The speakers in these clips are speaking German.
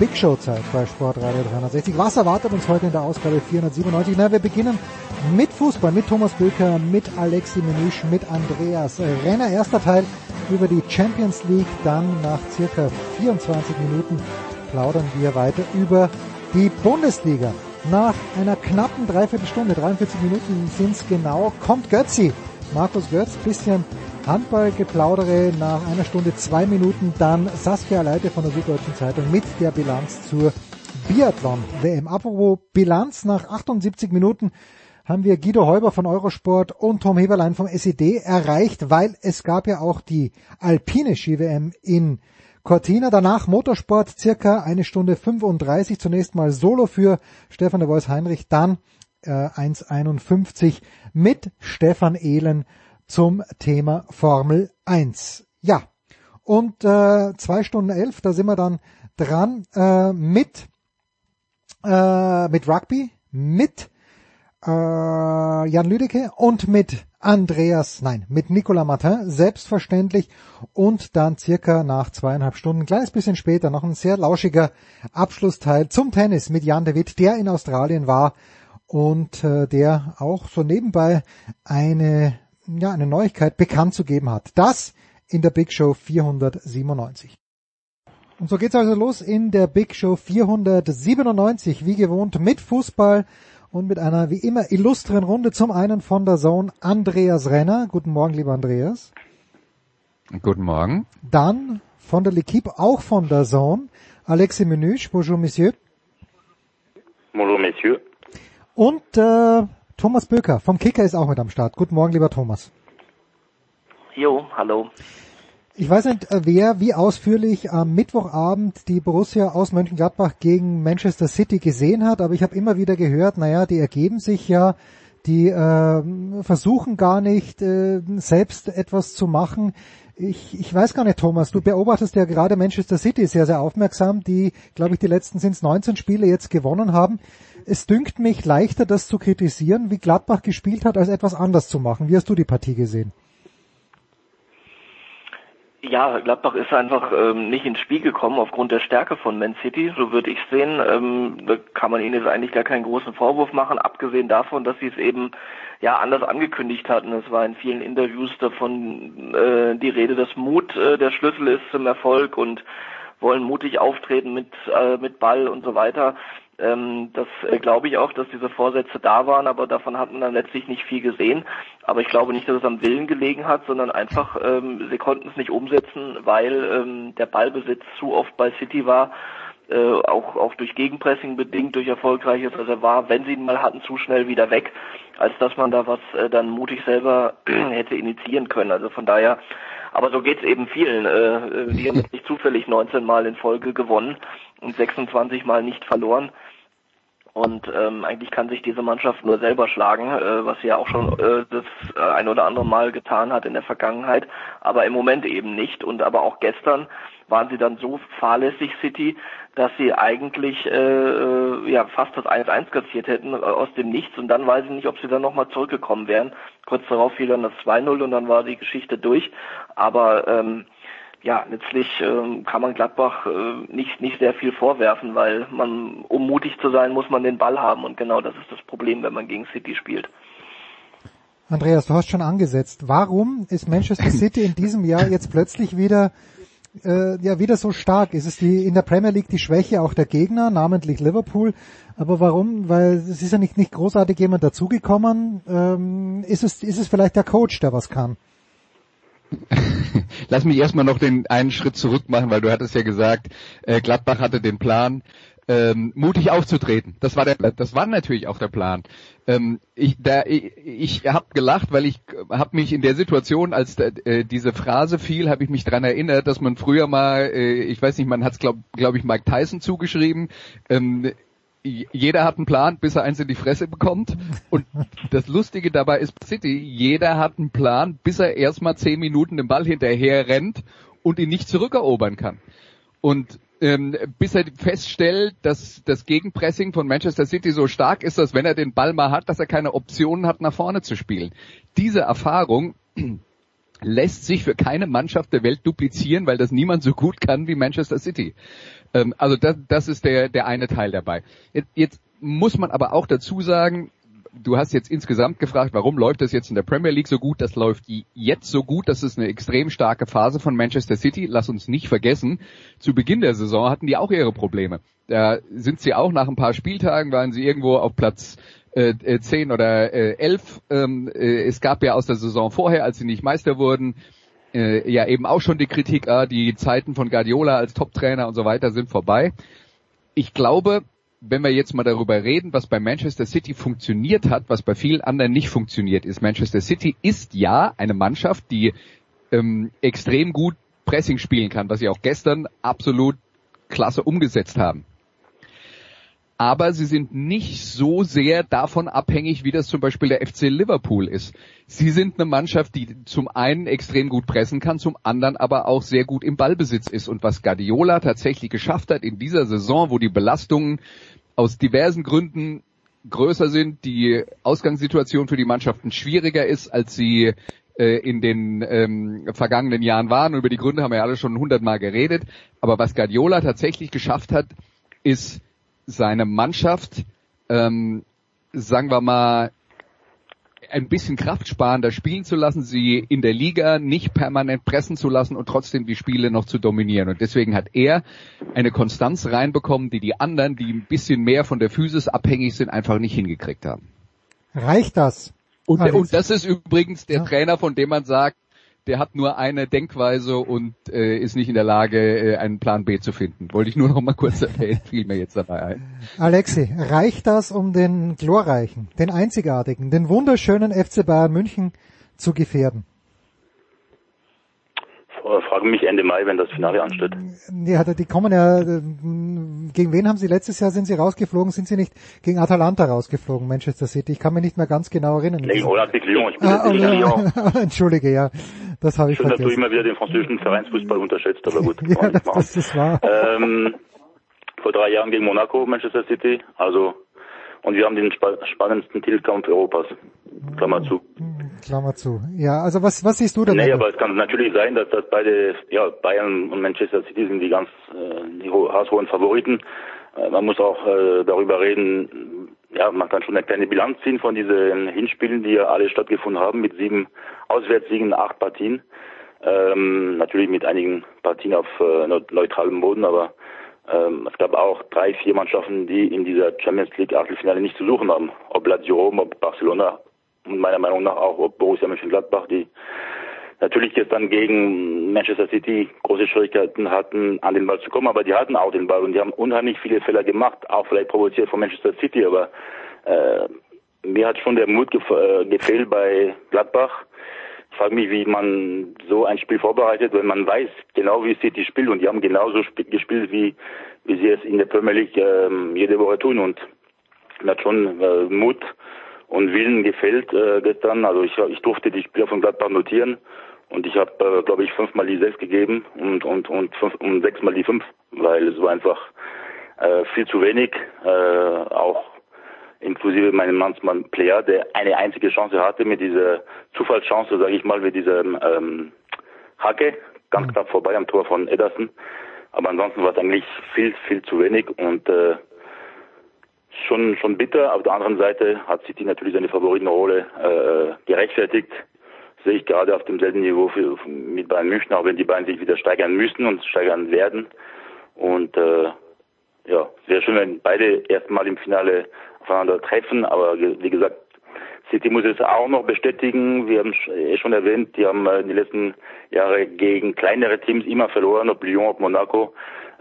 Big Show Zeit bei Sportradio 360. Was erwartet uns heute in der Ausgabe 497? Na, wir beginnen mit Fußball, mit Thomas Böker, mit Alexi Menüsch, mit Andreas Renner. Erster Teil über die Champions League. Dann nach circa 24 Minuten plaudern wir weiter über die Bundesliga. Nach einer knappen Dreiviertelstunde, 43 Minuten sind es genau, kommt Götzi. Markus Götz, bisschen Handballgeplaudere nach einer Stunde, zwei Minuten, dann Saskia Leite von der Süddeutschen Zeitung mit der Bilanz zur Biathlon-WM. Apropos Bilanz, nach 78 Minuten haben wir Guido Heuber von Eurosport und Tom Heberlein vom SED erreicht, weil es gab ja auch die alpine Ski-WM in Cortina, danach Motorsport, circa eine Stunde 35, zunächst mal Solo für Stefan de Vois Heinrich, dann äh, 1,51 mit Stefan Ehlen zum Thema Formel 1. Ja, und äh, zwei Stunden elf, da sind wir dann dran äh, mit äh, mit Rugby, mit äh, Jan Lüdecke und mit Andreas, nein, mit Nicolas Martin, selbstverständlich. Und dann circa nach zweieinhalb Stunden, ein kleines bisschen später, noch ein sehr lauschiger Abschlussteil zum Tennis mit Jan de Witt, der in Australien war und äh, der auch so nebenbei eine ja, eine Neuigkeit bekannt zu geben hat. Das in der Big Show 497. Und so geht's also los in der Big Show 497, wie gewohnt mit Fußball und mit einer wie immer illustren Runde. Zum einen von der Zone Andreas Renner. Guten Morgen, lieber Andreas. Guten Morgen. Dann von der L'Equipe, auch von der Zone, Alexis Menüsch. Bonjour, Monsieur. Bonjour, Messieurs. Und äh, Thomas Böker vom Kicker ist auch mit am Start. Guten Morgen, lieber Thomas. Jo, hallo. Ich weiß nicht, äh, wer wie ausführlich am Mittwochabend die Borussia aus Mönchengladbach gegen Manchester City gesehen hat, aber ich habe immer wieder gehört, naja, die ergeben sich ja, die äh, versuchen gar nicht äh, selbst etwas zu machen. Ich, ich weiß gar nicht, Thomas, du beobachtest ja gerade Manchester City sehr, sehr aufmerksam, die, glaube ich, die letzten sind 19 Spiele jetzt gewonnen haben es dünkt mich leichter, das zu kritisieren, wie Gladbach gespielt hat, als etwas anders zu machen. Wie hast du die Partie gesehen? Ja, Gladbach ist einfach ähm, nicht ins Spiel gekommen aufgrund der Stärke von Man City, so würde ich sehen. Ähm, da kann man ihnen jetzt eigentlich gar keinen großen Vorwurf machen, abgesehen davon, dass sie es eben ja anders angekündigt hatten. Es war in vielen Interviews davon äh, die Rede, dass Mut äh, der Schlüssel ist zum Erfolg und wollen mutig auftreten mit äh, mit Ball und so weiter. Ähm, das äh, glaube ich auch, dass diese Vorsätze da waren, aber davon hat man dann letztlich nicht viel gesehen. Aber ich glaube nicht, dass es am Willen gelegen hat, sondern einfach, ähm, sie konnten es nicht umsetzen, weil ähm, der Ballbesitz zu oft bei City war, äh, auch, auch durch Gegenpressing bedingt, durch erfolgreiches, also er war, wenn sie ihn mal hatten, zu schnell wieder weg, als dass man da was äh, dann mutig selber hätte initiieren können. Also von daher aber so geht's eben vielen. Äh, die haben nicht zufällig 19 Mal in Folge gewonnen und 26 Mal nicht verloren. Und ähm, eigentlich kann sich diese Mannschaft nur selber schlagen, äh, was sie ja auch schon äh, das äh, ein oder andere Mal getan hat in der Vergangenheit, aber im Moment eben nicht. Und aber auch gestern waren sie dann so fahrlässig City, dass sie eigentlich äh, äh ja fast das 1-1 kassiert hätten äh, aus dem Nichts und dann weiß ich nicht, ob sie dann nochmal zurückgekommen wären. Kurz darauf fiel dann das 2-0 und dann war die Geschichte durch. Aber ähm, ja, letztlich ähm, kann man Gladbach äh, nicht, nicht sehr viel vorwerfen, weil man, um mutig zu sein, muss man den Ball haben und genau das ist das Problem, wenn man gegen City spielt. Andreas, du hast schon angesetzt. Warum ist Manchester City in diesem Jahr jetzt plötzlich wieder äh, ja wieder so stark? Ist es die in der Premier League die Schwäche auch der Gegner, namentlich Liverpool? Aber warum? Weil es ist ja nicht, nicht großartig jemand dazugekommen. Ähm, ist, es, ist es vielleicht der Coach, der was kann? Lass mich erstmal noch den einen Schritt zurück machen, weil du hattest ja gesagt, äh, Gladbach hatte den Plan, ähm, mutig aufzutreten. Das war der, das war natürlich auch der Plan. Ähm, ich da, ich, ich habe gelacht, weil ich habe mich in der Situation, als äh, diese Phrase fiel, habe ich mich dran erinnert, dass man früher mal, äh, ich weiß nicht, man hat es glaube glaub ich Mike Tyson zugeschrieben. Ähm, jeder hat einen Plan, bis er eins in die Fresse bekommt. Und das Lustige dabei ist City, jeder hat einen Plan, bis er erstmal zehn Minuten den Ball hinterher rennt und ihn nicht zurückerobern kann. Und ähm, bis er feststellt, dass das Gegenpressing von Manchester City so stark ist, dass wenn er den Ball mal hat, dass er keine Optionen hat, nach vorne zu spielen. Diese Erfahrung lässt sich für keine Mannschaft der Welt duplizieren, weil das niemand so gut kann wie Manchester City. Ähm, also das, das ist der, der eine Teil dabei. Jetzt, jetzt muss man aber auch dazu sagen, du hast jetzt insgesamt gefragt, warum läuft das jetzt in der Premier League so gut? Das läuft jetzt so gut. Das ist eine extrem starke Phase von Manchester City. Lass uns nicht vergessen, zu Beginn der Saison hatten die auch ihre Probleme. Da sind sie auch nach ein paar Spieltagen, waren sie irgendwo auf Platz äh, 10 oder äh, 11. Ähm, äh, es gab ja aus der Saison vorher, als sie nicht Meister wurden, äh, ja eben auch schon die Kritik, ah, die Zeiten von Guardiola als Top-Trainer und so weiter sind vorbei. Ich glaube, wenn wir jetzt mal darüber reden, was bei Manchester City funktioniert hat, was bei vielen anderen nicht funktioniert ist. Manchester City ist ja eine Mannschaft, die ähm, extrem gut Pressing spielen kann, was sie auch gestern absolut klasse umgesetzt haben aber sie sind nicht so sehr davon abhängig, wie das zum Beispiel der FC Liverpool ist. Sie sind eine Mannschaft, die zum einen extrem gut pressen kann, zum anderen aber auch sehr gut im Ballbesitz ist. Und was Guardiola tatsächlich geschafft hat in dieser Saison, wo die Belastungen aus diversen Gründen größer sind, die Ausgangssituation für die Mannschaften schwieriger ist, als sie äh, in den ähm, vergangenen Jahren waren. Und über die Gründe haben wir ja alle schon hundertmal geredet. Aber was Guardiola tatsächlich geschafft hat, ist seine Mannschaft, ähm, sagen wir mal, ein bisschen kraftsparender spielen zu lassen, sie in der Liga nicht permanent pressen zu lassen und trotzdem die Spiele noch zu dominieren. Und deswegen hat er eine Konstanz reinbekommen, die die anderen, die ein bisschen mehr von der Physis abhängig sind, einfach nicht hingekriegt haben. Reicht das? Und, und das ist übrigens der ja. Trainer, von dem man sagt, der hat nur eine Denkweise und äh, ist nicht in der Lage, äh, einen Plan B zu finden. Wollte ich nur noch mal kurz erwähnen, fiel mir jetzt dabei ein. Alexi, reicht das, um den glorreichen, den einzigartigen, den wunderschönen FC Bayern München zu gefährden? Fragen mich Ende Mai, wenn das Finale ansteht. Ja, die kommen ja, gegen wen haben sie letztes Jahr, sind sie rausgeflogen? Sind sie nicht gegen Atalanta rausgeflogen, Manchester City? Ich kann mich nicht mehr ganz genau erinnern. Gegen Olympique Lyon, ich bin ah, nicht Lyon. Entschuldige, ja, das habe ich Schön, vergessen. dass du immer wieder den französischen Vereinsfußball unterschätzt, aber gut. ja, das, das ist wahr. Ähm, vor drei Jahren gegen Monaco, Manchester City, also und wir haben den spannendsten Titelkampf Europas. Klammer zu. Klammer zu. Ja, also was, was siehst du da? Nee, aber es kann natürlich sein, dass, dass beide, ja, Bayern und Manchester City sind die ganz, äh, die haushohen Favoriten. Äh, man muss auch äh, darüber reden, ja, man kann schon eine kleine Bilanz ziehen von diesen Hinspielen, die ja alle stattgefunden haben, mit sieben Auswärtssiegen, acht Partien. Ähm, natürlich mit einigen Partien auf äh, neutralem Boden, aber ähm, es gab auch drei, vier Mannschaften, die in dieser Champions League Achtelfinale nicht zu suchen haben. Ob Lazio Rom, ob Barcelona und meiner Meinung nach auch ob Borussia Mönchengladbach, die natürlich jetzt dann gegen Manchester City große Schwierigkeiten hatten, an den Ball zu kommen, aber die hatten auch den Ball und die haben unheimlich viele Fehler gemacht, auch vielleicht provoziert von Manchester City, aber äh, mir hat schon der Mut gef äh, gefehlt bei Gladbach, ich frage mich, wie man so ein Spiel vorbereitet, wenn man weiß genau, wie City spielt und die haben genauso gespielt, wie, wie sie es in der Premier League äh, jede Woche tun und mir hat schon äh, Mut und Willen gefällt äh, gestern. Also ich, ich durfte die Spieler von Gladbach notieren und ich habe, äh, glaube ich, fünfmal die sechs gegeben und und und, fünf, und sechsmal die fünf, weil es war einfach äh, viel zu wenig. Äh, auch inklusive meinem Mannsmann Player, der eine einzige Chance hatte mit dieser Zufallschance, sage ich mal, mit dieser ähm, Hacke, ganz mhm. knapp vorbei am Tor von Ederson. Aber ansonsten war es eigentlich viel, viel zu wenig und äh, schon schon bitter. Auf der anderen Seite hat City natürlich seine Favoritenrolle äh, gerechtfertigt. sehe ich gerade auf demselben Niveau für, mit Bayern München, auch wenn die beiden sich wieder steigern müssen und steigern werden. Und äh, ja, wäre schön, wenn beide erstmal im Finale aufeinander treffen, aber wie gesagt, City muss es auch noch bestätigen. Wir haben eh schon erwähnt, die haben äh, in den letzten Jahren gegen kleinere Teams immer verloren, ob Lyon, ob Monaco.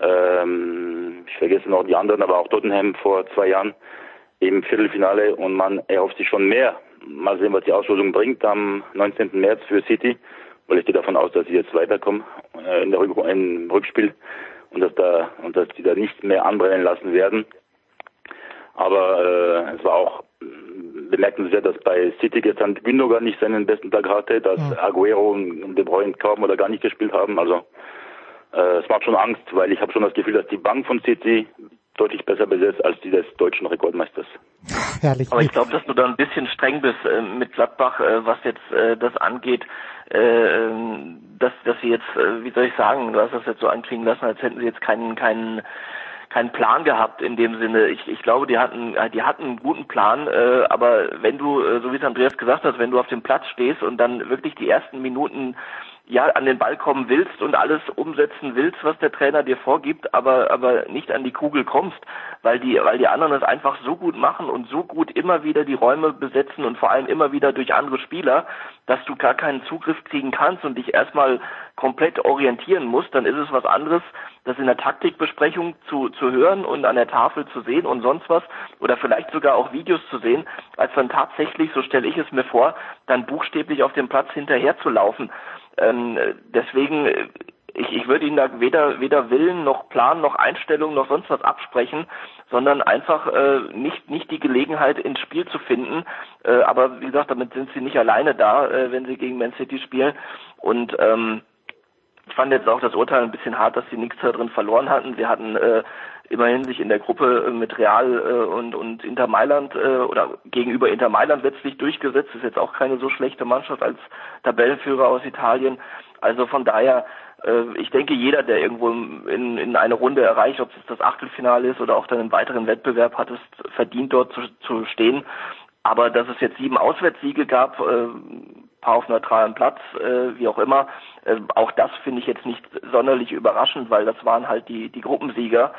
Ähm, ich vergesse noch die anderen, aber auch Tottenham vor zwei Jahren im Viertelfinale und man erhofft sich schon mehr. Mal sehen, was die Auslosung bringt am 19. März für City, weil ich gehe davon aus, dass sie jetzt weiterkommen äh, in der Rück im Rückspiel und dass da und dass die da nicht mehr anbrennen lassen werden. Aber äh, es war auch bemerkenswert, dass bei City gestern Gündogan nicht seinen besten Tag hatte, dass ja. Aguero und De Bruyne kaum oder gar nicht gespielt haben. Also äh, es macht schon Angst, weil ich habe schon das Gefühl, dass die Bank von City deutlich besser besetzt als die des deutschen Rekordmeisters. Herrlich. Aber ich glaube, dass du da ein bisschen streng bist äh, mit Gladbach, äh, was jetzt äh, das angeht, äh, ähm, dass dass sie jetzt, äh, wie soll ich sagen, du hast das jetzt so anklingen lassen, als hätten sie jetzt keinen keinen keinen Plan gehabt in dem Sinne. Ich, ich glaube, die hatten, die hatten einen guten Plan, äh, aber wenn du, äh, so wie es Andreas gesagt hat, wenn du auf dem Platz stehst und dann wirklich die ersten Minuten ja an den Ball kommen willst und alles umsetzen willst, was der Trainer dir vorgibt, aber aber nicht an die Kugel kommst, weil die weil die anderen das einfach so gut machen und so gut immer wieder die Räume besetzen und vor allem immer wieder durch andere Spieler, dass du gar keinen Zugriff kriegen kannst und dich erstmal komplett orientieren musst, dann ist es was anderes, das in der Taktikbesprechung zu, zu hören und an der Tafel zu sehen und sonst was oder vielleicht sogar auch Videos zu sehen, als dann tatsächlich, so stelle ich es mir vor, dann buchstäblich auf dem Platz hinterher zu laufen. Ähm, deswegen, ich, ich würde Ihnen da weder, weder Willen noch Plan noch Einstellung noch sonst was absprechen, sondern einfach äh, nicht, nicht die Gelegenheit ins Spiel zu finden. Äh, aber wie gesagt, damit sind Sie nicht alleine da, äh, wenn Sie gegen Man City spielen. Und ähm, ich fand jetzt auch das Urteil ein bisschen hart, dass sie nichts da drin verloren hatten. Sie hatten äh, immerhin sich in der Gruppe äh, mit Real äh, und, und Inter Mailand äh, oder gegenüber Inter Mailand letztlich durchgesetzt. Ist jetzt auch keine so schlechte Mannschaft als Tabellenführer aus Italien. Also von daher, ich denke, jeder, der irgendwo in, in eine Runde erreicht, ob es das Achtelfinale ist oder auch dann im weiteren Wettbewerb, hat es verdient, dort zu, zu stehen. Aber dass es jetzt sieben Auswärtssiege gab, äh, paar auf neutralem Platz, äh, wie auch immer, äh, auch das finde ich jetzt nicht sonderlich überraschend, weil das waren halt die, die Gruppensieger,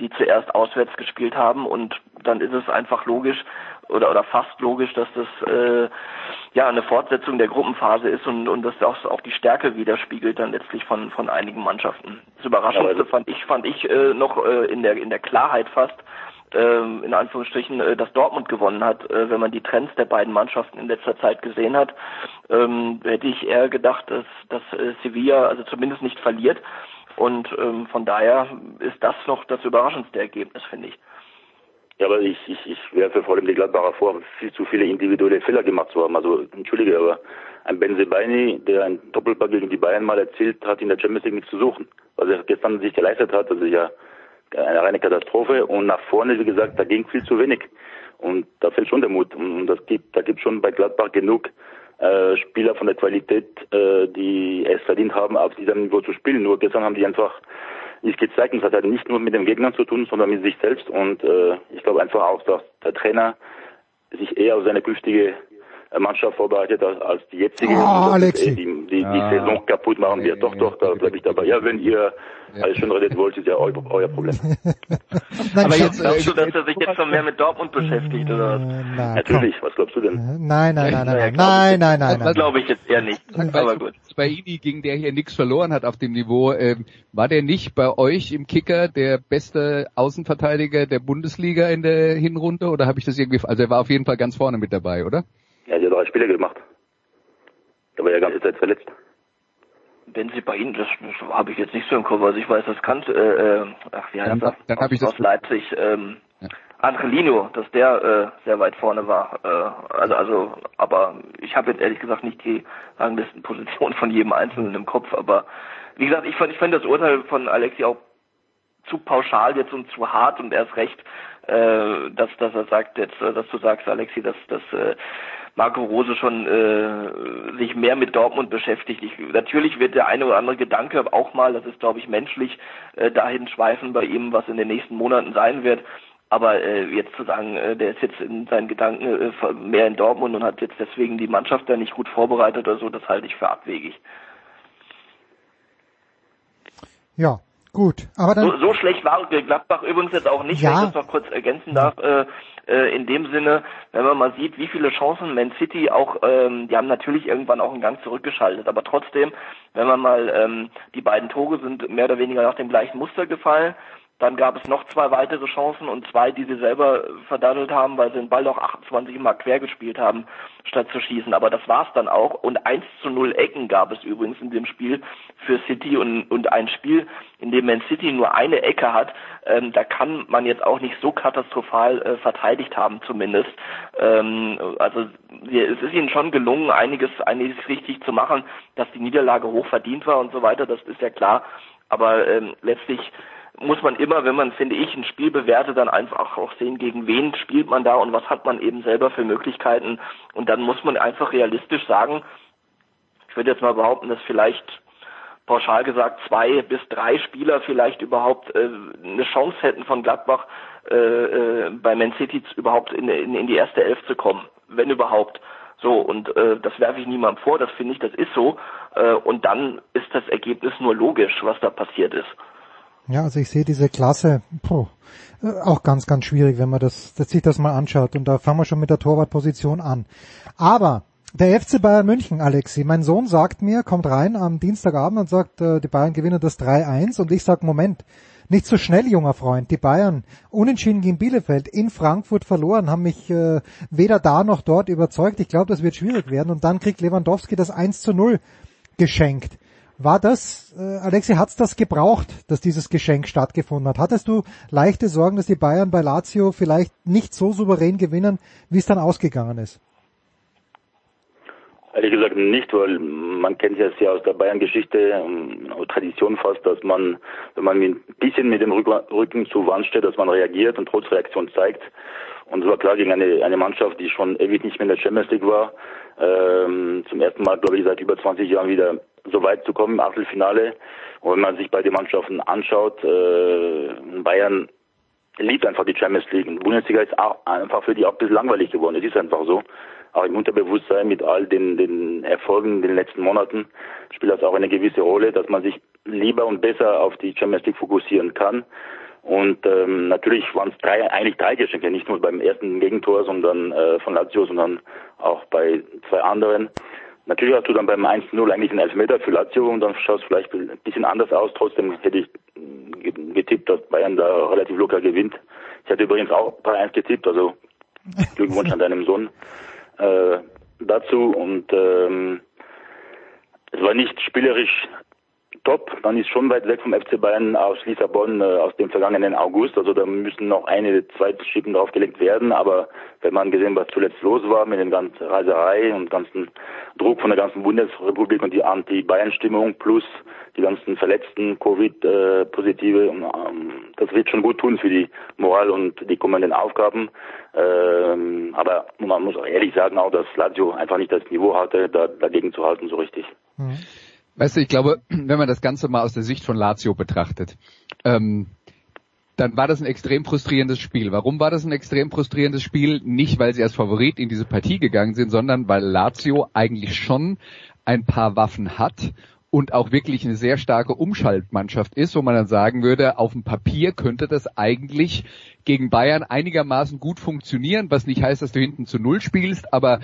die zuerst auswärts gespielt haben und dann ist es einfach logisch oder oder fast logisch, dass das äh, ja eine Fortsetzung der Gruppenphase ist und und dass das auch die Stärke widerspiegelt dann letztlich von von einigen Mannschaften. Das Überraschendste fand ich fand ich äh, noch äh, in der in der Klarheit fast ähm, in Anführungsstrichen, äh, dass Dortmund gewonnen hat. Äh, wenn man die Trends der beiden Mannschaften in letzter Zeit gesehen hat, ähm, hätte ich eher gedacht, dass, dass äh, Sevilla also zumindest nicht verliert. Und ähm, von daher ist das noch das überraschendste Ergebnis, finde ich. Ja, aber ich, ich, ich werfe vor allem die Gladbacher vor, viel zu viele individuelle Fehler gemacht zu haben. Also, entschuldige, aber ein Benzebaini, der ein Doppelpack gegen die Bayern mal erzielt hat, in der Champions League nichts zu suchen. Was er gestern sich geleistet hat, das ist ja eine reine Katastrophe und nach vorne, wie gesagt, da ging viel zu wenig. Und da fehlt schon der Mut. Und das gibt, da gibt schon bei Gladbach genug äh, Spieler von der Qualität, äh, die es verdient haben, auf diesem Niveau zu spielen. Nur gestern haben die einfach nicht gezeigt. Und das hat halt nicht nur mit den Gegnern zu tun, sondern mit sich selbst. Und äh, ich glaube einfach auch, dass der Trainer sich eher auf seine künftige Mannschaft vorbereitet als die jetzige, oh, Alexi. die, die, die ah. Saison kaputt machen wird. Doch, doch, da bleibe ich dabei. Ja, wenn ihr alles schön redet wollt, ist ja eu, euer Problem. Nein, Aber jetzt glaubst du, dass er sich jetzt schon mehr mit Dortmund beschäftigt, oder? Nein, Natürlich, was glaubst du denn? Nein, nein, nein, nein, nein, nein, nein, Das glaube ich jetzt eher nicht. Aber gut. Bei Ini, gegen der hier nichts verloren hat auf dem Niveau, ähm, war der nicht bei euch im Kicker der beste Außenverteidiger der Bundesliga in der Hinrunde oder habe ich das irgendwie, also er war auf jeden Fall ganz vorne mit dabei, oder? Ja, der hat drei Spiele gemacht. Der war ja ganze Zeit verletzt. Wenn sie bei Ihnen, das, das habe ich jetzt nicht so im Kopf, also ich weiß, das kann, äh, äh, ach, wie heißt dann, das? Dann habe ich das aus Leipzig, ähm, ja. Angelino, dass der äh, sehr weit vorne war. Äh, also, also, aber ich habe jetzt ehrlich gesagt nicht die Ranglistenposition von jedem Einzelnen im Kopf. Aber wie gesagt, ich fand, ich fand das Urteil von Alexi auch zu pauschal jetzt und zu hart und erst recht, äh, dass, dass er sagt jetzt, äh, dass du sagst, Alexi, dass, dass äh, Marco Rose schon äh, sich mehr mit Dortmund beschäftigt. Ich, natürlich wird der eine oder andere Gedanke auch mal, das ist glaube ich menschlich, äh, dahin schweifen bei ihm, was in den nächsten Monaten sein wird. Aber äh, jetzt zu sagen, äh, der ist jetzt in seinen Gedanken äh, mehr in Dortmund und hat jetzt deswegen die Mannschaft da nicht gut vorbereitet oder so, das halte ich für abwegig. Ja, Gut, aber dann so, so schlecht war Gladbach übrigens jetzt auch nicht, Ja. wenn ich das noch kurz ergänzen darf. Äh, äh, in dem Sinne, wenn man mal sieht, wie viele Chancen Man City auch, ähm, die haben natürlich irgendwann auch einen Gang zurückgeschaltet, aber trotzdem, wenn man mal ähm, die beiden Tore sind mehr oder weniger nach dem gleichen Muster gefallen. Dann gab es noch zwei weitere Chancen und zwei, die sie selber verdaddelt haben, weil sie den Ball auch 28 Mal quer gespielt haben, statt zu schießen. Aber das war's dann auch. Und 1 zu 0 Ecken gab es übrigens in dem Spiel für City und, und ein Spiel, in dem Man City nur eine Ecke hat. Ähm, da kann man jetzt auch nicht so katastrophal äh, verteidigt haben, zumindest. Ähm, also es ist ihnen schon gelungen, einiges, einiges richtig zu machen, dass die Niederlage hoch verdient war und so weiter. Das ist ja klar. Aber ähm, letztlich muss man immer, wenn man, finde ich, ein Spiel bewertet, dann einfach auch sehen, gegen wen spielt man da und was hat man eben selber für Möglichkeiten. Und dann muss man einfach realistisch sagen, ich würde jetzt mal behaupten, dass vielleicht pauschal gesagt zwei bis drei Spieler vielleicht überhaupt äh, eine Chance hätten von Gladbach äh, äh, bei Man City überhaupt in, in, in die erste Elf zu kommen, wenn überhaupt. So, und äh, das werfe ich niemandem vor, das finde ich, das ist so. Äh, und dann ist das Ergebnis nur logisch, was da passiert ist. Ja, also ich sehe diese Klasse puh, äh, auch ganz, ganz schwierig, wenn man das, das sich das mal anschaut. Und da fangen wir schon mit der Torwartposition an. Aber der FC Bayern München, Alexi, mein Sohn sagt mir, kommt rein am Dienstagabend und sagt, äh, die Bayern gewinnen das 3-1 und ich sag, Moment, nicht so schnell, junger Freund. Die Bayern unentschieden gegen Bielefeld in Frankfurt verloren, haben mich äh, weder da noch dort überzeugt. Ich glaube, das wird schwierig werden. Und dann kriegt Lewandowski das 1 zu 0 geschenkt. War das, äh, Alexi, hat's das gebraucht, dass dieses Geschenk stattgefunden hat? Hattest du leichte Sorgen, dass die Bayern bei Lazio vielleicht nicht so souverän gewinnen, wie es dann ausgegangen ist? Ehrlich gesagt nicht, weil man kennt es ja aus der Bayern-Geschichte, ähm, Tradition fast, dass man, wenn man ein bisschen mit dem Rück- Rücken zur Wand steht, dass man reagiert und trotz Reaktion zeigt. Und es war klar gegen eine, eine Mannschaft, die schon ewig nicht mehr in der Champions League war, ähm, zum ersten Mal, glaube ich, seit über 20 Jahren wieder so weit zu kommen im Achtelfinale. Und wenn man sich beide Mannschaften anschaut, äh, Bayern liebt einfach die Champions League. Und Bundesliga ist auch einfach für die auch ein bisschen langweilig geworden. Es ist einfach so. Auch im Unterbewusstsein mit all den, den Erfolgen in den letzten Monaten spielt das auch eine gewisse Rolle, dass man sich lieber und besser auf die Champions League fokussieren kann. Und ähm, natürlich waren es drei, eigentlich drei Geschenke, nicht nur beim ersten Gegentor, sondern äh, von Lazio, sondern auch bei zwei anderen. Natürlich hast du dann beim 1-0 eigentlich einen Elfmeter für Lazio und dann schaut es vielleicht ein bisschen anders aus. Trotzdem hätte ich ge- getippt, dass Bayern da relativ locker gewinnt. Ich hatte übrigens auch 3-1 getippt, also Glückwunsch an deinem Sohn äh, dazu. Und ähm, es war nicht spielerisch top. Man ist schon weit weg vom FC Bayern aus Lissabon äh, aus dem vergangenen August. Also da müssen noch eine, zwei Schippen draufgelegt werden. Aber wenn man gesehen, was zuletzt los war mit den ganzen Reiserei und ganzen Druck von der ganzen Bundesrepublik und die Anti-Bayern-Stimmung plus die ganzen verletzten Covid-Positive, ähm, das wird schon gut tun für die Moral und die kommenden Aufgaben. Ähm, aber man muss auch ehrlich sagen, auch dass Lazio einfach nicht das Niveau hatte, da, dagegen zu halten so richtig. Weißt du, ich glaube, wenn man das Ganze mal aus der Sicht von Lazio betrachtet, ähm, dann war das ein extrem frustrierendes Spiel. Warum war das ein extrem frustrierendes Spiel? Nicht, weil sie als Favorit in diese Partie gegangen sind, sondern weil Lazio eigentlich schon ein paar Waffen hat und auch wirklich eine sehr starke Umschaltmannschaft ist, wo man dann sagen würde, auf dem Papier könnte das eigentlich gegen Bayern einigermaßen gut funktionieren, was nicht heißt, dass du hinten zu Null spielst, aber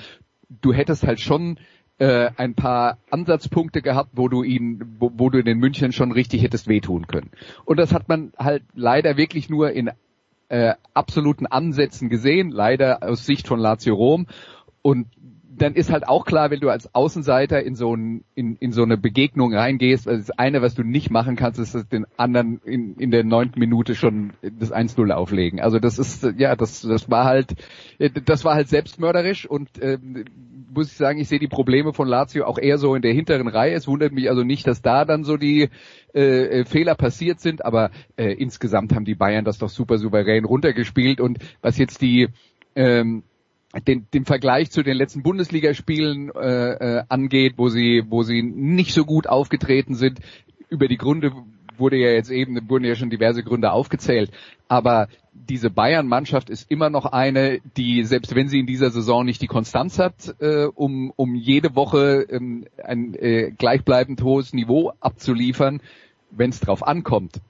du hättest halt schon äh, ein paar Ansatzpunkte gehabt, wo du ihn, wo, wo du den München schon richtig hättest wehtun können. Und das hat man halt leider wirklich nur in äh, absoluten Ansätzen gesehen, leider aus Sicht von Lazio Rom. Und dann ist halt auch klar, wenn du als Außenseiter in so, ein, in, in so eine Begegnung reingehst, also das eine, was du nicht machen kannst, ist dass den anderen in, in der neunten Minute schon das 1-0 auflegen. Also das ist, ja, das, das war halt, das war halt selbstmörderisch und ähm, muss ich sagen, ich sehe die Probleme von Lazio auch eher so in der hinteren Reihe. Es wundert mich also nicht, dass da dann so die äh, äh, Fehler passiert sind, aber äh, insgesamt haben die Bayern das doch super souverän runtergespielt und was jetzt die ähm, den, den Vergleich zu den letzten Bundesligaspielen äh, äh, angeht, wo sie, wo sie nicht so gut aufgetreten sind, über die Gründe wurde ja jetzt eben, wurden ja schon diverse Gründe aufgezählt. Aber diese Bayern-Mannschaft ist immer noch eine, die, selbst wenn sie in dieser Saison nicht die Konstanz hat, äh, um, um jede Woche ähm, ein äh, gleichbleibend hohes Niveau abzuliefern, wenn es drauf ankommt,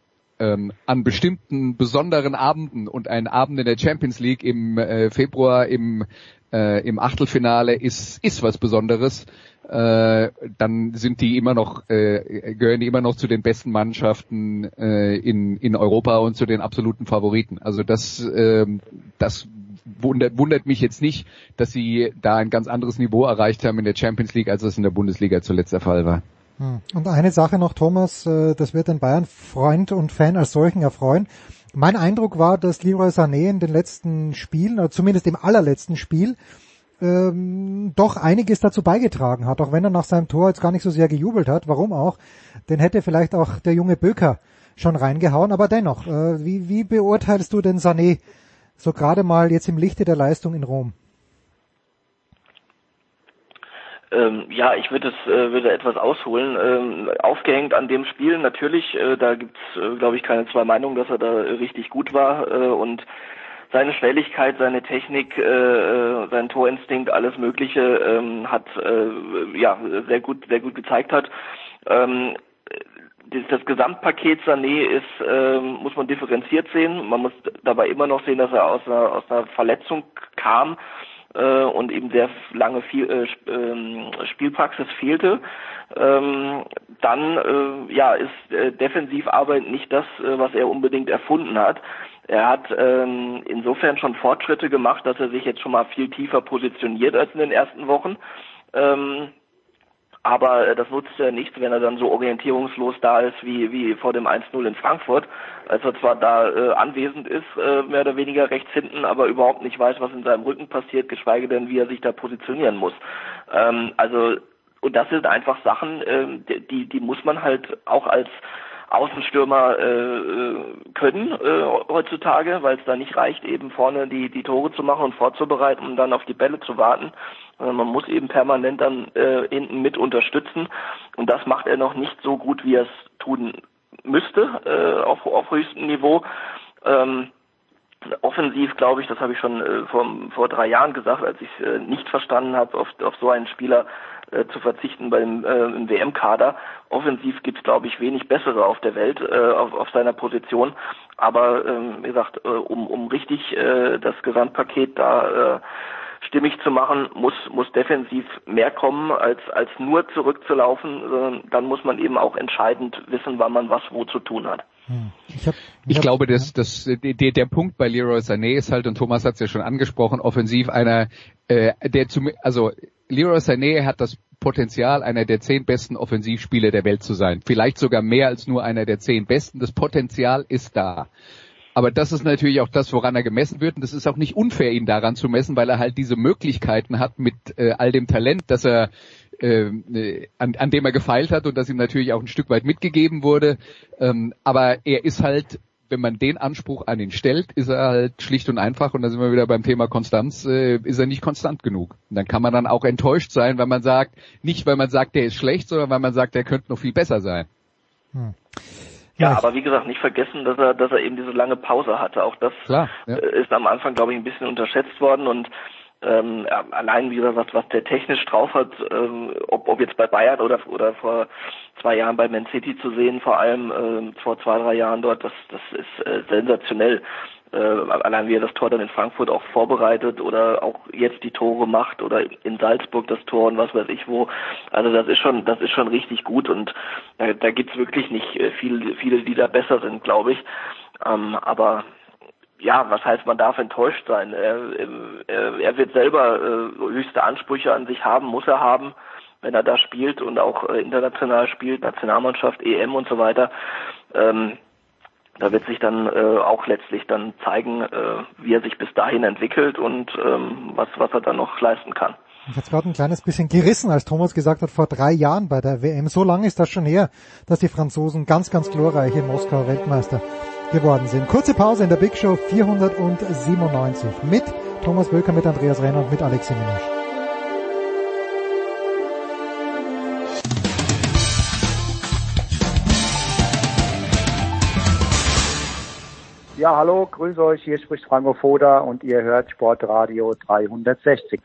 ähm, an bestimmten besonderen Abenden und ein Abend in der Champions League im äh, Februar im, äh, im Achtelfinale ist, ist was Besonderes äh, dann sind die immer noch, äh, gehören die immer noch zu den besten Mannschaften äh, in, in Europa und zu den absoluten Favoriten. Also das, äh, das wundert, wundert mich jetzt nicht, dass sie da ein ganz anderes Niveau erreicht haben in der Champions League, als es in der Bundesliga zuletzt der Fall war. Hm. Und eine Sache noch, Thomas, äh, das wird den Bayern-Freund und Fan als solchen erfreuen. Mein Eindruck war, dass Leroy Sané in den letzten Spielen, oder zumindest im allerletzten Spiel, ähm, doch einiges dazu beigetragen hat, auch wenn er nach seinem Tor jetzt gar nicht so sehr gejubelt hat, warum auch, den hätte vielleicht auch der junge Böker schon reingehauen, aber dennoch, äh, wie, wie beurteilst du den Sané so gerade mal jetzt im Lichte der Leistung in Rom? Ähm, ja, ich würde es äh, würde etwas ausholen. Ähm, aufgehängt an dem Spiel natürlich, äh, da gibt's, äh, glaube ich, keine zwei Meinungen, dass er da richtig gut war äh, und seine Schnelligkeit, seine Technik, äh, äh, sein Torinstinkt, alles Mögliche ähm, hat ja sehr gut sehr gut gezeigt hat. Ähm, das, Gesamtpaket Sané ist, äh, muss man differenziert sehen. Man muss dabei immer noch sehen, dass er aus einer, aus einer Verletzung kam äh, und eben sehr lange viel, äh, ähm, Spielpraxis fehlte. Ähm, dann äh, ja ist äh, Defensivarbeit nicht das, äh, was er unbedingt erfunden hat. Er hat ähm, insofern schon Fortschritte gemacht, dass er sich jetzt schon mal viel tiefer positioniert als in den ersten Wochen. Ähm, aber äh, das nutzt ja nichts, wenn er dann so orientierungslos da ist wie, wie vor dem 1-0 in Frankfurt, als er zwar da äh, anwesend ist, äh, mehr oder weniger rechts hinten, aber überhaupt nicht weiß, was in seinem Rücken passiert, geschweige denn, wie er sich da positionieren muss. Ähm, also, und das sind einfach Sachen, äh, die, die muss man halt auch als Außenstürmer äh, äh, können äh, heutzutage, weil es da nicht reicht, eben vorne die, die Tore zu machen und vorzubereiten und dann auf die Bälle zu warten. Man muss eben permanent dann äh, hinten mit unterstützen. Und das macht er noch nicht so gut, wie er es tun müsste äh, auf, auf höchstem Niveau. Ähm, offensiv glaube ich, das habe ich schon äh, vor, vor drei Jahren gesagt, als ich äh, nicht verstanden habe, auf, auf so einen Spieler äh, zu verzichten beim äh, im WM-Kader. Offensiv gibt es, glaube ich, wenig bessere auf der Welt äh, auf, auf seiner Position. Aber ähm, wie gesagt, äh, um, um richtig äh, das Gesamtpaket da äh, stimmig zu machen, muss, muss defensiv mehr kommen, als, als nur zurückzulaufen. Sondern dann muss man eben auch entscheidend wissen, wann man was wo zu tun hat. Hm. Ich, hab, ich, ich hab, glaube, dass, dass der, der Punkt bei Leroy Sané ist halt, und Thomas hat es ja schon angesprochen, offensiv einer, äh, der zum, also Leroy Sané hat das Potenzial, einer der zehn besten Offensivspieler der Welt zu sein. Vielleicht sogar mehr als nur einer der zehn besten. Das Potenzial ist da. Aber das ist natürlich auch das, woran er gemessen wird. Und das ist auch nicht unfair, ihn daran zu messen, weil er halt diese Möglichkeiten hat mit äh, all dem Talent, dass er äh, an, an dem er gefeilt hat und das ihm natürlich auch ein Stück weit mitgegeben wurde. Ähm, aber er ist halt wenn man den Anspruch an ihn stellt, ist er halt schlicht und einfach, und da sind wir wieder beim Thema Konstanz, äh, ist er nicht konstant genug. Und dann kann man dann auch enttäuscht sein, wenn man sagt, nicht weil man sagt, der ist schlecht, sondern weil man sagt, der könnte noch viel besser sein. Hm. Ja, aber wie gesagt, nicht vergessen, dass er, dass er eben diese lange Pause hatte. Auch das Klar, ja. Äh, ist am Anfang, glaube ich, ein bisschen unterschätzt worden und ähm, allein wie gesagt, was, was der technisch drauf hat, ähm, ob, ob jetzt bei Bayern oder oder vor zwei Jahren bei Man City zu sehen, vor allem ähm, vor zwei, drei Jahren dort, das, das ist äh, sensationell. Äh, allein wie er das Tor dann in Frankfurt auch vorbereitet oder auch jetzt die Tore macht oder in Salzburg das Tor und was weiß ich wo. Also das ist schon, das ist schon richtig gut und äh, da gibt's wirklich nicht äh, viele, viele, die da besser sind, glaube ich. Ähm, aber ja, was heißt, man darf enttäuscht sein. Er, er, er wird selber äh, höchste Ansprüche an sich haben, muss er haben, wenn er da spielt und auch äh, international spielt, Nationalmannschaft, EM und so weiter. Ähm, da wird sich dann äh, auch letztlich dann zeigen, äh, wie er sich bis dahin entwickelt und ähm, was, was er dann noch leisten kann. Ich habe gerade ein kleines bisschen gerissen, als Thomas gesagt hat, vor drei Jahren bei der WM. So lange ist das schon her, dass die Franzosen ganz, ganz glorreich in Moskau Weltmeister geworden sind. Kurze Pause in der Big Show 497 mit Thomas Wölker, mit Andreas Renner und mit Alex Simonisch. Ja, hallo, grüße euch, hier spricht Franco Foda und ihr hört Sportradio 360.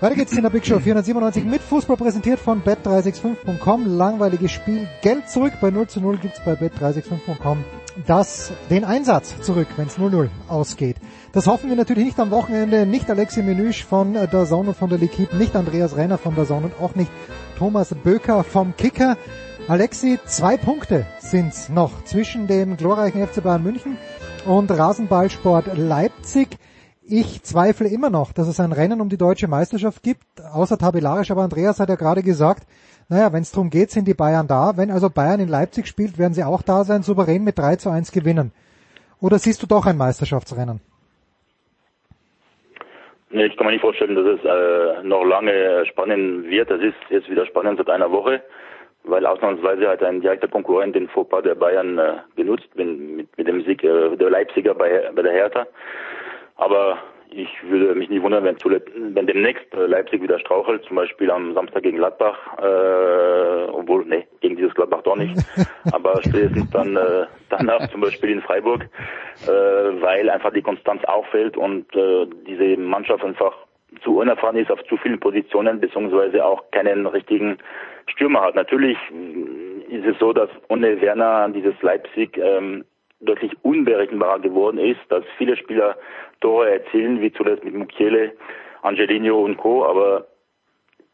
Weiter geht's in der Big Show 497 mit Fußball präsentiert von bet365.com. Langweiliges Spiel. Geld zurück. Bei 0 zu 0 gibt's bei bet365.com das, den Einsatz zurück, wenn's 0-0 ausgeht. Das hoffen wir natürlich nicht am Wochenende. Nicht Alexi Menüsch von der Zone und von der L'Equipe, nicht Andreas Renner von der Zone und auch nicht Thomas Böker vom Kicker. Alexi, zwei Punkte sind's noch zwischen dem glorreichen FC Bayern München und Rasenballsport Leipzig. Ich zweifle immer noch, dass es ein Rennen um die deutsche Meisterschaft gibt, außer tabellarisch, aber Andreas hat ja gerade gesagt, naja, wenn es darum geht, sind die Bayern da. Wenn also Bayern in Leipzig spielt, werden sie auch da sein, souverän mit 3 zu 1 gewinnen. Oder siehst du doch ein Meisterschaftsrennen? Nee, ich kann mir nicht vorstellen, dass es äh, noch lange spannend wird. Das ist jetzt wieder spannend seit einer Woche, weil ausnahmsweise hat ein direkter Konkurrent den Fauxpas der Bayern äh, genutzt mit, mit dem Sieg äh, der Leipziger bei, bei der Hertha. Aber ich würde mich nicht wundern, wenn, zuletzt, wenn demnächst äh, Leipzig wieder strauchelt, zum Beispiel am Samstag gegen Gladbach, äh, obwohl, nee, gegen dieses Gladbach doch nicht, aber spätestens dann äh, danach zum Beispiel in Freiburg, äh, weil einfach die Konstanz auffällt und äh, diese Mannschaft einfach zu unerfahren ist auf zu vielen Positionen, beziehungsweise auch keinen richtigen Stürmer hat. Natürlich ist es so, dass ohne Werner dieses Leipzig ähm, deutlich unberechenbarer geworden ist, dass viele Spieler Tore erzielen, wie zuletzt mit Mukiele, Angelino und Co., aber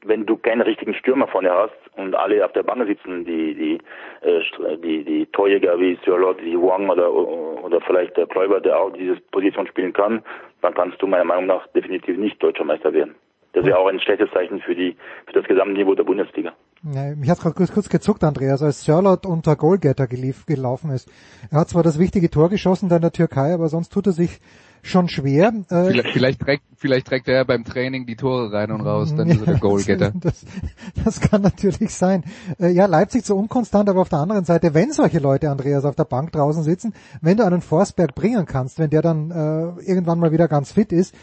wenn du keinen richtigen Stürmer vorne hast und alle auf der Bank sitzen, die die äh, die, die Torjäger wie Sirlot, wie Wang oder oder vielleicht der Kläuber, der auch diese Position spielen kann, dann kannst du meiner Meinung nach definitiv nicht deutscher Meister werden. Das wäre auch ein schlechtes Zeichen für die für das Gesamtniveau der Bundesliga. Ja, mich hat gerade kurz, kurz gezuckt, Andreas, als Sörlot unter Goalgetter gelief, gelaufen ist. Er hat zwar das wichtige Tor geschossen da in der Türkei, aber sonst tut er sich schon schwer. Äh, vielleicht, vielleicht, trägt, vielleicht trägt er beim Training die Tore rein und raus, dann ja, ist er der Goalgetter. Das, das, kann natürlich sein. Äh, ja, Leipzig so unkonstant, aber auf der anderen Seite, wenn solche Leute, Andreas, auf der Bank draußen sitzen, wenn du einen Forsberg bringen kannst, wenn der dann äh, irgendwann mal wieder ganz fit ist,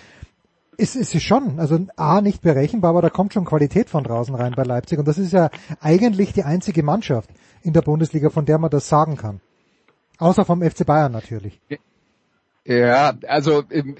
ist, ist es schon, also A, nicht berechenbar, aber da kommt schon Qualität von draußen rein bei Leipzig. Und das ist ja eigentlich die einzige Mannschaft in der Bundesliga, von der man das sagen kann. Außer vom FC Bayern natürlich. Ja, also ähm,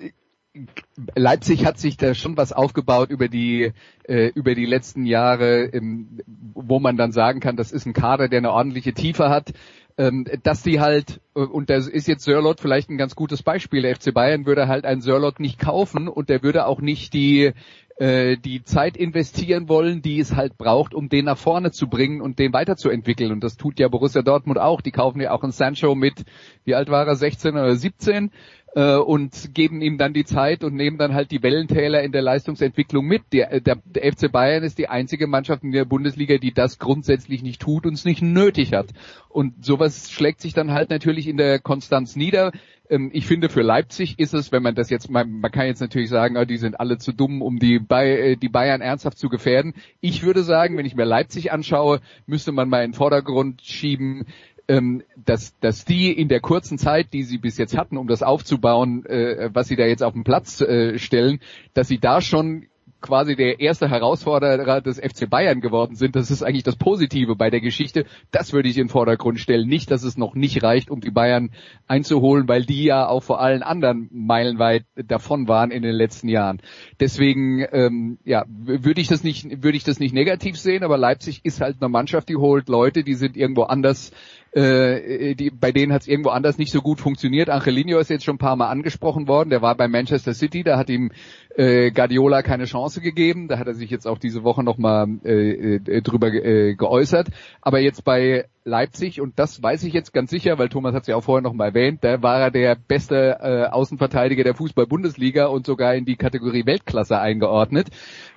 Leipzig hat sich da schon was aufgebaut über die äh, über die letzten Jahre, ähm, wo man dann sagen kann, das ist ein Kader, der eine ordentliche Tiefe hat ähm, dass die halt, äh, und da ist jetzt Sörlot vielleicht ein ganz gutes Beispiel, der FC Bayern würde halt einen Sörlot nicht kaufen und der würde auch nicht die äh, die Zeit investieren wollen, die es halt braucht, um den nach vorne zu bringen und den weiterzuentwickeln. Und das tut ja Borussia Dortmund auch. Die kaufen ja auch einen Sancho mit, wie alt war er, 16 oder 17? Äh, und geben ihm dann die Zeit und nehmen dann halt die Wellentäler in der Leistungsentwicklung mit. Der, der, der FC Bayern ist die einzige Mannschaft in der Bundesliga, die das grundsätzlich nicht tut und es nicht nötig hat. Und sowas schlägt sich dann halt natürlich in der Konstanz nieder. Ähm, ich finde, für Leipzig ist es, wenn man das jetzt, man, man kann jetzt natürlich sagen, oh, die sind alle zu dumm, um die, äh, die Bayern ernsthaft zu gefährden. Ich würde sagen, wenn ich mir Leipzig anschaue, müsste man mal in den Vordergrund schieben, ähm, dass, dass die in der kurzen Zeit, die sie bis jetzt hatten, um das aufzubauen, äh, was sie da jetzt auf den Platz äh, stellen, dass sie da schon quasi der erste Herausforderer des FC Bayern geworden sind. Das ist eigentlich das Positive bei der Geschichte. Das würde ich in den Vordergrund stellen. Nicht, dass es noch nicht reicht, um die Bayern einzuholen, weil die ja auch vor allen anderen meilenweit davon waren in den letzten Jahren. Deswegen, ähm, ja, würde ich das nicht, würde ich das nicht negativ sehen, aber Leipzig ist halt eine Mannschaft, die holt Leute, die sind irgendwo anders äh, die, bei denen hat es irgendwo anders nicht so gut funktioniert. Angelino ist jetzt schon ein paar Mal angesprochen worden. Der war bei Manchester City, da hat ihm äh, Guardiola keine Chance gegeben. Da hat er sich jetzt auch diese Woche nochmal äh, äh, drüber äh, geäußert. Aber jetzt bei Leipzig, und das weiß ich jetzt ganz sicher, weil Thomas hat es ja auch vorher nochmal erwähnt, da war er der beste äh, Außenverteidiger der Fußball-Bundesliga und sogar in die Kategorie Weltklasse eingeordnet.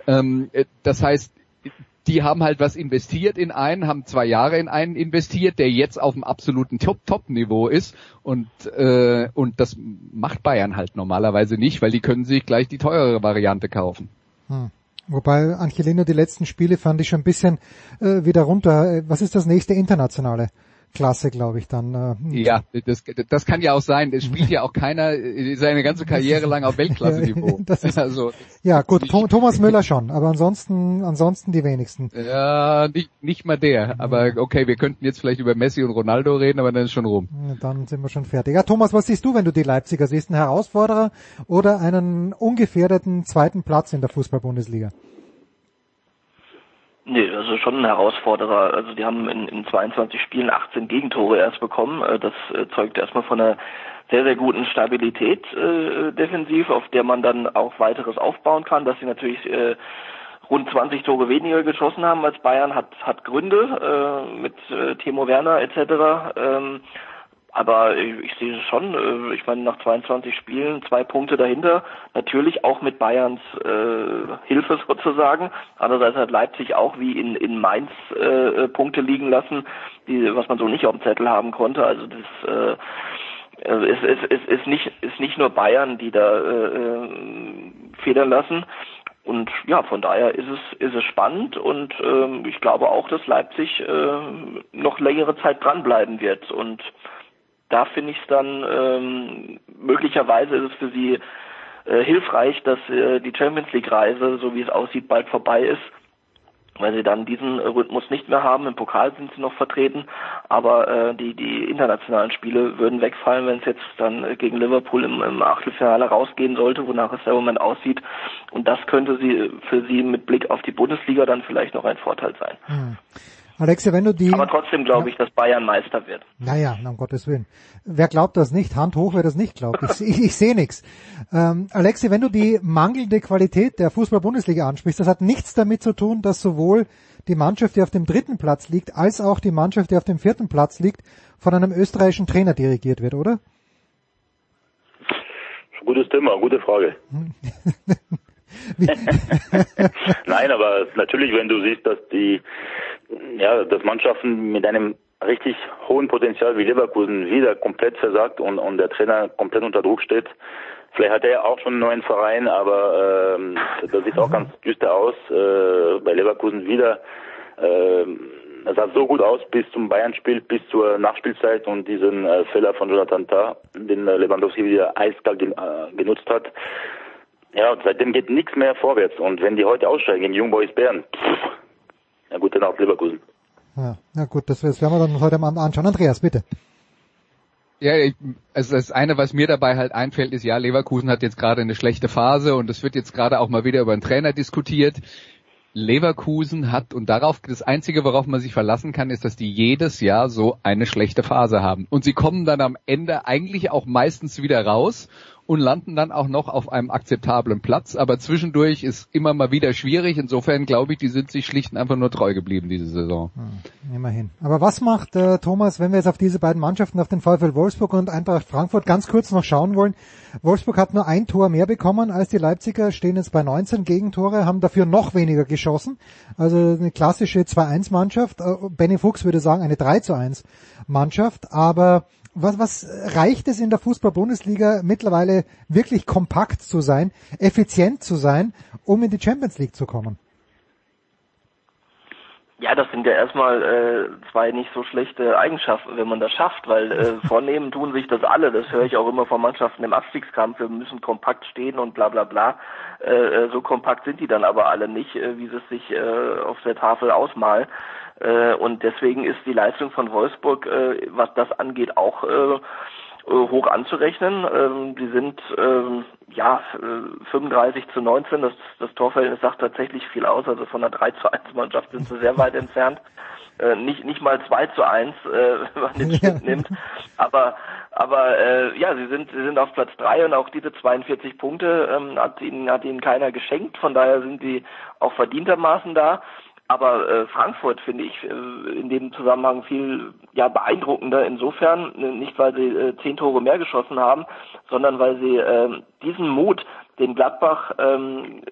Ähm, äh, das heißt, die haben halt was investiert in einen, haben zwei Jahre in einen investiert, der jetzt auf dem absoluten Top-Top-Niveau ist und äh, und das macht Bayern halt normalerweise nicht, weil die können sich gleich die teurere Variante kaufen. Hm. Wobei Angelino die letzten Spiele fand ich schon ein bisschen äh, wieder runter. Äh, was ist das nächste internationale? Klasse, glaube ich, dann. Äh, ja, das, das kann ja auch sein. Es spielt ja auch keiner äh, seine ganze Karriere lang auf Weltklasse-Niveau. also, ja, gut, Thomas Müller schon, aber ansonsten, ansonsten die wenigsten. Ja, nicht, nicht mal der. Aber okay, wir könnten jetzt vielleicht über Messi und Ronaldo reden, aber dann ist schon rum. Dann sind wir schon fertig. Ja, Thomas, was siehst du, wenn du die Leipziger siehst? Ein Herausforderer oder einen ungefährdeten zweiten Platz in der Fußball-Bundesliga? Nee, ist schon ein Herausforderer. Also die haben in, in 22 Spielen 18 Gegentore erst bekommen. Äh, das äh, zeugt erstmal von einer sehr, sehr guten Stabilität äh, defensiv, auf der man dann auch weiteres aufbauen kann. Dass sie natürlich äh, rund 20 Tore weniger geschossen haben als Bayern, hat, hat Gründe äh, mit äh, Timo Werner etc. Ähm, aber ich, ich sehe schon, äh, ich meine, nach 22 Spielen zwei Punkte dahinter, natürlich auch mit Bayerns äh, Hilfe sozusagen. Andererseits hat Leipzig auch wie in, in Mainz äh, Punkte liegen lassen, die, was man so nicht auf dem Zettel haben konnte. Also das äh, es, es, es ist nicht ist nicht nur Bayern, die da äh, äh, federn lassen. Und ja, von daher ist es ist es spannend und ähm, ich glaube auch, dass Leipzig äh, noch längere Zeit dranbleiben wird und da finde ich es dann ähm, möglicherweise ist es für sie äh, hilfreich, dass äh, die Champions League Reise, so wie es aussieht, bald vorbei ist, weil sie dann diesen Rhythmus nicht mehr haben. Im Pokal sind sie noch vertreten, aber äh, die die internationalen Spiele würden wegfallen, wenn es jetzt dann gegen Liverpool im, im Achtelfinale rausgehen sollte, wonach es im Moment aussieht. Und das könnte sie für sie mit Blick auf die Bundesliga dann vielleicht noch ein Vorteil sein. Hm. Alexia, wenn du die... Aber trotzdem glaube ich, dass Bayern Meister wird. Naja, um Gottes Willen. Wer glaubt das nicht? Hand hoch, wer das nicht glaubt. Ich, ich, ich sehe nichts. Ähm, Alexia, wenn du die mangelnde Qualität der Fußball-Bundesliga ansprichst, das hat nichts damit zu tun, dass sowohl die Mannschaft, die auf dem dritten Platz liegt, als auch die Mannschaft, die auf dem vierten Platz liegt, von einem österreichischen Trainer dirigiert wird, oder? Gutes Thema, gute Frage. Nein, aber natürlich, wenn du siehst, dass die, ja, dass Mannschaften mit einem richtig hohen Potenzial wie Leverkusen wieder komplett versagt und, und der Trainer komplett unter Druck steht. Vielleicht hat er ja auch schon einen neuen Verein, aber ähm, das sieht auch ganz düster aus. Äh, bei Leverkusen wieder. Äh, das sah so gut aus bis zum Bayern-Spiel, bis zur Nachspielzeit und diesen äh, Fehler von Jonathan Tah, den Lewandowski wieder eiskalt äh, genutzt hat. Ja, seitdem geht nichts mehr vorwärts. Und wenn die heute aussteigen gegen Young Boys Bern, pff, ja gut, dann auch Leverkusen. Ja, na gut, das, das werden wir dann heute mal anschauen. Andreas, bitte. Ja, ich, also das eine, was mir dabei halt einfällt, ist, ja, Leverkusen hat jetzt gerade eine schlechte Phase und es wird jetzt gerade auch mal wieder über einen Trainer diskutiert. Leverkusen hat, und darauf, das Einzige, worauf man sich verlassen kann, ist, dass die jedes Jahr so eine schlechte Phase haben. Und sie kommen dann am Ende eigentlich auch meistens wieder raus und landen dann auch noch auf einem akzeptablen Platz. Aber zwischendurch ist immer mal wieder schwierig. Insofern glaube ich, die sind sich schlicht und einfach nur treu geblieben diese Saison. Hm, immerhin. Aber was macht äh, Thomas, wenn wir jetzt auf diese beiden Mannschaften, auf den VfL Wolfsburg und Eintracht Frankfurt ganz kurz noch schauen wollen? Wolfsburg hat nur ein Tor mehr bekommen als die Leipziger, stehen jetzt bei 19 Gegentore, haben dafür noch weniger geschossen. Also eine klassische 2-1-Mannschaft. Äh, Benny Fuchs würde sagen eine 3-1-Mannschaft. Aber was, was reicht es in der Fußball-Bundesliga mittlerweile wirklich kompakt zu sein, effizient zu sein, um in die Champions League zu kommen? Ja, das sind ja erstmal äh, zwei nicht so schlechte Eigenschaften, wenn man das schafft, weil äh, vornehmen tun sich das alle. Das höre ich auch immer von Mannschaften im Abstiegskampf. Wir müssen kompakt stehen und bla bla bla. Äh, äh so kompakt sind die dann aber alle nicht, äh, wie sie es sich äh, auf der Tafel ausmalen. Äh, und deswegen ist die Leistung von Wolfsburg, äh, was das angeht, auch äh, hoch anzurechnen. Ähm, die sind ähm, ja 35 zu 19. Das, das Torverhältnis sagt tatsächlich viel aus. Also von einer 3 zu 1 Mannschaft sind sie sehr weit entfernt. Äh, nicht nicht mal 2 zu 1, äh, wenn man den Schnitt nimmt. Aber aber äh, ja, sie sind sie sind auf Platz 3 und auch diese 42 Punkte ähm, hat ihnen hat ihnen keiner geschenkt. Von daher sind sie auch verdientermaßen da. Aber äh, Frankfurt finde ich äh, in dem Zusammenhang viel ja beeindruckender insofern, äh, nicht weil sie äh, zehn Tore mehr geschossen haben, sondern weil sie äh, diesen Mut, den Gladbach ähm,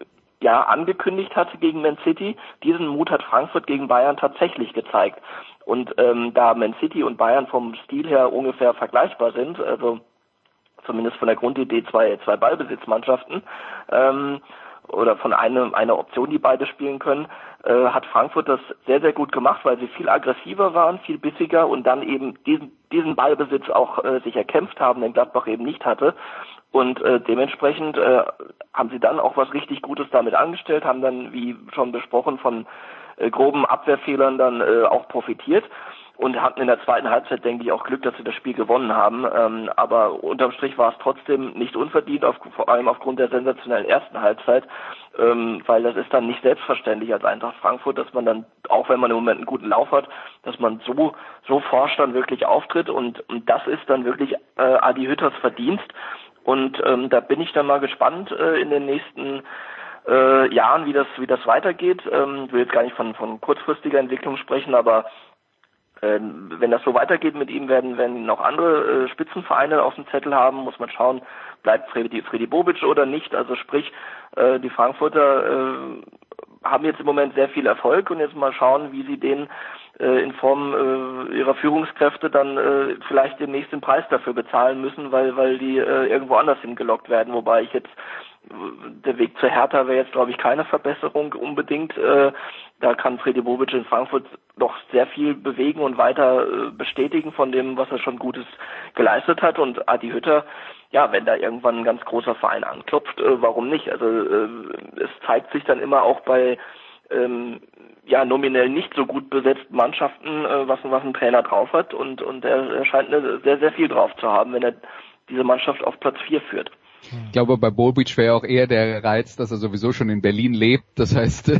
ja angekündigt hatte gegen Man City, diesen Mut hat Frankfurt gegen Bayern tatsächlich gezeigt. Und ähm, da Man City und Bayern vom Stil her ungefähr vergleichbar sind, also zumindest von der Grundidee zwei, zwei Ballbesitzmannschaften, ähm, oder von einem, einer Option, die beide spielen können, äh, hat Frankfurt das sehr, sehr gut gemacht, weil sie viel aggressiver waren, viel bissiger und dann eben diesen, diesen Ballbesitz auch äh, sich erkämpft haben, den Gladbach eben nicht hatte. Und äh, dementsprechend äh, haben sie dann auch was richtig Gutes damit angestellt, haben dann, wie schon besprochen, von äh, groben Abwehrfehlern dann äh, auch profitiert und hatten in der zweiten Halbzeit, denke ich, auch Glück, dass sie das Spiel gewonnen haben. Ähm, aber unterm Strich war es trotzdem nicht unverdient, auf, vor allem aufgrund der sensationellen ersten Halbzeit, ähm, weil das ist dann nicht selbstverständlich als Eintracht Frankfurt, dass man dann, auch wenn man im Moment einen guten Lauf hat, dass man so so forsch dann wirklich auftritt und, und das ist dann wirklich äh, Adi Hütters Verdienst. Und ähm, da bin ich dann mal gespannt äh, in den nächsten äh, Jahren, wie das wie das weitergeht. Ähm, ich will jetzt gar nicht von von kurzfristiger Entwicklung sprechen, aber ähm, wenn das so weitergeht mit ihm, werden, werden noch andere äh, Spitzenvereine auf dem Zettel haben, muss man schauen, bleibt Freddy, Freddy Bobic oder nicht. Also sprich, äh, die Frankfurter äh, haben jetzt im Moment sehr viel Erfolg und jetzt mal schauen, wie sie den in Form äh, ihrer Führungskräfte dann äh, vielleicht demnächst den Preis dafür bezahlen müssen, weil weil die äh, irgendwo anders hingelockt werden. Wobei ich jetzt der Weg zur Hertha wäre jetzt, glaube ich, keine Verbesserung unbedingt. Äh, da kann Freddy Bobic in Frankfurt doch sehr viel bewegen und weiter äh, bestätigen von dem, was er schon Gutes geleistet hat. Und Adi Hütter, ja, wenn da irgendwann ein ganz großer Verein anklopft, äh, warum nicht? Also äh, es zeigt sich dann immer auch bei ähm, ja nominell nicht so gut besetzten Mannschaften, was, was ein Trainer drauf hat und und er, er scheint sehr sehr viel drauf zu haben, wenn er diese Mannschaft auf Platz 4 führt. Ich glaube, bei Bobic wäre auch eher der Reiz, dass er sowieso schon in Berlin lebt. Das heißt,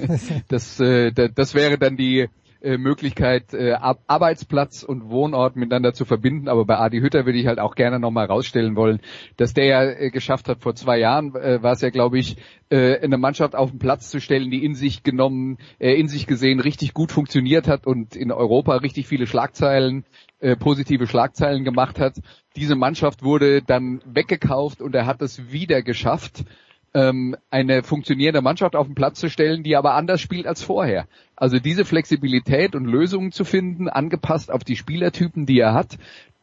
das, äh, das wäre dann die äh, Möglichkeit, äh, Arbeitsplatz und Wohnort miteinander zu verbinden. Aber bei Adi Hütter würde ich halt auch gerne nochmal rausstellen wollen, dass der ja geschafft hat, vor zwei Jahren war es ja, glaube ich, eine Mannschaft auf den Platz zu stellen, die in sich genommen, in sich gesehen richtig gut funktioniert hat und in Europa richtig viele Schlagzeilen äh, positive Schlagzeilen gemacht hat. Diese Mannschaft wurde dann weggekauft und er hat es wieder geschafft, ähm, eine funktionierende Mannschaft auf den Platz zu stellen, die aber anders spielt als vorher. Also diese Flexibilität und Lösungen zu finden, angepasst auf die Spielertypen, die er hat,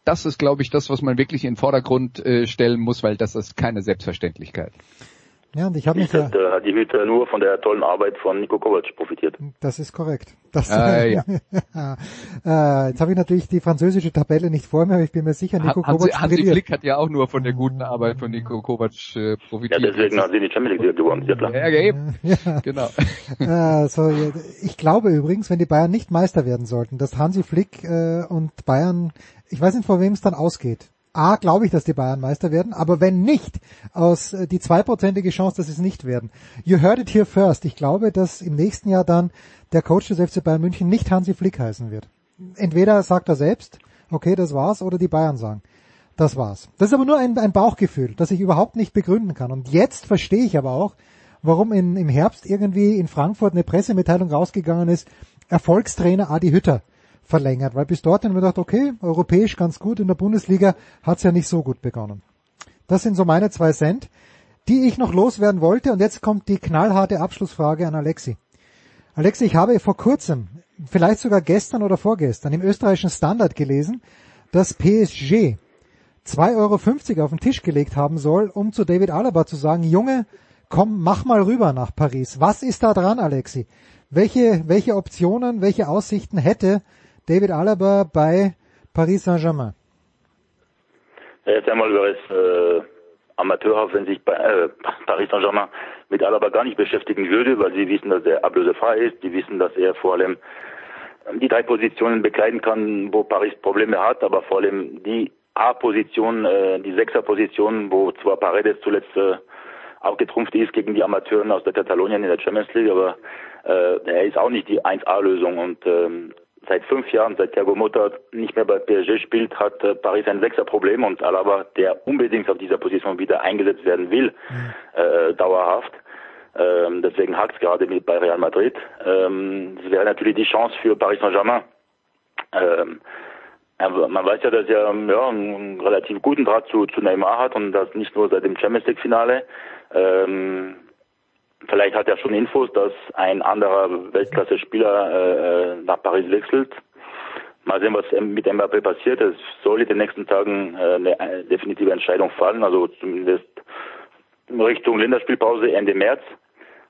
das ist, glaube ich, das, was man wirklich in den Vordergrund äh, stellen muss, weil das ist keine Selbstverständlichkeit. Ja, und ich habe mich ja, da hat die Hütte nur von der tollen Arbeit von Nico Kovac profitiert. Das ist korrekt. Das, äh, ja. äh, jetzt habe ich natürlich die französische Tabelle nicht vor mir, aber ich bin mir sicher, Nico Hansi, Kovac Hansi Flick hat ja auch nur von der guten Arbeit von Nico Kovac äh, profitiert. Ja, deswegen haben sie die Champions League gewonnen, ja klar. Ja, eben. Ja. Genau. Äh, so, ich glaube übrigens, wenn die Bayern nicht Meister werden sollten, dass Hansi Flick äh, und Bayern, ich weiß nicht, vor wem es dann ausgeht. A, glaube ich, dass die Bayern Meister werden, aber wenn nicht, aus äh, die zweiprozentige Chance, dass sie es nicht werden. You heard it here first. Ich glaube, dass im nächsten Jahr dann der Coach des FC Bayern München nicht Hansi Flick heißen wird. Entweder sagt er selbst, okay, das war's, oder die Bayern sagen, das war's. Das ist aber nur ein, ein Bauchgefühl, das ich überhaupt nicht begründen kann. Und jetzt verstehe ich aber auch, warum in, im Herbst irgendwie in Frankfurt eine Pressemitteilung rausgegangen ist, Erfolgstrainer Adi Hütter verlängert, weil bis dorthin haben wir gedacht, okay, europäisch ganz gut, in der Bundesliga hat's ja nicht so gut begonnen. Das sind so meine zwei Cent, die ich noch loswerden wollte und jetzt kommt die knallharte Abschlussfrage an Alexi. Alexi, ich habe vor kurzem, vielleicht sogar gestern oder vorgestern, im österreichischen Standard gelesen, dass PSG 2,50 Euro auf den Tisch gelegt haben soll, um zu David Alaba zu sagen, Junge, komm, mach mal rüber nach Paris. Was ist da dran, Alexi? Welche, welche Optionen, welche Aussichten hätte David Alaba bei Paris Saint-Germain? Jetzt einmal wäre es äh, amateurhaft, wenn sich bei, äh, Paris Saint-Germain mit Alaba gar nicht beschäftigen würde, weil sie wissen, dass er ablösefrei ist, die wissen, dass er vor allem die drei Positionen bekleiden kann, wo Paris Probleme hat, aber vor allem die A-Position, äh, die Sechser-Position, wo zwar Paredes zuletzt äh, auch getrumpft ist gegen die Amateuren aus der Katalonien in der Champions League, aber äh, er ist auch nicht die 1A-Lösung und ähm, seit fünf Jahren, seit Thiago Motta nicht mehr bei PSG spielt, hat äh, Paris ein Sechser-Problem und Alaba, der unbedingt auf dieser Position wieder eingesetzt werden will, mhm. äh, dauerhaft. Ähm, deswegen hakt es gerade mit bei Real Madrid. Ähm, das wäre natürlich die Chance für Paris Saint-Germain. Ähm, man weiß ja, dass er ja, einen relativ guten Draht zu, zu Neymar hat und das nicht nur seit dem Champions League Finale. Ähm, Vielleicht hat er schon Infos, dass ein anderer Weltklasse-Spieler äh, nach Paris wechselt. Mal sehen, was mit Mbappé passiert. Es soll in den nächsten Tagen äh, eine definitive Entscheidung fallen. Also zumindest Richtung Länderspielpause Ende März.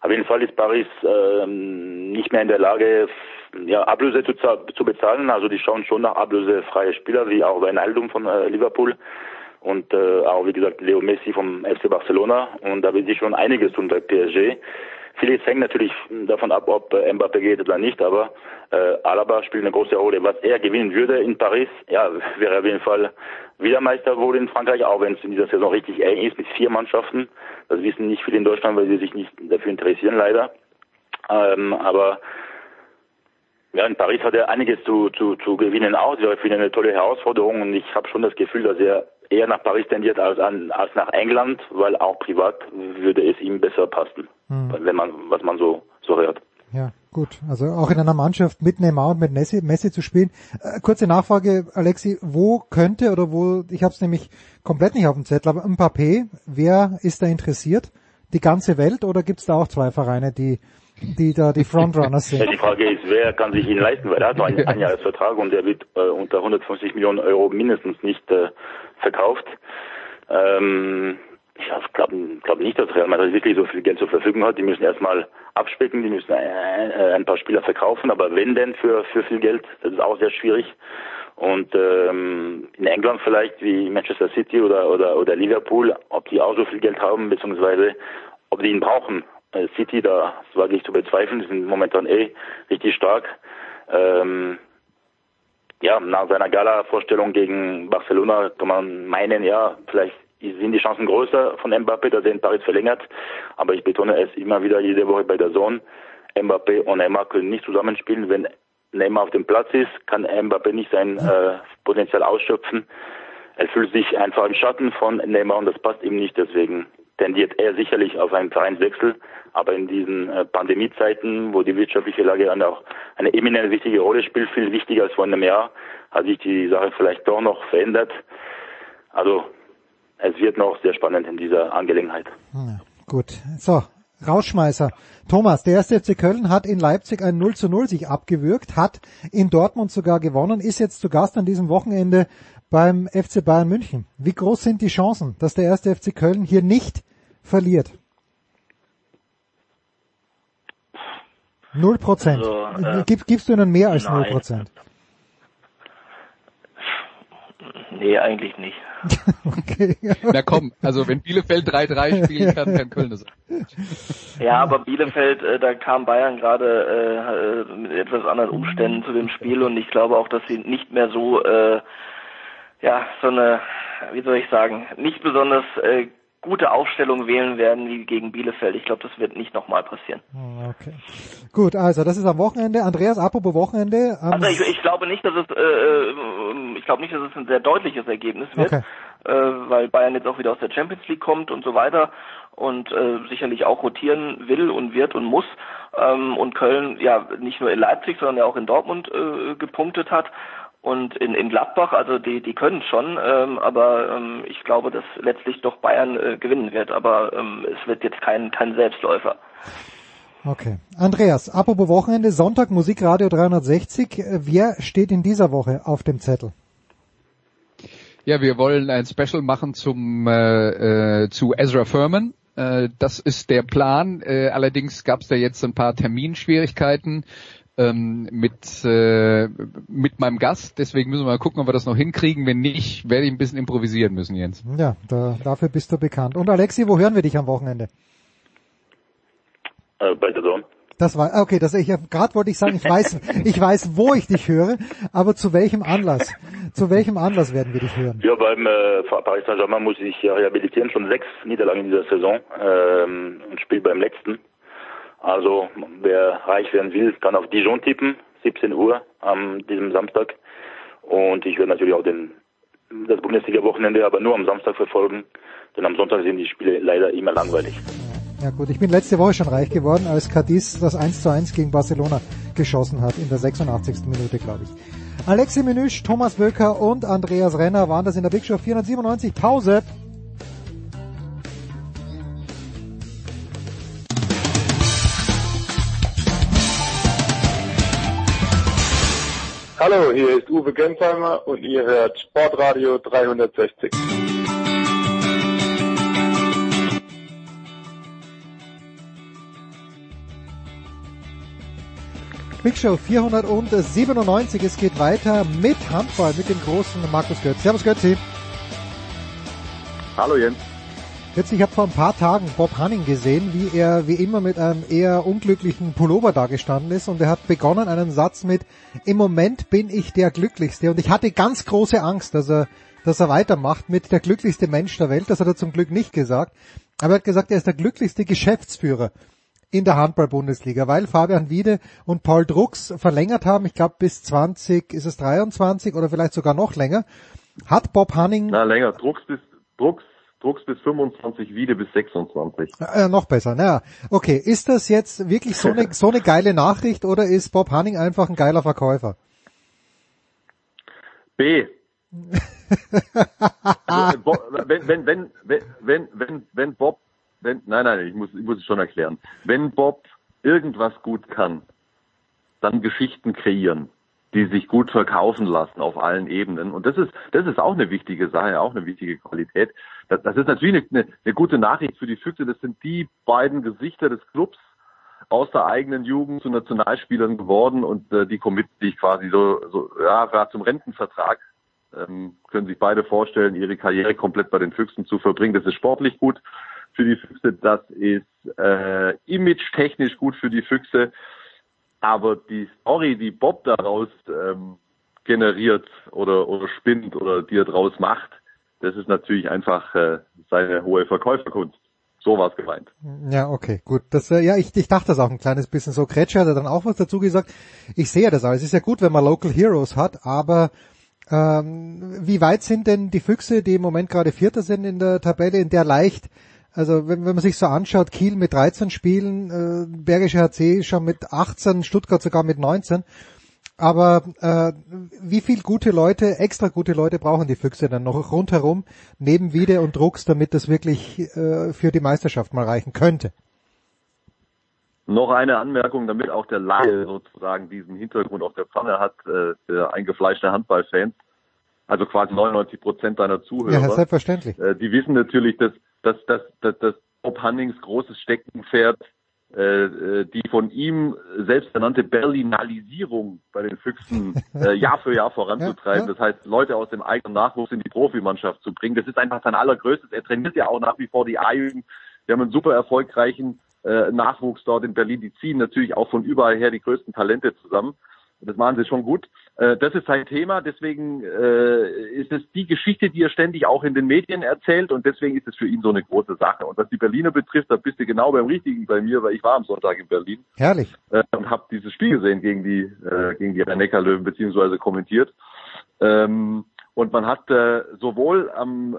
Auf jeden Fall ist Paris ähm, nicht mehr in der Lage, ja, Ablöse zu, zu bezahlen. Also die schauen schon nach ablösefreie Spieler, wie auch Wijnaldum von äh, Liverpool und äh, auch wie gesagt Leo Messi vom FC Barcelona. Und da wird sich schon einiges tun bei PSG. Vieles hängt natürlich davon ab, ob äh, Mbappé geht oder nicht, aber äh, Alaba spielt eine große Rolle. Was er gewinnen würde in Paris, ja, wäre auf jeden Fall wieder Meister wohl in Frankreich, auch wenn es in dieser Saison richtig eng ist mit vier Mannschaften. Das wissen nicht viele in Deutschland, weil sie sich nicht dafür interessieren, leider. Ähm, aber ja, in Paris hat er einiges zu, zu, zu gewinnen. Das wäre eine tolle Herausforderung und ich habe schon das Gefühl, dass er eher nach Paris tendiert als, an, als nach England, weil auch privat würde es ihm besser passen, hm. wenn man, was man so, so hört. Ja, gut. Also auch in einer Mannschaft mit Neymar und mit Messi, Messi zu spielen. Äh, kurze Nachfrage, Alexi, wo könnte oder wo, ich habe es nämlich komplett nicht auf dem Zettel, aber Mbappé, wer ist da interessiert? Die ganze Welt oder gibt es da auch zwei Vereine, die die da die Frontrunners sind? Ja, die Frage ist, wer kann sich ihn leisten, weil er hat noch einen Einjahresvertrag und der wird äh, unter 150 Millionen Euro mindestens nicht äh, verkauft. Ähm, ich glaube glaub nicht, dass Real Madrid wirklich so viel Geld zur Verfügung hat. Die müssen erstmal abspecken, die müssen äh, ein paar Spieler verkaufen, aber wenn denn für, für viel Geld, das ist auch sehr schwierig. Und ähm, in England vielleicht wie Manchester City oder, oder, oder Liverpool, ob die auch so viel Geld haben, beziehungsweise ob die ihn brauchen. Äh, City, da das wage ich zu bezweifeln, die sind momentan eh richtig stark. Ähm, ja, nach seiner Gala-Vorstellung gegen Barcelona kann man meinen, ja, vielleicht sind die Chancen größer von Mbappé, dass er in Paris verlängert. Aber ich betone es immer wieder jede Woche bei der Zone. Mbappé und Neymar können nicht zusammenspielen. Wenn Neymar auf dem Platz ist, kann Mbappé nicht sein äh, Potenzial ausschöpfen. Er fühlt sich einfach im Schatten von Neymar und das passt ihm nicht. Deswegen tendiert er sicherlich auf einen Vereinswechsel. Aber in diesen äh, Pandemiezeiten, wo die wirtschaftliche Lage auch eine eminent wichtige Rolle spielt, viel wichtiger als vor einem Jahr, hat sich die Sache vielleicht doch noch verändert. Also es wird noch sehr spannend in dieser Angelegenheit. Ja, gut. So, Rausschmeißer. Thomas, der erste FC Köln hat in Leipzig ein 0 zu 0 sich abgewürgt, hat in Dortmund sogar gewonnen, ist jetzt zu Gast an diesem Wochenende beim FC Bayern München. Wie groß sind die Chancen, dass der erste FC Köln hier nicht verliert? Null Prozent. Also, äh, Gib, gibst du ihnen mehr als null Prozent? Nee, eigentlich nicht. okay. Na komm, also wenn Bielefeld 3-3 spielen kann, kann Köln das. Ja, aber Bielefeld, äh, da kam Bayern gerade äh, mit etwas anderen Umständen zu dem Spiel und ich glaube auch, dass sie nicht mehr so, äh, ja, so eine, wie soll ich sagen, nicht besonders äh, gute Aufstellung wählen werden wie gegen Bielefeld. Ich glaube, das wird nicht nochmal passieren. Ah, okay. Gut, also das ist am Wochenende. Andreas, apropos Wochenende. also ich, ich, glaube nicht, dass es äh, äh, ich glaube nicht, dass es ein sehr deutliches Ergebnis wird, okay. äh, weil Bayern jetzt auch wieder aus der Champions League kommt und so weiter und äh, sicherlich auch rotieren will und wird und muss ähm, und Köln ja nicht nur in Leipzig, sondern ja auch in Dortmund äh, gepunktet hat und in, in Gladbach, also die, die können schon, ähm, aber ähm, ich glaube, dass letztlich doch Bayern äh, gewinnen wird, aber ähm, es wird jetzt kein, kein Selbstläufer. Okay. Andreas, apropos Wochenende, Sonntag Musikradio 360. Wer steht in dieser Woche auf dem Zettel? Ja, wir wollen ein Special machen zum äh, äh, zu Ezra Furman. Äh, das ist der Plan. Äh, allerdings gab es da jetzt ein paar Terminschwierigkeiten ähm, mit, äh, mit meinem Gast. Deswegen müssen wir mal gucken, ob wir das noch hinkriegen. Wenn nicht, werde ich ein bisschen improvisieren müssen, Jens. Ja, da, dafür bist du bekannt. Und Alexi, wo hören wir dich am Wochenende? Äh, bei der Zone. Das war okay, das ich gerade wollte ich sagen, ich weiß, ich weiß, wo ich dich höre, aber zu welchem Anlass? Zu welchem Anlass werden wir dich hören? Ja, beim äh, Paris Saint-Germain muss ich ja rehabilitieren, schon sechs Niederlagen in dieser Saison ähm, und spiele beim letzten. Also wer reich werden will, kann auf Dijon tippen, 17 Uhr am diesem Samstag. Und ich werde natürlich auch den, das Bundesliga-Wochenende aber nur am Samstag verfolgen, denn am Sonntag sind die Spiele leider immer langweilig. Ja gut, ich bin letzte Woche schon reich geworden, als Cadiz das 1 zu 1 gegen Barcelona geschossen hat, in der 86. Minute, glaube ich. Alexi Menüsch, Thomas Wölker und Andreas Renner waren das in der Big Show 497. Pause. Hallo, hier ist Uwe Gensheimer und ihr hört Sportradio 360. Big Show 497, es geht weiter mit Handball, mit dem großen Markus Götz. Servus Götzi. Hallo Jens. Jetzt, ich habe vor ein paar Tagen Bob Hanning gesehen, wie er wie immer mit einem eher unglücklichen Pullover dagestanden ist und er hat begonnen einen Satz mit Im Moment bin ich der Glücklichste und ich hatte ganz große Angst, dass er, dass er weitermacht mit der glücklichste Mensch der Welt. Das hat er zum Glück nicht gesagt. Aber er hat gesagt, er ist der glücklichste Geschäftsführer in der Handball-Bundesliga, weil Fabian Wiede und Paul Drucks verlängert haben, ich glaube bis 20, ist es 23 oder vielleicht sogar noch länger, hat Bob Hanning... Na länger, Drucks bis, Drucks Drucks bis 25, Wiede bis 26. Äh, noch besser, naja. Okay, ist das jetzt wirklich so eine, so eine geile Nachricht oder ist Bob Hanning einfach ein geiler Verkäufer? B. also, wenn, wenn, wenn, wenn, wenn, wenn Bob, wenn, nein, nein, ich muss, ich muss es schon erklären. Wenn Bob irgendwas gut kann, dann Geschichten kreieren die sich gut verkaufen lassen auf allen Ebenen. Und das ist, das ist auch eine wichtige Sache, auch eine wichtige Qualität. Das, das ist natürlich eine, eine, gute Nachricht für die Füchse. Das sind die beiden Gesichter des Clubs aus der eigenen Jugend zu Nationalspielern geworden und äh, die committen sich quasi so, so ja, zum Rentenvertrag. Ähm, können sich beide vorstellen, ihre Karriere komplett bei den Füchsen zu verbringen. Das ist sportlich gut für die Füchse, das ist äh, image-technisch gut für die Füchse. Aber die Story, die Bob daraus ähm, generiert oder, oder spinnt oder die er daraus macht, das ist natürlich einfach äh, seine hohe Verkäuferkunst. So war es gemeint. Ja, okay, gut. Das, äh, ja, ich, ich dachte das auch ein kleines bisschen so. Kretscher hat er dann auch was dazu gesagt. Ich sehe das auch. Es ist ja gut, wenn man Local Heroes hat, aber ähm, wie weit sind denn die Füchse, die im Moment gerade Vierter sind in der Tabelle, in der leicht also wenn, wenn man sich so anschaut, Kiel mit 13 Spielen, äh, Bergische HC schon mit 18, Stuttgart sogar mit 19. Aber äh, wie viel gute Leute, extra gute Leute brauchen die Füchse dann noch rundherum, neben Wiede und Drucks, damit das wirklich äh, für die Meisterschaft mal reichen könnte? Noch eine Anmerkung, damit auch der Laie sozusagen diesen Hintergrund auf der Pfanne hat, äh, der eingefleischte Handballfans, also quasi 99 Prozent deiner Zuhörer. Ja, selbstverständlich. Äh, die wissen natürlich, dass dass, dass, dass, dass Bob Hannings großes Steckenpferd die von ihm selbst ernannte Berlinalisierung bei den Füchsen äh, Jahr für Jahr voranzutreiben. Das heißt, Leute aus dem eigenen Nachwuchs in die Profimannschaft zu bringen. Das ist einfach sein allergrößtes. Er trainiert ja auch nach wie vor die A-Jugend. Wir haben einen super erfolgreichen äh, Nachwuchs dort in Berlin. Die ziehen natürlich auch von überall her die größten Talente zusammen. Das machen sie schon gut. Äh, das ist sein Thema, deswegen äh, ist es die Geschichte, die er ständig auch in den Medien erzählt und deswegen ist es für ihn so eine große Sache. Und was die Berliner betrifft, da bist du genau beim Richtigen bei mir, weil ich war am Sonntag in Berlin. Herrlich. Äh, und habe dieses Spiel gesehen gegen die gegen die Rhein-Neckar-Löwen beziehungsweise kommentiert. Ähm, und man hat sowohl am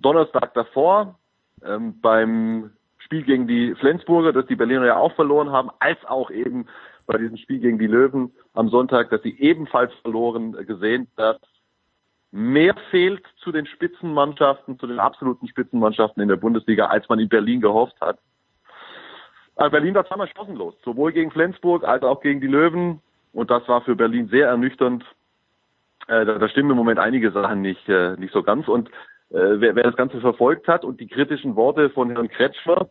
Donnerstag davor ähm, beim Spiel gegen die Flensburger, das die Berliner ja auch verloren haben, als auch eben bei diesem Spiel gegen die Löwen am Sonntag, dass sie ebenfalls verloren gesehen, dass mehr fehlt zu den Spitzenmannschaften, zu den absoluten Spitzenmannschaften in der Bundesliga, als man in Berlin gehofft hat. Aber Berlin war zweimal chancenlos, sowohl gegen Flensburg als auch gegen die Löwen. Und das war für Berlin sehr ernüchternd. Äh, da, stimmen im Moment einige Sachen nicht, äh, nicht so ganz. Und äh, wer, wer das Ganze verfolgt hat und die kritischen Worte von Herrn Kretschmer,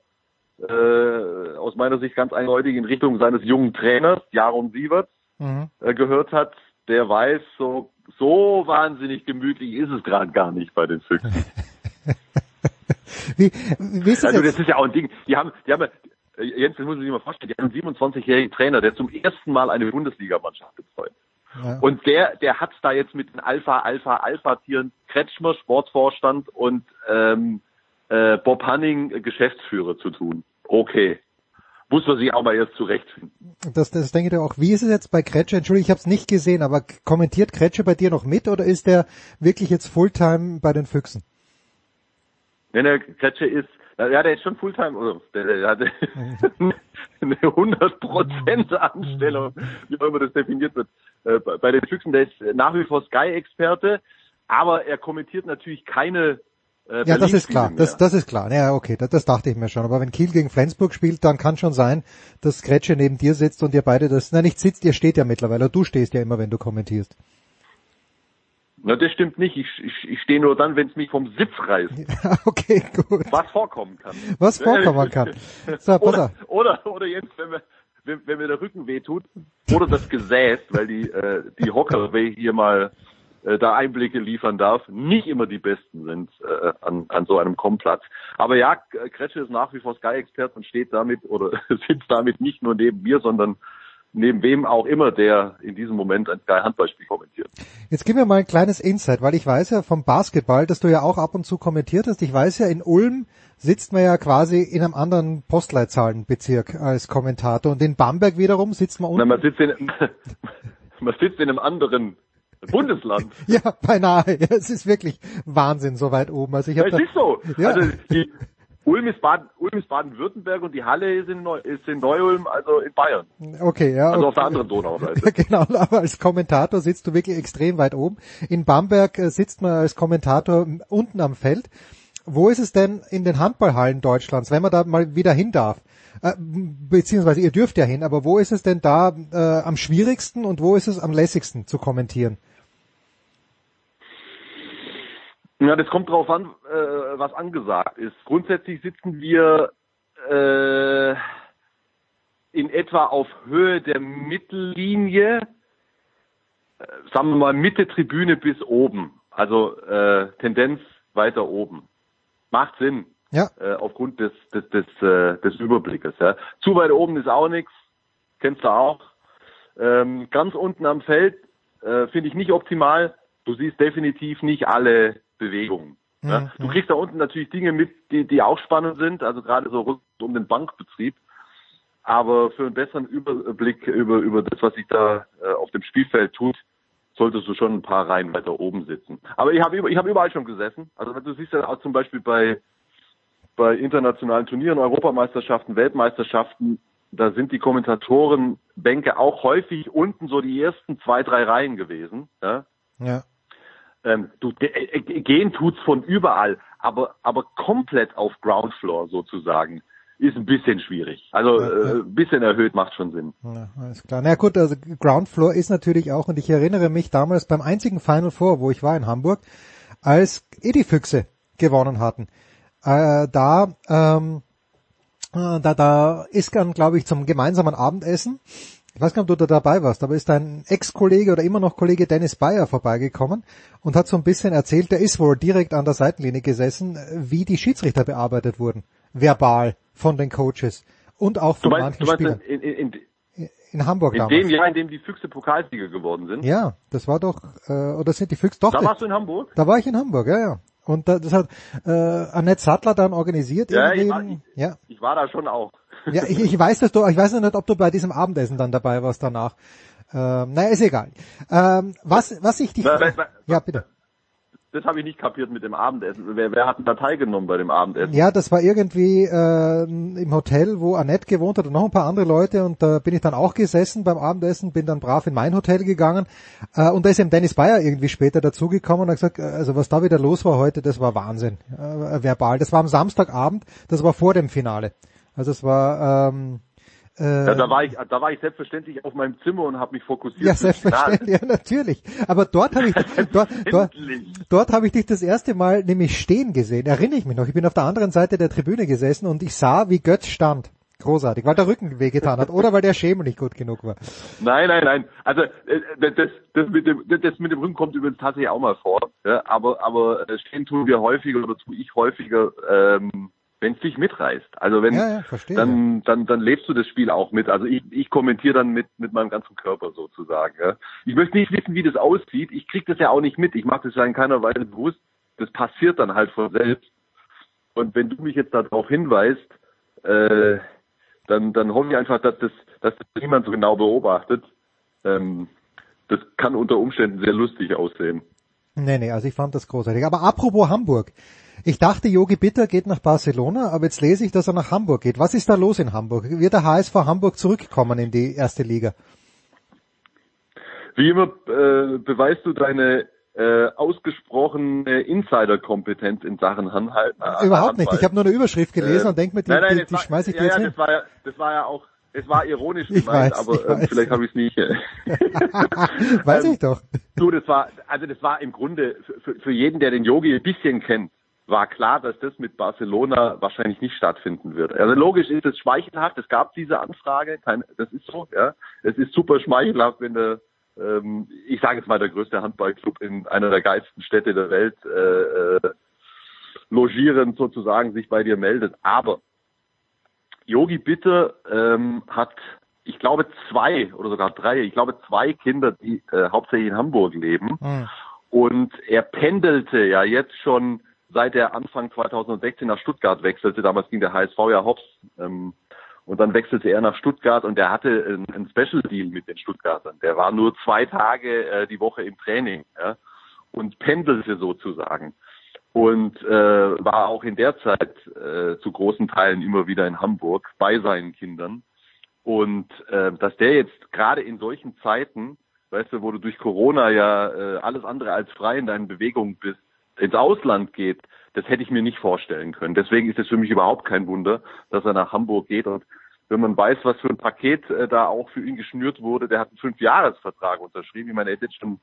äh, aus meiner Sicht ganz eindeutig in Richtung seines jungen Trainers, Jaron Sievert, mhm. äh, gehört hat, der weiß, so, so wahnsinnig gemütlich ist es gerade gar nicht bei den Füchsen. wie, wie ist das also das ist ja auch ein Ding, die haben, die haben, äh, Jens, das muss man sich mal vorstellen, die haben einen 27-jährigen Trainer, der zum ersten Mal eine Bundesligamannschaft betreut. Ja. Und der, der hat da jetzt mit den Alpha, Alpha, Alpha-Tieren Kretschmer, Sportvorstand und ähm, äh, Bob Hanning, Geschäftsführer zu tun. Okay. Muss man sich auch mal erst zurechtfinden. Das, das denke ich auch. Wie ist es jetzt bei Kretsche? Entschuldigung, ich habe es nicht gesehen, aber kommentiert Kretsche bei dir noch mit oder ist der wirklich jetzt Fulltime bei den Füchsen? Wenn der Kretsche ist, ja, der ist schon Fulltime, oder der, der hat eine 100% Anstellung, wie auch immer das definiert wird, äh, bei den Füchsen. Der ist nach wie vor Sky-Experte, aber er kommentiert natürlich keine äh, ja, das ist klar. Das, das ist klar. Ja, okay, das, das dachte ich mir schon. Aber wenn Kiel gegen Flensburg spielt, dann kann schon sein, dass Gretsche neben dir sitzt und ihr beide das, na nicht sitzt, ihr steht ja mittlerweile. Du stehst ja immer, wenn du kommentierst. Na, das stimmt nicht. Ich, ich, ich stehe nur dann, wenn es mich vom Sitz reißt. okay, gut. Was vorkommen kann. Was vorkommen kann. So, pass oder, oder, oder jetzt, wenn wir, wenn, wenn mir der Rücken wehtut oder das Gesäß, weil die, äh, die Hocker, hier mal äh, da Einblicke liefern darf, nicht immer die besten sind äh, an, an so einem Komplatz. Aber ja, Kretsche ist nach wie vor Sky-Expert und steht damit oder sitzt damit nicht nur neben mir, sondern neben wem auch immer, der in diesem Moment ein Sky Handballspiel kommentiert. Jetzt gib mir mal ein kleines Insight, weil ich weiß ja vom Basketball, dass du ja auch ab und zu kommentiert hast. Ich weiß ja, in Ulm sitzt man ja quasi in einem anderen Postleitzahlenbezirk als Kommentator und in Bamberg wiederum sitzt man unten. Nein, man sitzt in, man sitzt in einem anderen Bundesland. ja, beinahe. Es ist wirklich Wahnsinn so weit oben. Also ich ja, es ist so. Ja. Also die, Ulm ist Baden, Ulm ist Baden-Württemberg und die Halle ist in, Neu, ist in Neu-Ulm, also in Bayern. Okay, ja. Also okay. auf der anderen Donauseite. genau, aber als Kommentator sitzt du wirklich extrem weit oben. In Bamberg äh, sitzt man als Kommentator unten am Feld. Wo ist es denn in den Handballhallen Deutschlands, wenn man da mal wieder hin darf? Äh, beziehungsweise ihr dürft ja hin, aber wo ist es denn da äh, am schwierigsten und wo ist es am lässigsten zu kommentieren? Ja, das kommt drauf an, äh, was angesagt ist. Grundsätzlich sitzen wir äh, in etwa auf Höhe der Mittellinie, äh, sagen wir mal Mitte Tribüne bis oben, also äh, Tendenz weiter oben. Macht Sinn. Ja. Äh, aufgrund des des des, äh, des Überblickes. Ja. Zu weit oben ist auch nichts, kennst du auch. Ähm, ganz unten am Feld äh, finde ich nicht optimal. Du siehst definitiv nicht alle Bewegungen. Mhm. Ja. Du kriegst da unten natürlich Dinge mit, die, die auch spannend sind, also gerade so rund um den Bankbetrieb. Aber für einen besseren Überblick über, über das, was sich da äh, auf dem Spielfeld tut, solltest du schon ein paar Reihen weiter oben sitzen. Aber ich habe ich hab überall schon gesessen. Also du siehst ja auch zum Beispiel bei, bei internationalen Turnieren, Europameisterschaften, Weltmeisterschaften, da sind die Kommentatorenbänke auch häufig unten so die ersten zwei, drei Reihen gewesen. Ja. Ja. Ähm, du, äh, gehen tut's von überall, aber, aber komplett auf Ground Floor sozusagen ist ein bisschen schwierig. Also Ja, ja. äh, ein bisschen erhöht macht schon Sinn. Ja, alles klar. Na gut, also Ground Floor ist natürlich auch, und ich erinnere mich damals beim einzigen Final Four, wo ich war in Hamburg, als Edi Füchse gewonnen hatten. Äh, da, ähm, äh, da, da ist dann, glaube ich, zum gemeinsamen Abendessen, ich weiß gar nicht, ob du da dabei warst, aber ist dein Ex-Kollege oder immer noch Kollege Dennis Bayer vorbeigekommen und hat so ein bisschen erzählt, der ist wohl direkt an der Seitenlinie gesessen, wie die Schiedsrichter bearbeitet wurden. Verbal von den Coaches und auch von meinst, manchen Spielern. in, in, in, In Hamburg in damals. dem Jahr, in dem die Füchse Pokalsieger geworden sind? Ja, das war doch, äh, oder sind die Füchse doch? Da warst du in Hamburg? Da war ich in Hamburg, ja, ja. Und da, das hat äh, Annette Sattler dann organisiert. Ja, ich war, ich, ja. ich war da schon auch. ja ich, ich weiß, dass du, ich weiß noch nicht, ob du bei diesem Abendessen dann dabei warst danach. Ähm, naja, ist egal. Ähm, was, was ich dich, Na, na, na, ja bitte. Das habe ich nicht kapiert mit dem Abendessen. Wer, wer hat da teilgenommen bei dem Abendessen? Ja, das war irgendwie äh, im Hotel, wo Annette gewohnt hat und noch ein paar andere Leute und da bin ich dann auch gesessen beim Abendessen, bin dann brav in mein Hotel gegangen äh, und da ist eben Dennis Bayer irgendwie später dazugekommen und hat gesagt, äh, also was da wieder los war heute, das war Wahnsinn, äh, verbal. Das war am Samstagabend, das war vor dem Finale. Also es war ähm, äh, Ja, da war ich, da war ich selbstverständlich auf meinem Zimmer und habe mich fokussiert. ja, selbstverständlich, ja, natürlich. Aber dort habe ich, dort, dort, dort habe ich dich das erste Mal nämlich stehen gesehen. Erinnere ich mich noch. Ich bin auf der anderen Seite der Tribüne gesessen und ich sah, wie Götz stand. Großartig, weil der Rücken wehgetan hat oder weil der Schemel nicht gut genug war. Nein, nein, nein. Also äh, das, das, mit dem, das mit dem Rücken kommt übrigens tatsächlich auch mal vor. Ja, aber aber äh, stehen tun wir häufiger oder tue ich häufiger, ähm, wenn es dich mitreißt. Also wenn Ja, ja, dann dann dann lebst du das Spiel auch mit. Also ich ich kommentiere dann mit mit meinem ganzen Körper sozusagen. Ja. Ich möchte nicht wissen, wie das aussieht. Ich krieg das ja auch nicht mit. Ich mache das ja in keiner Weise bewusst. Das passiert dann halt von selbst. Und wenn du mich jetzt darauf hinweist, äh, dann, dann hoffe ich einfach, dass das, dass das niemand so genau beobachtet. Ähm, das kann unter Umständen sehr lustig aussehen. Nee, nee, also ich fand das großartig. Aber apropos Hamburg. Ich dachte, Yogi Bitter geht nach Barcelona, aber jetzt lese ich, dass er nach Hamburg geht. Was ist da los in Hamburg? Wird der HSV Hamburg zurückkommen in die erste Liga? Wie immer äh, beweist du deine äh, ausgesprochene Insiderkompetenz in Sachen Handhal äh, Überhaupt nicht. Handball. Ich habe nur eine Überschrift gelesen Ähm, und denke mir, die, nein, nein, die, die schmeiße ich ja, dir jetzt ja, hin. das war ja, das war ja auch, es war ironisch gemeint, weiß, aber ähm, weiß. vielleicht habe ich es nicht. Äh, Weiß ähm, ich doch. Du, das war, also das war im Grunde für, für, für jeden, der den Yogi ein bisschen kennt, war klar, dass das mit Barcelona wahrscheinlich nicht stattfinden wird. Also logisch ist es schmeichelhaft, es gab diese Anfrage, kein, das ist so, ja. Es ist super schmeichelhaft, wenn der, ähm, ich sage jetzt mal, der größte Handballclub in einer der geilsten Städte der Welt äh, äh, logierend sozusagen sich bei dir meldet. Aber Yogi Bitter ähm, hat, ich glaube, zwei oder sogar drei, ich glaube zwei Kinder, die äh, hauptsächlich in Hamburg leben. Hm. Und er pendelte ja jetzt schon seit er Anfang 2016 nach Stuttgart wechselte. Damals ging der HSV ja hops. Ähm, und dann wechselte er nach Stuttgart und er hatte einen, einen Special Deal mit den Stuttgartern. Der war nur zwei Tage äh, die Woche im Training ja, und pendelte sozusagen. Und äh, war auch in der Zeit äh, zu großen Teilen immer wieder in Hamburg bei seinen Kindern. Und äh, dass der jetzt gerade in solchen Zeiten, weißt du, wo du durch Corona ja äh, alles andere als frei in deinen Bewegungen bist, ins Ausland geht, das hätte ich mir nicht vorstellen können. Deswegen ist es für mich überhaupt kein Wunder, dass er nach Hamburg geht. Und wenn man weiß, was für ein Paket äh, da auch für ihn geschnürt wurde, der hat einen Fünfjahresvertrag unterschrieben. Ich meine, er ist jetzt schon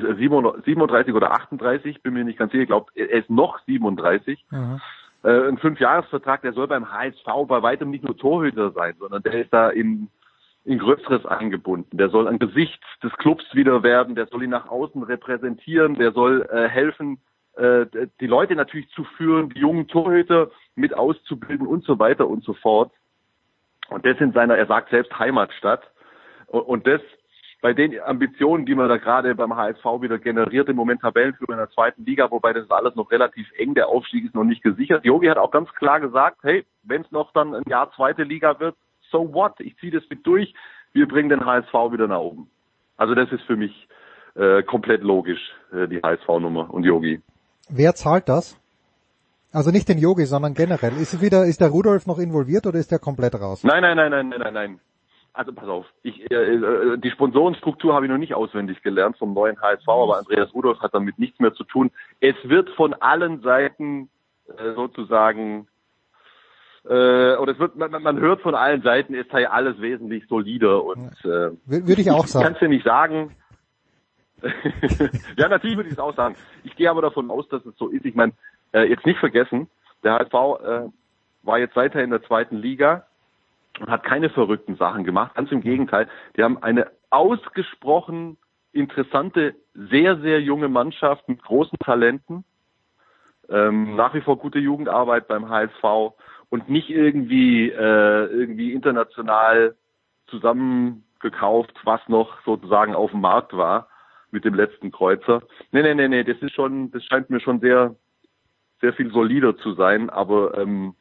37 oder 38, bin mir nicht ganz sicher. Ich glaube, er ist noch 37. Mhm. Äh, ein Fünfjahresvertrag, der soll beim HSV bei weitem nicht nur Torhüter sein, sondern der ist da in, in Größeres eingebunden. Der soll ein Gesicht des Clubs wieder werden, der soll ihn nach außen repräsentieren, der soll äh, helfen, äh, die Leute natürlich zu führen, die jungen Torhüter mit auszubilden und so weiter und so fort. Und das in seiner, er sagt selbst Heimatstadt. Und das bei den Ambitionen, die man da gerade beim HSV wieder generiert, im Moment Tabellenführer in der zweiten Liga, wobei das alles noch relativ eng, der Aufstieg ist noch nicht gesichert. Jogi hat auch ganz klar gesagt, hey, wenn es noch dann ein Jahr zweite Liga wird, so what? Ich ziehe das mit durch, wir bringen den HSV wieder nach oben. Also das ist für mich äh, komplett logisch, äh, die HSV-Nummer und Yogi. Wer zahlt das? Also nicht den Yogi, sondern generell. Ist wieder, ist der Rudolf noch involviert oder ist der komplett raus? Nein, nein, nein, nein, nein, nein, nein. Also pass auf, ich, äh, äh, die Sponsorenstruktur habe ich noch nicht auswendig gelernt vom neuen HSV, aber Andreas Rudolf hat damit nichts mehr zu tun. Es wird von allen Seiten äh, sozusagen äh, oder es wird, man, man hört von allen Seiten, es sei alles wesentlich solider und äh, würde ich auch sagen. Kannst du nicht sagen. ja, natürlich würde ich es auch sagen. Ich gehe aber davon aus, dass es so ist. Ich meine, äh, jetzt nicht vergessen, der HSV äh, war jetzt weiter in der zweiten Liga und hat keine verrückten Sachen gemacht. Ganz im Gegenteil, die haben eine ausgesprochen interessante, sehr, sehr junge Mannschaft mit großen Talenten. Ähm, nach wie vor gute Jugendarbeit beim HSV und nicht irgendwie äh, irgendwie international zusammengekauft, was noch sozusagen auf dem Markt war mit dem letzten Kreuzer. Nee, nee, nee, nee, das ist schon, das scheint mir schon sehr, sehr viel solider zu sein, aber ähm,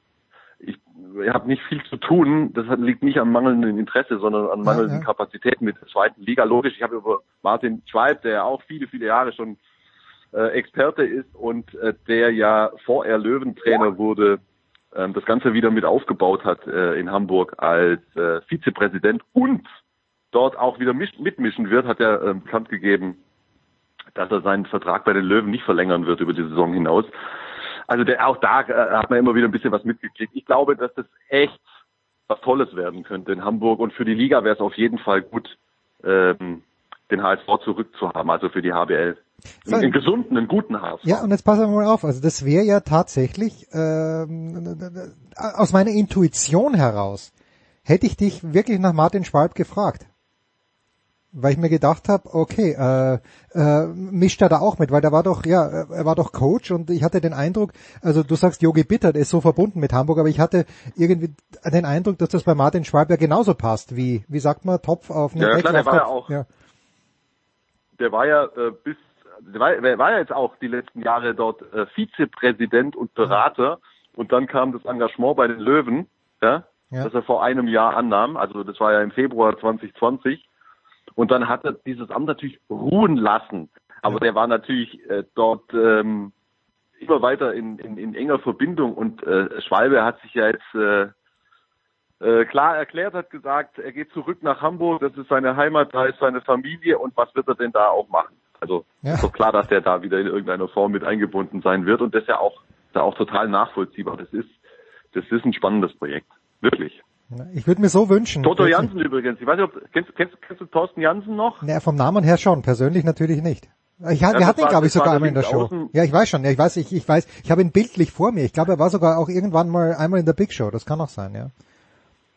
ich, habe nicht viel zu tun. Das liegt nicht am mangelnden Interesse, sondern an mangelnden ja, ja. Kapazitäten mit der zweiten Liga. Logisch, ich habe über Martin Schweib, der ja auch viele, viele Jahre schon äh, Experte ist und äh, der ja vor er Löwentrainer wurde, äh, das Ganze wieder mit aufgebaut hat äh, in Hamburg als äh, Vizepräsident und dort auch wieder mitmischen wird, hat er äh, bekannt gegeben, dass er seinen Vertrag bei den Löwen nicht verlängern wird über die Saison hinaus. Also der, auch da äh, hat man immer wieder ein bisschen was mitgekriegt. Ich glaube, dass das echt was Tolles werden könnte in Hamburg und für die Liga wäre es auf jeden Fall gut, ähm, den HSV zurückzuhaben, also für die HBL. So, einen gesunden, einen guten HSV. Ja, und jetzt passen wir mal auf. Also das wäre ja tatsächlich ähm, aus meiner Intuition heraus, hätte ich dich wirklich nach Martin Schwalb gefragt weil ich mir gedacht habe, okay, äh, äh, mischt er da auch mit, weil der war doch, ja, er war doch Coach und ich hatte den Eindruck, also du sagst, Yogi Bitter der ist so verbunden mit Hamburg, aber ich hatte irgendwie den Eindruck, dass das bei Martin Schwab ja genauso passt, wie, wie sagt man, Topf auf einen Ja, klar, der war ja auch, ja. der war ja äh, bis, der war, der war ja jetzt auch die letzten Jahre dort äh, Vizepräsident und Berater mhm. und dann kam das Engagement bei den Löwen, ja, ja. das er vor einem Jahr annahm, also das war ja im Februar 2020 und dann hat er dieses Amt natürlich ruhen lassen. Aber der war natürlich äh, dort ähm, immer weiter in, in, in enger Verbindung und äh, Schwalbe hat sich ja jetzt äh, äh, klar erklärt, hat gesagt, er geht zurück nach Hamburg, das ist seine Heimat, da ist seine Familie und was wird er denn da auch machen? Also ja. ist doch klar, dass der da wieder in irgendeiner Form mit eingebunden sein wird und das ist ja auch, da auch total nachvollziehbar. Das ist, das ist ein spannendes Projekt. Wirklich. Ich würde mir so wünschen. Toto Jansen übrigens. Ich weiß nicht, ob, kennst, kennst, kennst du Thorsten Jansen noch? Naja, vom Namen her schon, persönlich natürlich nicht. Ich, ja, wir hatten ihn, glaube ich, sogar einmal in der Show. Ja, ich weiß schon, ja, ich weiß, ich, ich weiß, ich habe ihn bildlich vor mir. Ich glaube, er war sogar auch irgendwann mal einmal in der Big Show. Das kann auch sein, ja.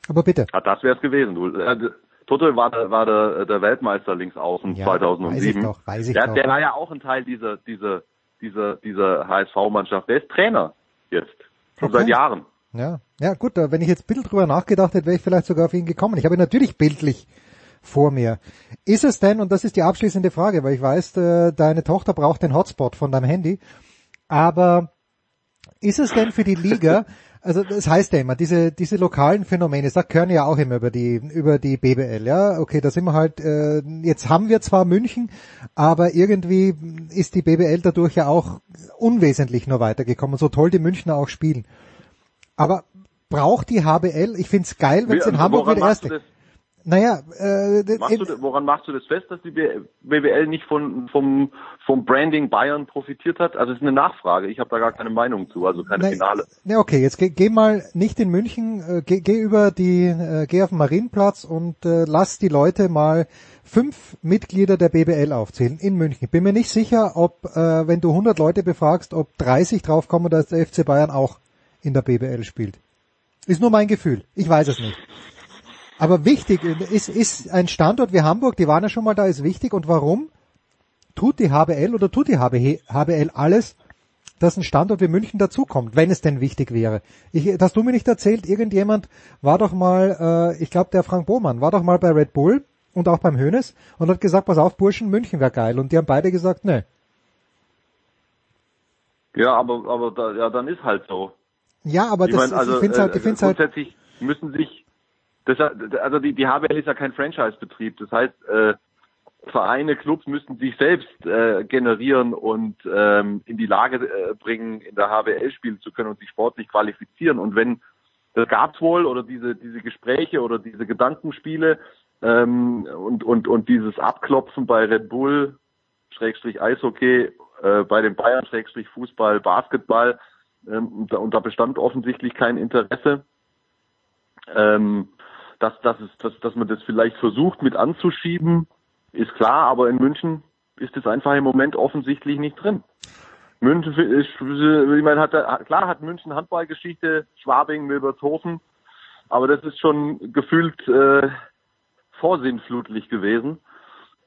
Aber bitte. Ja, das wäre es gewesen. Du. Äh, Toto war der, war der, der Weltmeister links außen Ja, 2007. weiß ich doch, weiß ich der, doch. der war ja auch ein Teil dieser, dieser, dieser, dieser HSV-Mannschaft. Der ist Trainer jetzt. Schon Okay. seit Jahren. Ja, ja gut, wenn ich jetzt ein bisschen drüber nachgedacht hätte, wäre ich vielleicht sogar auf ihn gekommen. Ich habe ihn natürlich bildlich vor mir. Ist es denn, und das ist die abschließende Frage, weil ich weiß, äh, deine Tochter braucht den Hotspot von deinem Handy, aber ist es denn für die Liga, also das heißt ja immer, diese, diese lokalen Phänomene, das hören ja auch immer über die, über die BBL, ja, okay, da sind wir halt, äh, jetzt haben wir zwar München, aber irgendwie ist die BBL dadurch ja auch unwesentlich nur weitergekommen, so toll die Münchner auch spielen. Aber braucht die HBL, ich find's geil, wenn es in Hamburg woran wieder machst erste. Naja, äh, Machst du, woran machst du das fest, dass die BWL nicht von, vom, vom Branding Bayern profitiert hat? Also es ist eine Nachfrage. Ich habe da gar keine Meinung zu, also keine Na, Finale. Na okay, jetzt geh, geh mal nicht in München, äh, geh, geh über die, äh, geh auf den Marienplatz und äh, lass die Leute mal fünf Mitglieder der BBL aufzählen in München. Ich bin mir nicht sicher, ob, äh, wenn du 100 Leute befragst, ob 30 draufkommen, dass der FC Bayern auch in der BBL spielt. Ist nur mein Gefühl. Ich weiß es nicht. Aber wichtig ist, ist ein Standort wie Hamburg, die waren ja schon mal da, ist wichtig. Und warum tut die HBL oder tut die HB, HBL alles, dass ein Standort wie München dazukommt, wenn es denn wichtig wäre? Ich, hast du mir nicht erzählt, irgendjemand war doch mal, äh, ich glaube der Frank Bohmann, war doch mal bei Red Bull und auch beim Hönes und hat gesagt, pass auf, Burschen, München wäre geil. Und die haben beide gesagt, ne. Ja, aber, aber da, ja, dann ist halt so. Ja, aber ich das, mein, also, ich finde halt, äh, ich find's halt, grundsätzlich müssen sich, das, also die, die HBL ist ja kein Franchise-Betrieb. Das heißt, äh, Vereine, Clubs müssten sich selbst äh, generieren und ähm, in die Lage äh, bringen, in der HBL spielen zu können und sich sportlich qualifizieren. Und wenn das gab's wohl oder diese diese Gespräche oder diese Gedankenspiele ähm, und und und dieses Abklopfen bei Red Bull Schrägstrich Eishockey, äh, bei den Bayern Schrägstrich Fußball, Basketball ähm, und, da, und da bestand offensichtlich kein Interesse. Ähm, dass, dass, es, dass, dass man das vielleicht versucht mit anzuschieben, ist klar, aber in München ist es einfach im Moment offensichtlich nicht drin. München ist, ich meine, hat, klar hat München Handballgeschichte, Schwabing, Milbertshofen, aber das ist schon gefühlt äh, vorsinnflutlich gewesen.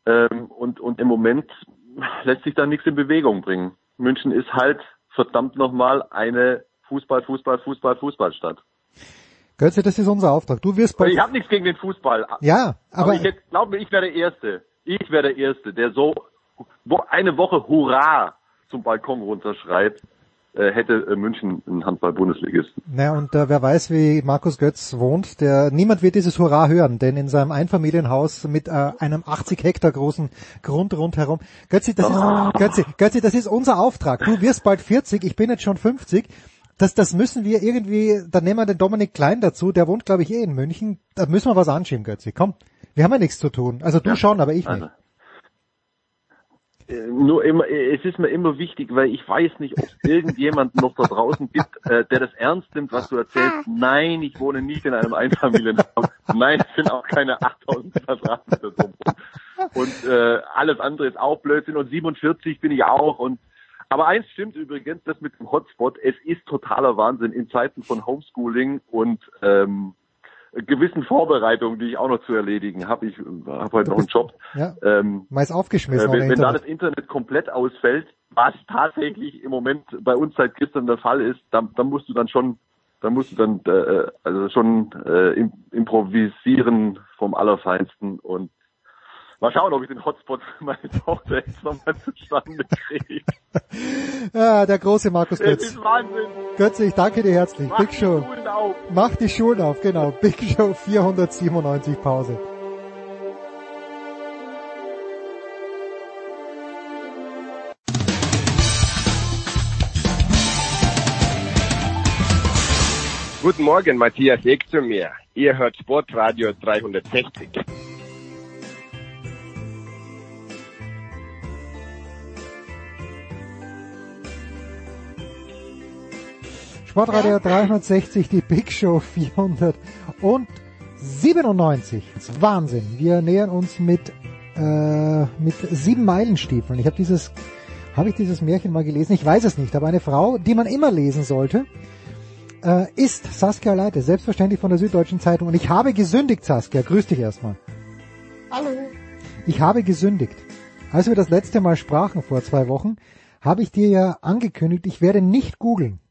Ähm, und, und im Moment lässt sich da nichts in Bewegung bringen. München ist halt verdammt nochmal eine Fußball, Fußball, Fußball, Fußballstadt. Götze, das ist unser Auftrag. Du wirst bei, Ich habe nichts gegen den Fußball. ja, aber, Aber ich glaube mir, ich wäre der Erste. Ich wäre der Erste, der so eine Woche Hurra zum Balkon runterschreit, hätte äh, München einen Handball-Bundesligisten. Na, und äh, wer weiß, wie Markus Götz wohnt, der niemand wird dieses Hurra hören, denn in seinem Einfamilienhaus mit äh, einem 80 Hektar großen Grund rundherum. Götzi, das ist Götzi, Götzi, das ist unser Auftrag. Du wirst bald 40, ich bin jetzt schon 50. Das, das müssen wir irgendwie, dann nehmen wir den Dominik Klein dazu, der wohnt, glaube ich, eh in München. Da müssen wir was anschieben, Götzi. Komm, wir haben ja nichts zu tun. Also du schon, aber ich nicht. Also, äh, nur immer, äh, es ist mir immer wichtig, weil ich weiß nicht, ob es irgendjemand noch da draußen gibt, äh, der das ernst nimmt, was du erzählst. Nein, ich wohne nicht in einem Einfamilienhaus. Nein, es sind auch keine 8000 Quadratmeter drum. Und äh, alles andere ist auch Blödsinn. Und 47 bin ich auch. Und aber eins stimmt übrigens, das mit dem Hotspot, es ist totaler Wahnsinn in Zeiten von Homeschooling und ähm, gewissen Vorbereitungen, die ich auch noch zu erledigen habe. Ich habe heute noch einen Job. Ja, Ähm, meist aufgeschmissen äh, wenn, wenn da das Internet komplett ausfällt, was tatsächlich im Moment bei uns seit gestern der Fall ist, dann, dann musst du dann schon, dann musst du dann äh, also schon äh, im, improvisieren vom Allerfeinsten und mal schauen, ob ich den Hotspot für meine Tochter jetzt nochmal zustande kriege. Ja, der große Markus Es Götz. ist Wahnsinn. Götze, ich danke dir herzlich. Mach Big die Show. Schulen auf. Mach die Schulen auf, genau. Big Show 497 Pause. Guten Morgen, Matthias Eck zu mir. Ihr hört Sportradio 360. Sportradio 360, die Big Show 497. Wahnsinn. Wir nähern uns mit äh, mit sieben Meilenstiefeln. Ich habe dieses, habe ich dieses Märchen mal gelesen? Ich weiß es nicht, aber eine Frau, die man immer lesen sollte, äh, ist Saskia Leite, selbstverständlich von der Süddeutschen Zeitung. Und ich habe gesündigt, Saskia. Grüß dich erstmal. Hallo. Ich habe gesündigt. Als wir das letzte Mal sprachen vor zwei Wochen, habe ich dir ja angekündigt, ich werde nicht googeln,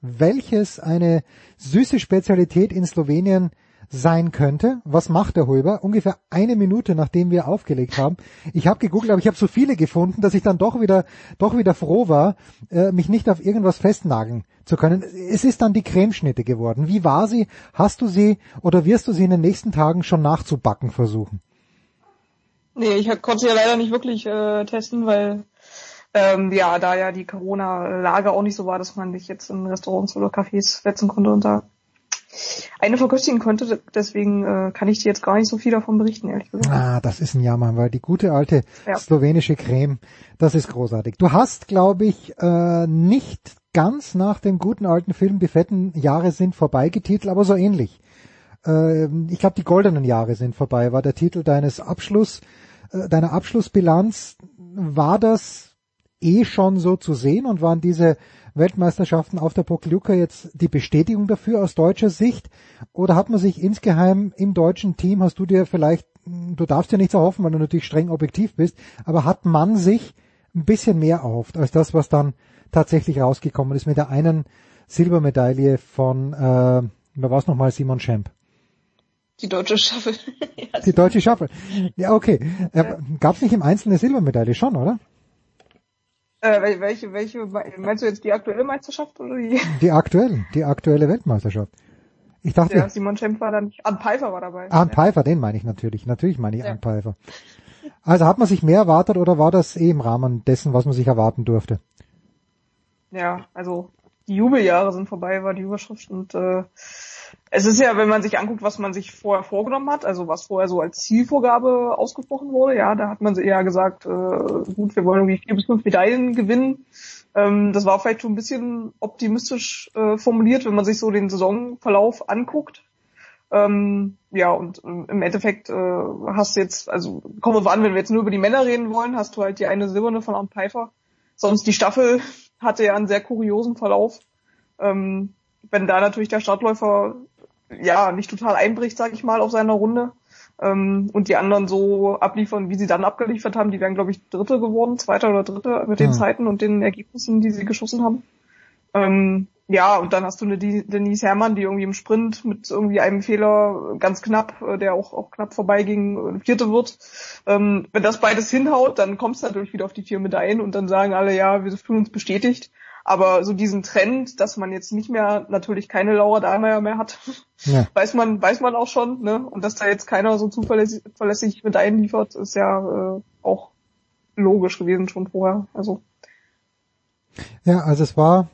welches eine süße Spezialität in Slowenien sein könnte. Was macht der Hulber? Ungefähr eine Minute, nachdem wir aufgelegt haben. Ich habe gegoogelt, aber ich habe so viele gefunden, dass ich dann doch wieder, doch wieder froh war, äh, mich nicht auf irgendwas festnageln zu können. Es ist dann die Cremeschnitte geworden. Wie war sie? Hast du sie oder wirst du sie in den nächsten Tagen schon nachzubacken versuchen? Nee, ich konnte sie ja leider nicht wirklich äh, testen, weil ähm, ja, da ja die Corona-Lage auch nicht so war, dass man sich jetzt in Restaurants oder Cafés setzen konnte und da eine verköstigen konnte. Deswegen äh, kann ich dir jetzt gar nicht so viel davon berichten, ehrlich gesagt. Ah, das ist ein Jammer, weil die gute alte ja. slowenische Creme, das ist großartig. Du hast, glaube ich, äh, nicht ganz nach dem guten alten Film Die fetten Jahre sind vorbei getitelt, aber so ähnlich. Äh, ich glaube, die goldenen Jahre sind vorbei, war der Titel deines Abschluss, äh, deiner Abschlussbilanz. War das eh schon so zu sehen und waren diese Weltmeisterschaften auf der Pokljuka jetzt die Bestätigung dafür aus deutscher Sicht? Oder hat man sich insgeheim im deutschen Team, hast du dir vielleicht, du darfst ja nichts erhoffen, weil du natürlich streng objektiv bist, aber hat man sich ein bisschen mehr erhofft als das, was dann tatsächlich rausgekommen ist mit der einen Silbermedaille von, äh, wer war es nochmal, Simon Schemp? Die deutsche Schaffel. die deutsche Schaffel. Ja, okay. Äh, Gab es nicht im Einzelnen eine Silbermedaille schon, oder? Äh, welche, welche, meinst du jetzt die aktuelle Meisterschaft oder die? Die aktuelle, die aktuelle Weltmeisterschaft. Ich dachte. Ja, Simon Schemp war da nicht. Arndt Pfeiffer war dabei. Arndt ja. Pfeiffer, den meine ich natürlich. Natürlich meine ich ja. Arndt Pfeiffer. Also hat man sich mehr erwartet oder war das eh im Rahmen dessen, was man sich erwarten durfte? Ja, also die Jubeljahre sind vorbei, war die Überschrift und äh, es ist ja, wenn man sich anguckt, was man sich vorher vorgenommen hat, also was vorher so als Zielvorgabe ausgesprochen wurde, ja, da hat man eher gesagt, äh, gut, wir wollen irgendwie vier bis fünf Medaillen gewinnen. Ähm, das war vielleicht schon ein bisschen optimistisch äh, formuliert, wenn man sich so den Saisonverlauf anguckt. Ähm, ja, und äh, im Endeffekt äh, hast du jetzt, also kommen wir an, wenn wir jetzt nur über die Männer reden wollen, hast du halt die eine Silberne von Arndt Pfeiffer. Sonst die Staffel hatte ja einen sehr kuriosen Verlauf. Ähm, wenn da natürlich der Startläufer ja nicht total einbricht, sag ich mal, auf seiner Runde ähm, und die anderen so abliefern, wie sie dann abgeliefert haben, die wären, glaube ich, Dritte geworden, Zweiter oder Dritte mit den. Zeiten und den Ergebnissen, die sie geschossen haben. Ähm, ja, und dann hast du eine Denise Herrmann, die irgendwie im Sprint mit irgendwie einem Fehler ganz knapp, äh, der auch, auch knapp vorbeiging, äh, Vierte wird. Ähm, wenn das beides hinhaut, dann kommst du natürlich wieder auf die vier Medaillen und dann sagen alle, ja, wir fühlen uns bestätigt. Aber so diesen Trend, dass man jetzt nicht mehr natürlich keine Laura Dahlmeier mehr hat, ja. weiß man weiß man auch schon. Ne? Und dass da jetzt keiner so zuverlässig, zuverlässig Medaillen liefert, ist ja äh, auch logisch gewesen schon vorher. Also ja, also es war,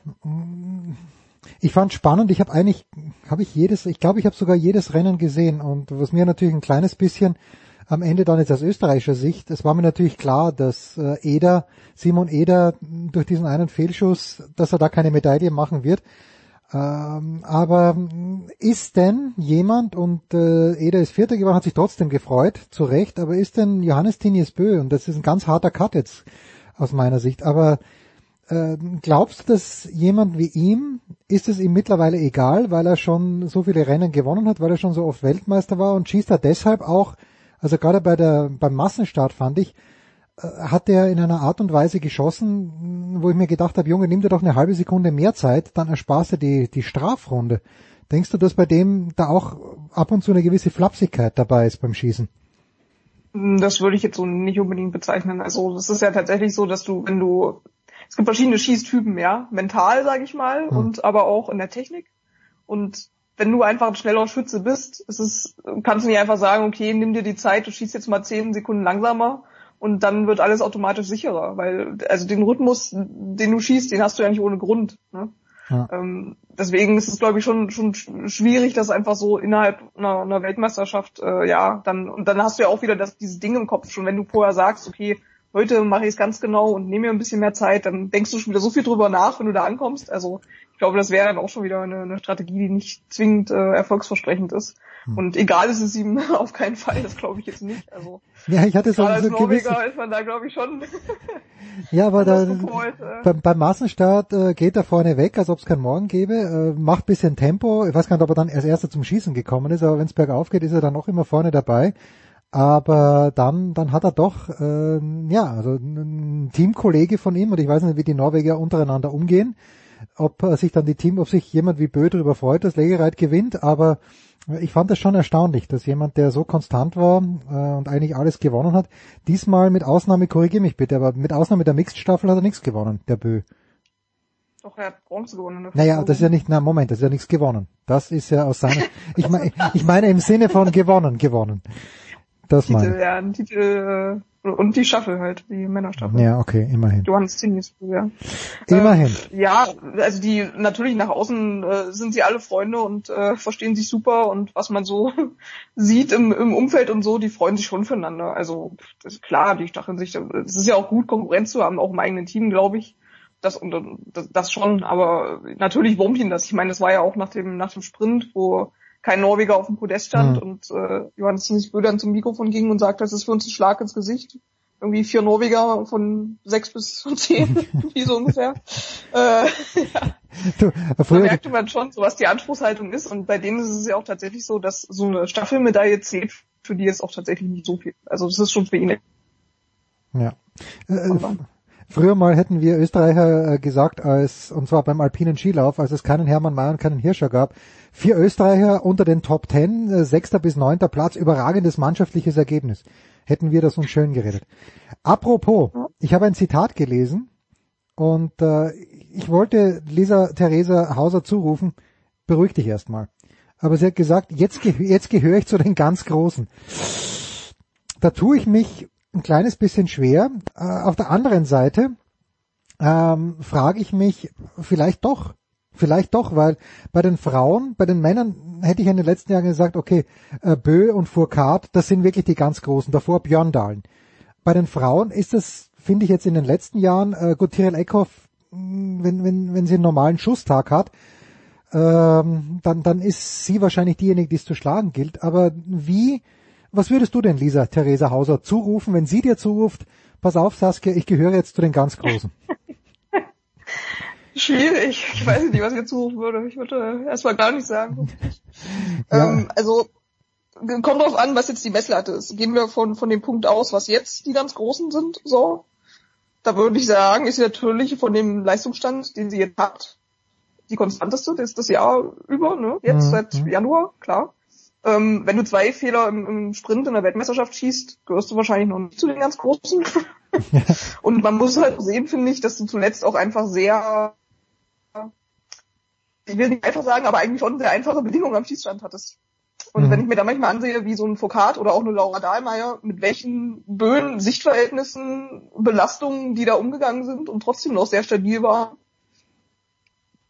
ich fand spannend. Ich habe eigentlich, habe ich jedes, ich glaube, ich habe sogar jedes Rennen gesehen und was mir natürlich ein kleines bisschen am Ende dann jetzt aus österreichischer Sicht, es war mir natürlich klar, dass äh, Eder, Simon Eder durch diesen einen Fehlschuss, dass er da keine Medaille machen wird. Ähm, aber ist denn jemand, und äh, Eder ist Vierter geworden, hat sich trotzdem gefreut, zu Recht, aber ist denn Johannes Tinius Bö, und das ist ein ganz harter Cut jetzt aus meiner Sicht, aber äh, glaubst du, dass jemand wie ihm, ist es ihm mittlerweile egal, weil er schon so viele Rennen gewonnen hat, weil er schon so oft Weltmeister war und schießt er deshalb auch, also gerade bei der, beim Massenstart fand ich, äh, hat er in einer Art und Weise geschossen, wo ich mir gedacht habe, Junge, nimm dir doch eine halbe Sekunde mehr Zeit, dann ersparst du die, die Strafrunde. Denkst du, dass bei dem da auch ab und zu eine gewisse Flapsigkeit dabei ist beim Schießen? Das würde ich jetzt so nicht unbedingt bezeichnen. Also es ist ja tatsächlich so, dass du, wenn du es gibt verschiedene Schießtypen, ja, mental, sage ich mal, mhm. und aber auch in der Technik. Und wenn du einfach ein schneller Schütze bist, ist es, kannst du nicht einfach sagen, okay, nimm dir die Zeit, du schießt jetzt mal zehn Sekunden langsamer und dann wird alles automatisch sicherer, weil also den Rhythmus, den du schießt, den hast du ja nicht ohne Grund. Ne? Ja. Ähm, deswegen ist es, glaube ich, schon schon schwierig, das einfach so innerhalb einer, einer Weltmeisterschaft, äh, ja, dann und dann hast du ja auch wieder das, dieses Ding im Kopf schon, wenn du vorher sagst, okay, heute mache ich es ganz genau und nehme mir ein bisschen mehr Zeit, dann denkst du schon wieder so viel drüber nach, wenn du da ankommst. Also ich glaube, das wäre dann auch schon wieder eine, eine Strategie, die nicht zwingend äh, erfolgsversprechend ist. Hm. Und egal ist es ihm auf keinen Fall, das glaube ich jetzt nicht. Also ja, ich hatte so, als so Norweger gewisse... ist man da glaube ich schon. ja, aber da, äh. beim, beim Massenstart äh, geht er vorne weg, als ob es keinen Morgen gäbe, äh, macht bisschen Tempo. Ich weiß gar nicht, ob er dann als erster zum Schießen gekommen ist, aber wenn es bergauf geht, ist er dann auch immer vorne dabei. Aber dann, dann hat er doch, äh, ja, also ein Teamkollege von ihm, und ich weiß nicht, wie die Norweger untereinander umgehen, ob äh, sich dann die Team, ob sich jemand wie Bö darüber freut, dass Legereit gewinnt, aber ich fand das schon erstaunlich, dass jemand, der so konstant war äh, und eigentlich alles gewonnen hat, diesmal mit Ausnahme, korrigiere mich bitte, aber mit Ausnahme der Mixed-Staffel hat er nichts gewonnen, der Bö. Doch, er hat Bronze gewonnen. Naja, das ist ja nicht, na Moment, das ist ja nichts gewonnen. Das ist ja aus seiner, ich meine, ich meine im Sinne von gewonnen, gewonnen. Das Titel, meine. ja, ein Titel äh, und die Staffel halt, die Männerstaffel. Ja, okay, immerhin. Johannes Zinnis, ja. Immerhin. Äh, ja, also die natürlich nach außen äh, sind sie alle Freunde und äh, verstehen sich super und was man so sieht im, im Umfeld und so, die freuen sich schon füreinander. Also das ist klar, die stacheln sich. Es ist ja auch gut, Konkurrenz zu haben, auch im eigenen Team, glaube ich. Das und das, das schon, aber natürlich wurmt ihn das. Ich meine, das war ja auch nach dem nach dem Sprint, wo kein Norweger auf dem Podest stand Mhm. und äh, Johannes dann zum Mikrofon ging und sagte, das ist für uns ein Schlag ins Gesicht. Irgendwie vier Norweger von sechs bis zehn, wie so ungefähr. Äh, Du, äh, da merkte man schon, so was die Anspruchshaltung ist. Und bei denen ist es ja auch tatsächlich so, dass so eine Staffelmedaille zählt für die jetzt auch tatsächlich nicht so viel. Also das ist schon für ihn. ja. Äh, Früher mal hätten wir Österreicher äh, gesagt, als, und zwar beim alpinen Skilauf, als es keinen Hermann Mayer und keinen Hirscher gab, vier Österreicher unter den Top Ten, äh, sechster bis neunter Platz, überragendes mannschaftliches Ergebnis. Hätten wir das uns schön geredet. Apropos, ich habe ein Zitat gelesen und äh, ich wollte Lisa Theresa Hauser zurufen, beruhig dich erstmal. Aber sie hat gesagt, jetzt, jetzt gehöre ich zu den ganz Großen. Da tue ich mich ein kleines bisschen schwer. Äh, auf der anderen Seite ähm, frage ich mich vielleicht doch, vielleicht doch, weil bei den Frauen, bei den Männern hätte ich in den letzten Jahren gesagt, okay, äh, Bö und Fourcade, das sind wirklich die ganz Großen, davor Björndalen. Bei den Frauen ist das, finde ich jetzt in den letzten Jahren, äh, gut, Tyrell Eckhoff, wenn, wenn, wenn sie einen normalen Schusstag hat, ähm, dann, dann ist sie wahrscheinlich diejenige, die es zu schlagen gilt. Aber wie, was würdest du denn, Lisa Theresa Hauser, zurufen, wenn sie dir zuruft, pass auf, Saskia, ich gehöre jetzt zu den ganz Großen? Schwierig. Ich weiß nicht, was ich jetzt suchen würde. Ich würde erstmal gar nicht sagen. Ja. Ähm, also kommt drauf an, was jetzt die Messlatte ist. Gehen wir von, von dem Punkt aus, was jetzt die ganz Großen sind, so. Da würde ich sagen, ist sie natürlich von dem Leistungsstand, den sie jetzt hat, die konstanteste, das ist das Jahr über, ne? Jetzt Mhm. seit Januar, klar. Ähm, wenn du zwei Fehler im, im Sprint in der Weltmeisterschaft schießt, gehörst du wahrscheinlich noch nicht zu den ganz Großen. Und man muss halt sehen, finde ich, dass du zuletzt auch einfach sehr, ich will nicht einfach sagen, aber eigentlich schon sehr einfache Bedingungen am Schießstand hattest. Und Mhm. wenn ich mir da manchmal ansehe, wie so ein Foucault oder auch eine Laura Dahlmeier, mit welchen Böen, Sichtverhältnissen, Belastungen, die da umgegangen sind und trotzdem noch sehr stabil war,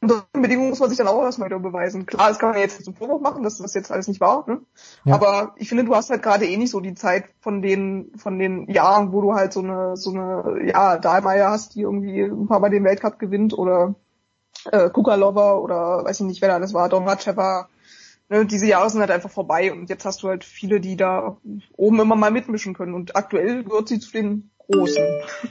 unter den Bedingungen muss man sich dann auch erstmal wieder beweisen. Klar, das kann man jetzt zum Vorwurf machen, dass das jetzt alles nicht war, ne? Ja. Aber ich finde, du hast halt gerade eh nicht so die Zeit von den, von den Jahren, wo du halt so eine, so eine, ja, Dahlmeier hast, die irgendwie ein paar Mal den Weltcup gewinnt oder äh, Kukalova oder weiß ich nicht, wer da alles war, Domracheva. Ne, diese Jahre sind halt einfach vorbei und jetzt hast du halt viele, die da oben immer mal mitmischen können und aktuell gehört sie zu den Großen,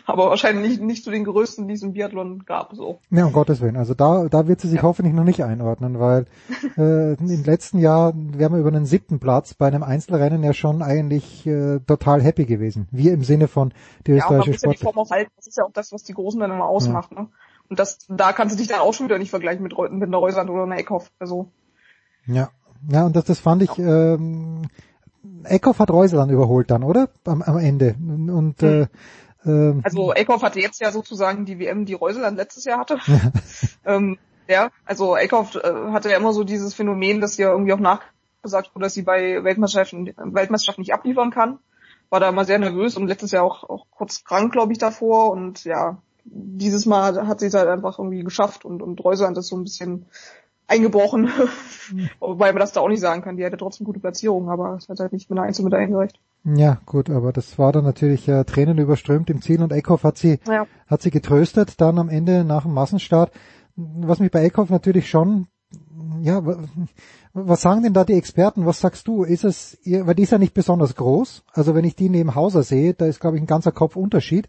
aber wahrscheinlich nicht, nicht zu den Größten, die es im Biathlon gab, so. Ja, um Gottes Willen. Also da, da wird sie sich hoffentlich noch nicht einordnen, weil äh, im letzten Jahr wären wir über einen siebten Platz bei einem Einzelrennen ja schon eigentlich äh, total happy gewesen. Wir im Sinne von die Ja, österreichische muss ja die Sport. Form auch halten, das ist ja auch das, was die Großen dann immer ausmacht, ne? Und das, da kannst du dich dann auch schon wieder nicht vergleichen mit, mit einer oder einer Eckhoff, also. Ja, ja, und das, das fand ich. Ähm, Eckhoff hat Reuseland überholt dann, oder? Am, am Ende. Und, und äh, ähm, Also Eckhoff hatte jetzt ja sozusagen die WM, die Reuseland letztes Jahr hatte. ähm, ja, also Eckhoff äh, hatte ja immer so dieses Phänomen, dass ihr irgendwie auch nachgesagt wurde, dass sie bei Weltmeisterschaften, Weltmeisterschaften nicht abliefern kann. War da immer sehr nervös und letztes Jahr auch, auch kurz krank, glaube ich, davor. Und ja, dieses Mal hat sie es halt einfach irgendwie geschafft und, und Reuseland ist so ein bisschen eingebrochen. Wobei man das da auch nicht sagen kann. Die hatte trotzdem gute Platzierung, aber es hat halt nicht mit einer Einzelmedaille gereicht. ja, gut, aber das war dann natürlich äh, Tränen überströmt im Ziel und Eckhoff hat sie Ja. hat sie getröstet dann am Ende nach dem Massenstart. was mich bei Eckhoff natürlich schon, ja, was sagen denn da die Experten? Was sagst du? Ist es, weil die ist ja nicht besonders groß. Also wenn ich die neben Hauser sehe, da ist glaube ich ein ganzer Kopfunterschied.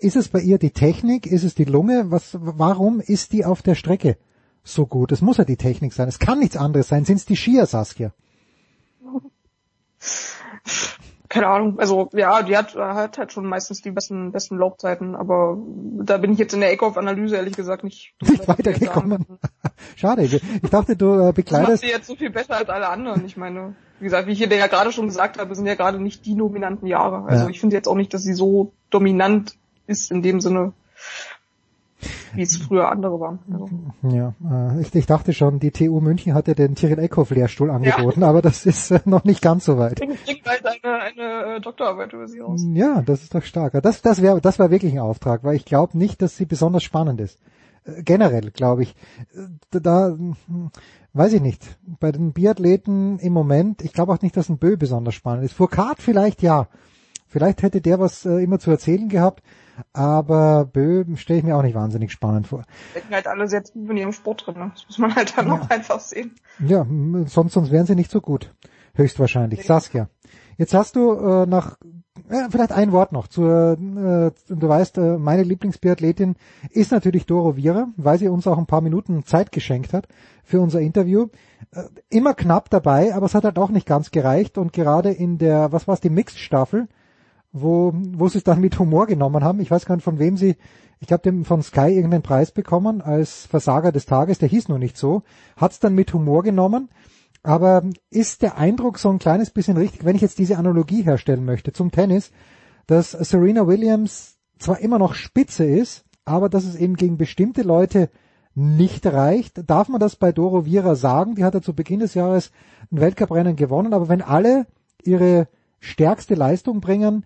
Ist es bei ihr die Technik? Ist es die Lunge? Was, warum ist die auf der Strecke so gut? Es muss ja die Technik sein. Es kann nichts anderes sein. Sind es die Skier, Saskia? keine Ahnung, also ja, die hat, hat halt schon meistens die besten, besten Laufzeiten, aber da bin ich jetzt in der Eckhoff-Analyse ehrlich gesagt nicht, nicht weitergekommen. Schade, ich dachte, du äh, bekleidest... Das macht sie jetzt so viel besser als alle anderen. Ich meine, wie gesagt, wie ich hier ja gerade schon gesagt habe, sind ja gerade nicht die dominanten Jahre. Also ja. ich finde jetzt auch nicht, dass sie so dominant ist in dem Sinne, wie es früher andere waren. Also. Ja, äh, ich, ich, dachte schon, die TU München hatte den Tyrell Eckhoff Lehrstuhl angeboten, ja. aber das ist äh, noch nicht ganz so weit. Bringt bald eine, eine äh, Doktorarbeit über sie raus. Ja, das ist doch stark. Das, das wäre, das war wirklich ein Auftrag, weil ich glaube nicht, dass sie besonders spannend ist. Generell glaube ich, da hm, weiß ich nicht. Bei den Biathleten im Moment, ich glaube auch nicht, dass ein Bö besonders spannend ist. Furkat vielleicht ja. Vielleicht hätte der was äh, immer zu erzählen gehabt aber Böhm stelle ich mir auch nicht wahnsinnig spannend vor. Denken halt alle sehr tief in ihrem Sport drin, ne? Das muss man halt dann ja. auch einfach sehen. Ja, sonst, sonst wären sie nicht so gut. Höchstwahrscheinlich. Saskia. Jetzt hast du äh, nach äh, vielleicht ein Wort noch zur, äh, du weißt, äh, meine Lieblingsbiathletin ist natürlich Doro Vira, weil sie uns auch ein paar Minuten Zeit geschenkt hat für unser Interview. Äh, immer knapp dabei, aber es hat halt auch nicht ganz gereicht und gerade in der, was war es, die Mixed-Staffel, wo, wo sie es dann mit Humor genommen haben. Ich weiß gar nicht, von wem sie, ich glaube, von Sky irgendeinen Preis bekommen als Versager des Tages, der hieß nur nicht so, hat es dann mit Humor genommen. Aber ist der Eindruck so ein kleines bisschen richtig, wenn ich jetzt diese Analogie herstellen möchte zum Tennis, dass Serena Williams zwar immer noch Spitze ist, aber dass es eben gegen bestimmte Leute nicht reicht. Darf man das bei Doro Vira sagen? Die hat ja zu Beginn des Jahres ein Weltcuprennen gewonnen, aber wenn alle ihre stärkste Leistung bringen,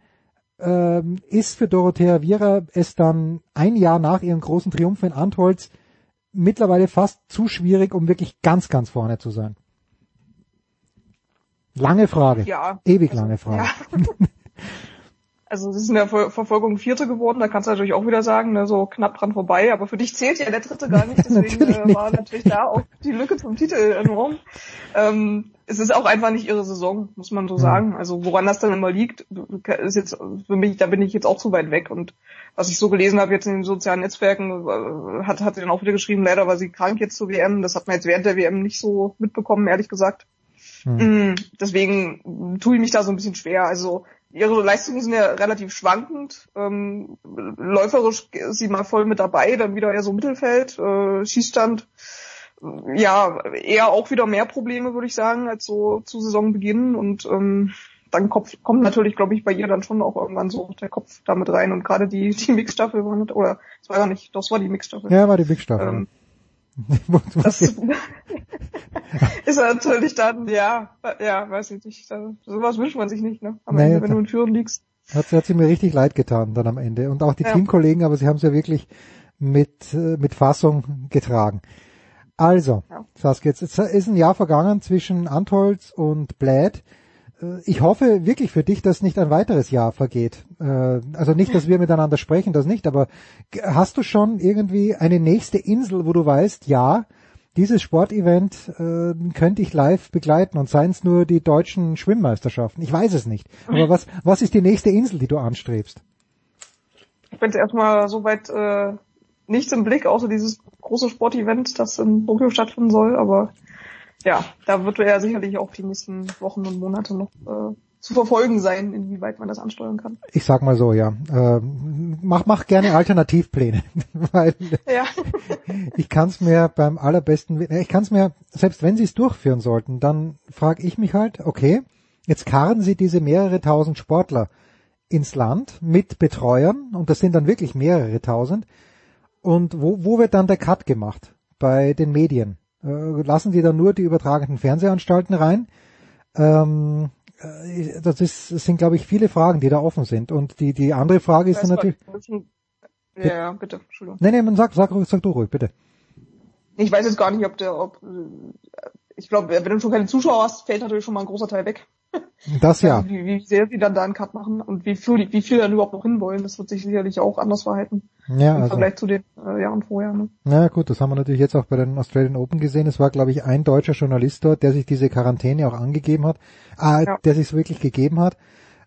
ähm, ist für Dorothea Viera es dann ein Jahr nach ihrem großen Triumph in Antholz mittlerweile fast zu schwierig, um wirklich ganz, ganz vorne zu sein. Lange Frage. Ja. Ewig also, lange Frage. Ja. Also es ist in der Ver Verfolgung Vierte geworden, da kannst du natürlich auch wieder sagen, ne, so knapp dran vorbei, aber für dich zählt ja der Dritte gar nicht, deswegen äh, war natürlich da auch die Lücke zum Titel enorm. Ähm, es ist auch einfach nicht ihre Saison, muss man so sagen. Also woran das dann immer liegt, ist jetzt für mich, da bin ich jetzt auch zu weit weg. Und was ich so gelesen habe jetzt in den sozialen Netzwerken, äh, hat, hat sie dann auch wieder geschrieben, leider war sie krank jetzt zur WM. Das hat man jetzt während der WM nicht so mitbekommen, ehrlich gesagt. Mhm. Deswegen tue ich mich da so ein bisschen schwer. Also ihre Leistungen sind ja relativ schwankend. Ähm, läuferisch ist sie mal voll mit dabei, dann wieder eher so Mittelfeld, äh, Schießstand. Ja, eher auch wieder mehr Probleme, würde ich sagen, als so zu Saisonbeginn. Und ähm, dann Kopf, kommt natürlich, glaube ich, bei ihr dann schon auch irgendwann so der Kopf damit rein. Und gerade die, die Mixstaffel war nicht, oder es war ja nicht, das war die Mixstaffel. Ja, war die Mixstaffel. Ähm, das ist natürlich dann, ja, ja, weiß ich nicht. Sowas wünscht man sich nicht, ne? Am naja, Ende, wenn du in Führung liegst. Hat, hat sie mir richtig leid getan dann am Ende. Und auch die ja. Teamkollegen, aber sie haben es ja wirklich mit, äh, mit Fassung getragen. Also, ja. Saskia, jetzt ist ein Jahr vergangen zwischen Antholz und Bläd. Äh, ich hoffe wirklich für dich, dass nicht ein weiteres Jahr vergeht. Äh, also nicht, dass wir miteinander sprechen, das nicht, aber hast du schon irgendwie eine nächste Insel, wo du weißt, ja, dieses Sportevent äh, könnte ich live begleiten und seien es nur die deutschen Schwimmmeisterschaften. Ich weiß es nicht. Aber was, was ist die nächste Insel, die du anstrebst? Ich bin erstmal soweit äh, nichts im Blick, außer dieses große Sportevent, das in Tokio stattfinden soll, aber ja, da wird er sicherlich auch die nächsten Wochen und Monate noch äh, zu verfolgen sein, inwieweit man das ansteuern kann. Ich sag mal so, ja. Äh, mach, mach gerne Alternativpläne, weil ja. ich kann es mir beim allerbesten, ich kann es mir, selbst wenn sie es durchführen sollten, dann frage ich mich halt, okay, jetzt karren sie diese mehrere tausend Sportler ins Land mit Betreuern und das sind dann wirklich mehrere tausend. Und wo, wo wird dann der Cut gemacht? Bei den Medien. Äh, lassen Sie dann nur die übertragenden Fernsehanstalten rein? Ähm, äh, das, ist, das sind, glaube ich, viele Fragen, die da offen sind. Und die, die andere Frage ist dann natürlich... Ja, ja, bitte, Entschuldigung. Nee, nee, sag, sag, sag du ruhig, bitte. Ich weiß jetzt gar nicht, ob der, ob, ich glaube, wenn du schon keine Zuschauer hast, fällt natürlich schon mal ein großer Teil weg. Das ja. Wie, wie sehr sie dann da einen Cut machen und wie viel, wie viel dann überhaupt noch hinwollen, das wird sich sicherlich auch anders verhalten. Ja, Im also, Vergleich zu den äh, Jahren vorher. Ne? na gut, das haben wir natürlich jetzt auch bei den Australian Open gesehen. Es war, glaube ich, ein deutscher Journalist dort, der sich diese Quarantäne auch angegeben hat, äh, Ja. der sich wirklich gegeben hat,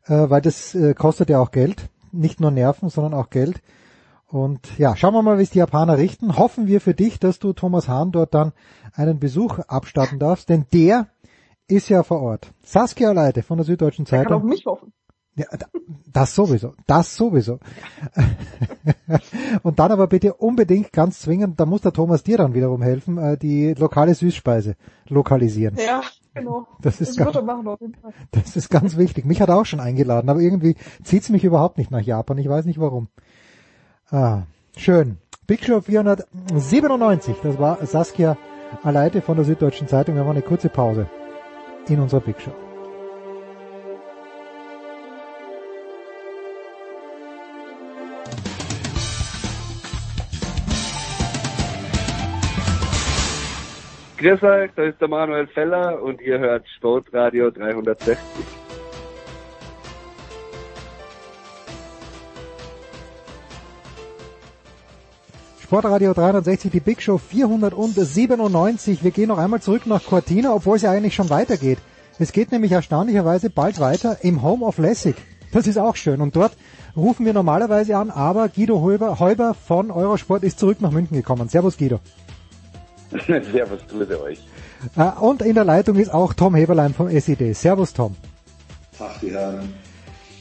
äh, weil das äh, kostet ja auch Geld. Nicht nur Nerven, sondern auch Geld. Und ja, schauen wir mal, wie es die Japaner richten. Hoffen wir für dich, dass du Thomas Hahn dort dann einen Besuch abstatten darfst, denn der ist ja vor Ort. Saskia Leite von der Süddeutschen Kann auf Zeitung. mich hoffen. Ja, da- das sowieso, das sowieso. Und dann aber bitte unbedingt ganz zwingend, da muss der Thomas dir dann wiederum helfen, äh, die lokale Süßspeise lokalisieren. Ja, genau. Das ist das er machen. Das ist ganz wichtig. Mich hat er auch schon eingeladen, aber irgendwie zieht's mich überhaupt nicht nach Japan. Ich weiß nicht warum. Ah, schön. Big Show 497, das war Saskia Aleite von der Süddeutschen Zeitung. Wir haben eine kurze Pause in unserer Big Show. Grüß euch, da ist der Manuel Feller und ihr hört Sportradio 360. Sportradio 360, die Big Show 497. Wir gehen noch einmal zurück nach Cortina, obwohl es ja eigentlich schon weitergeht. Es geht nämlich erstaunlicherweise bald weiter im Home of Lessig. Das ist auch schön. Und dort rufen wir normalerweise an, aber Guido Heuber, Heuber von Eurosport ist zurück nach München gekommen. Servus Guido. Servus, grüße euch. Äh, Und in der Leitung ist auch Tom Heberlein vom SED. Servus Tom. Tag, die Herren.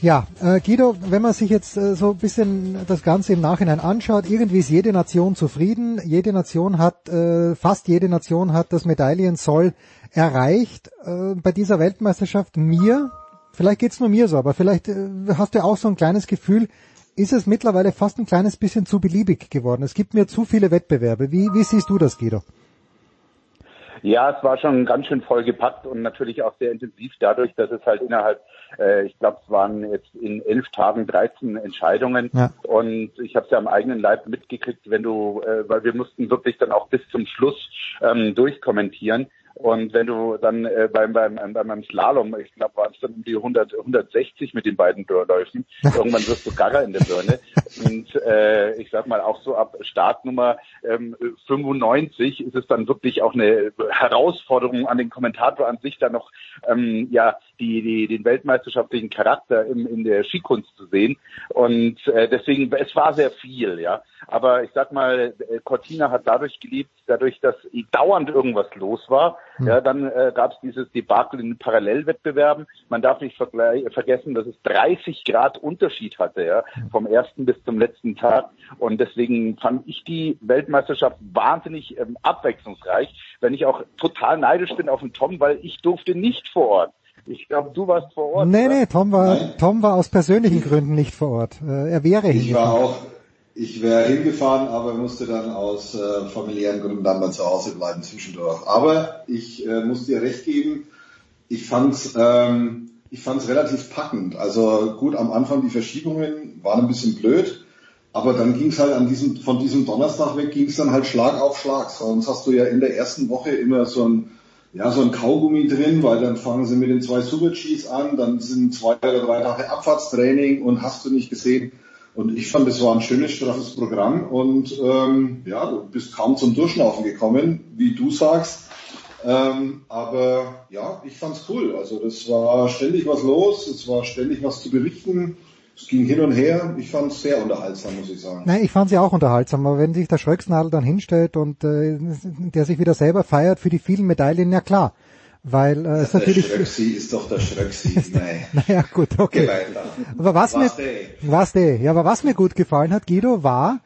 Ja, äh, Guido, wenn man sich jetzt äh, so ein bisschen das Ganze im Nachhinein anschaut, irgendwie ist jede Nation zufrieden, jede Nation hat, äh, fast jede Nation hat das Medaillensoll erreicht äh, bei dieser Weltmeisterschaft. Mir, vielleicht geht's nur mir so, aber vielleicht äh, hast du auch so ein kleines Gefühl, ist es mittlerweile fast ein kleines bisschen zu beliebig geworden. Es gibt mir zu viele Wettbewerbe. Wie, wie siehst du das, Guido? Ja, es war schon ganz schön vollgepackt und natürlich auch sehr intensiv dadurch, dass es halt innerhalb, äh, ich glaube, es waren jetzt in elf Tagen 13 Entscheidungen Ja. und ich habe es ja am eigenen Leib mitgekriegt, wenn du, äh, weil wir mussten wirklich dann auch bis zum Schluss ähm, durchkommentieren. Und wenn du dann äh, beim, beim, beim, beim Slalom, ich glaube, waren es dann um die 100, 160 mit den beiden Läufen, irgendwann wirst du Garrer in der Birne. Und äh, ich sag mal, auch so ab Startnummer ähm, 95 ist es dann wirklich auch eine Herausforderung an den Kommentator an sich, da noch ähm, ja die, die, den weltmeisterschaftlichen Charakter im, in der Skikunst zu sehen. Und äh, deswegen, es war sehr viel, ja. Aber ich sag mal, äh, Cortina hat dadurch geliebt, dadurch, dass dauernd irgendwas los war. Ja, dann äh, gab es dieses Debakel in den Parallelwettbewerben. Man darf nicht vergessen, dass es 30 Grad Unterschied hatte, ja, vom ersten bis zum letzten Tag. Und deswegen fand ich die Weltmeisterschaft wahnsinnig ähm, abwechslungsreich, wenn ich auch total neidisch bin auf den Tom, weil ich durfte nicht vor Ort. Ich glaube, du warst vor Ort. Nee, oder? nee, Tom war, Tom war aus persönlichen Gründen nicht vor Ort. Äh, er wäre Ich war hingefahren. auch, ich wäre hingefahren, aber musste dann aus äh, familiären Gründen dann mal zu Hause bleiben zwischendurch. Aber ich äh, muss dir recht geben, ich fand's, ähm, ich fand's relativ packend. Also gut, am Anfang die Verschiebungen waren ein bisschen blöd, aber dann ging's halt an diesem, von diesem Donnerstag weg ging's dann halt Schlag auf Schlag. Sonst hast du ja in der ersten Woche immer so ein ja, so ein Kaugummi drin, weil dann fangen sie mit den zwei Super-Gs an, dann sind zwei oder drei Tage Abfahrtstraining und hast du nicht gesehen. Und ich fand, es war ein schönes, straffes Programm und ähm, ja, du bist kaum zum Durchschnaufen gekommen, wie du sagst. Ähm, aber ja, ich fand's cool. Also das war ständig was los, es war ständig was zu berichten. Es ging hin und her. Ich fand's sehr unterhaltsam, muss ich sagen. Nein, ich fand sie auch unterhaltsam, aber wenn sich der Schröcksnadel dann hinstellt und äh, der sich wieder selber feiert für die vielen Medaillen, ja klar. Weil äh, es Der natürlich. Schröcksi ist doch der Schröcksi. Nee. Naja, gut, okay. Aber was, Was mir, was denn? Ja, aber was mir gut gefallen hat, Guido, war,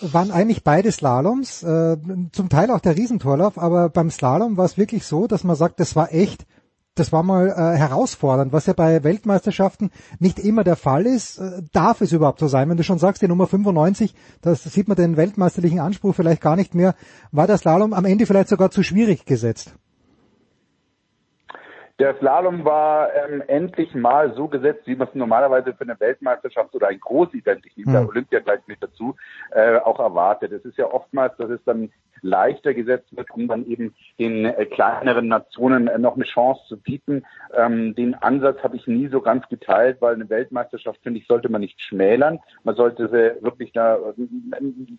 waren eigentlich beide Slaloms, äh, zum Teil auch der Riesentorlauf, aber beim Slalom war es wirklich so, dass man sagt, das war echt, das war mal äh, herausfordernd, was ja bei Weltmeisterschaften nicht immer der Fall ist. Äh, darf es überhaupt so sein? Wenn du schon sagst, die Nummer 95, das sieht man den weltmeisterlichen Anspruch vielleicht gar nicht mehr, war der Slalom am Ende vielleicht sogar zu schwierig gesetzt. Der Slalom war ähm, endlich mal so gesetzt, wie man es normalerweise für eine Weltmeisterschaft oder ein Großevent, ich nehme da Hm. Olympia gleich mit dazu, äh, auch erwartet. Es ist ja oftmals, dass es dann leichter gesetzt wird, um dann eben den äh, kleineren Nationen äh, noch eine Chance zu bieten. Ähm, den Ansatz habe ich nie so ganz geteilt, weil eine Weltmeisterschaft, finde ich, sollte man nicht schmälern. Man sollte wirklich da,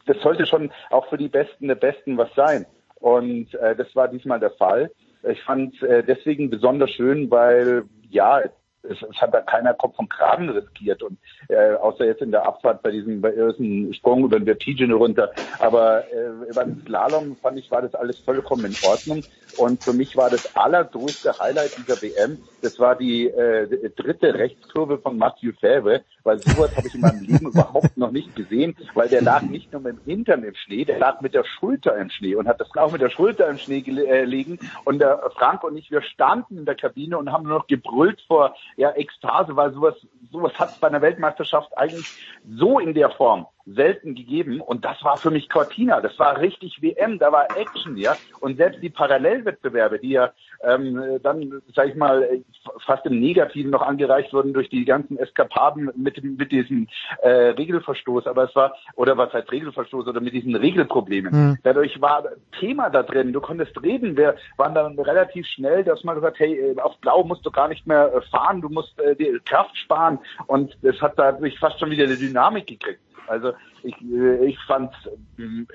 das sollte schon auch für die Besten der Besten was sein. Und äh, das war diesmal der Fall. Ich fand äh, deswegen besonders schön, weil ja, es, es hat da keiner Kopf vom Kragen riskiert und äh, außer jetzt in der Abfahrt bei diesem, bei diesem Sprung über den Vertigen runter. Aber äh, beim Slalom fand ich, war das alles vollkommen in Ordnung. Und für mich war das allergrößte Highlight dieser WM, das war die äh, dritte Rechtskurve von Mathieu Fäbre, weil sowas habe ich in meinem Leben überhaupt noch nicht gesehen, weil der lag nicht nur mit dem Hintern im Schnee, der lag mit der Schulter im Schnee und hat das auch mit der Schulter im Schnee äh, liegen. Und der Frank und ich, wir standen in der Kabine und haben nur noch gebrüllt vor ja, Ekstase, weil sowas, sowas hat es bei einer Weltmeisterschaft eigentlich so in der Form selten gegeben. Und das war für mich Cortina. Das war richtig WM. Da war Action, ja. Und selbst die Parallelwettbewerbe, die ja ähm, dann, sag ich mal, fast im Negativen noch angereicht wurden durch die ganzen Eskapaden mit, mit diesem äh, Regelverstoß. Aber es war, oder was heißt Regelverstoß, oder mit diesen Regelproblemen. Mhm. Dadurch war Thema da drin. Du konntest reden. Wir waren dann relativ schnell, dass man gesagt, hey, äh, auf Blau musst du gar nicht mehr äh, fahren. Du musst äh, die Kraft sparen. Und das hat dadurch fast schon wieder eine Dynamik gekriegt. Also ich, äh, ich fand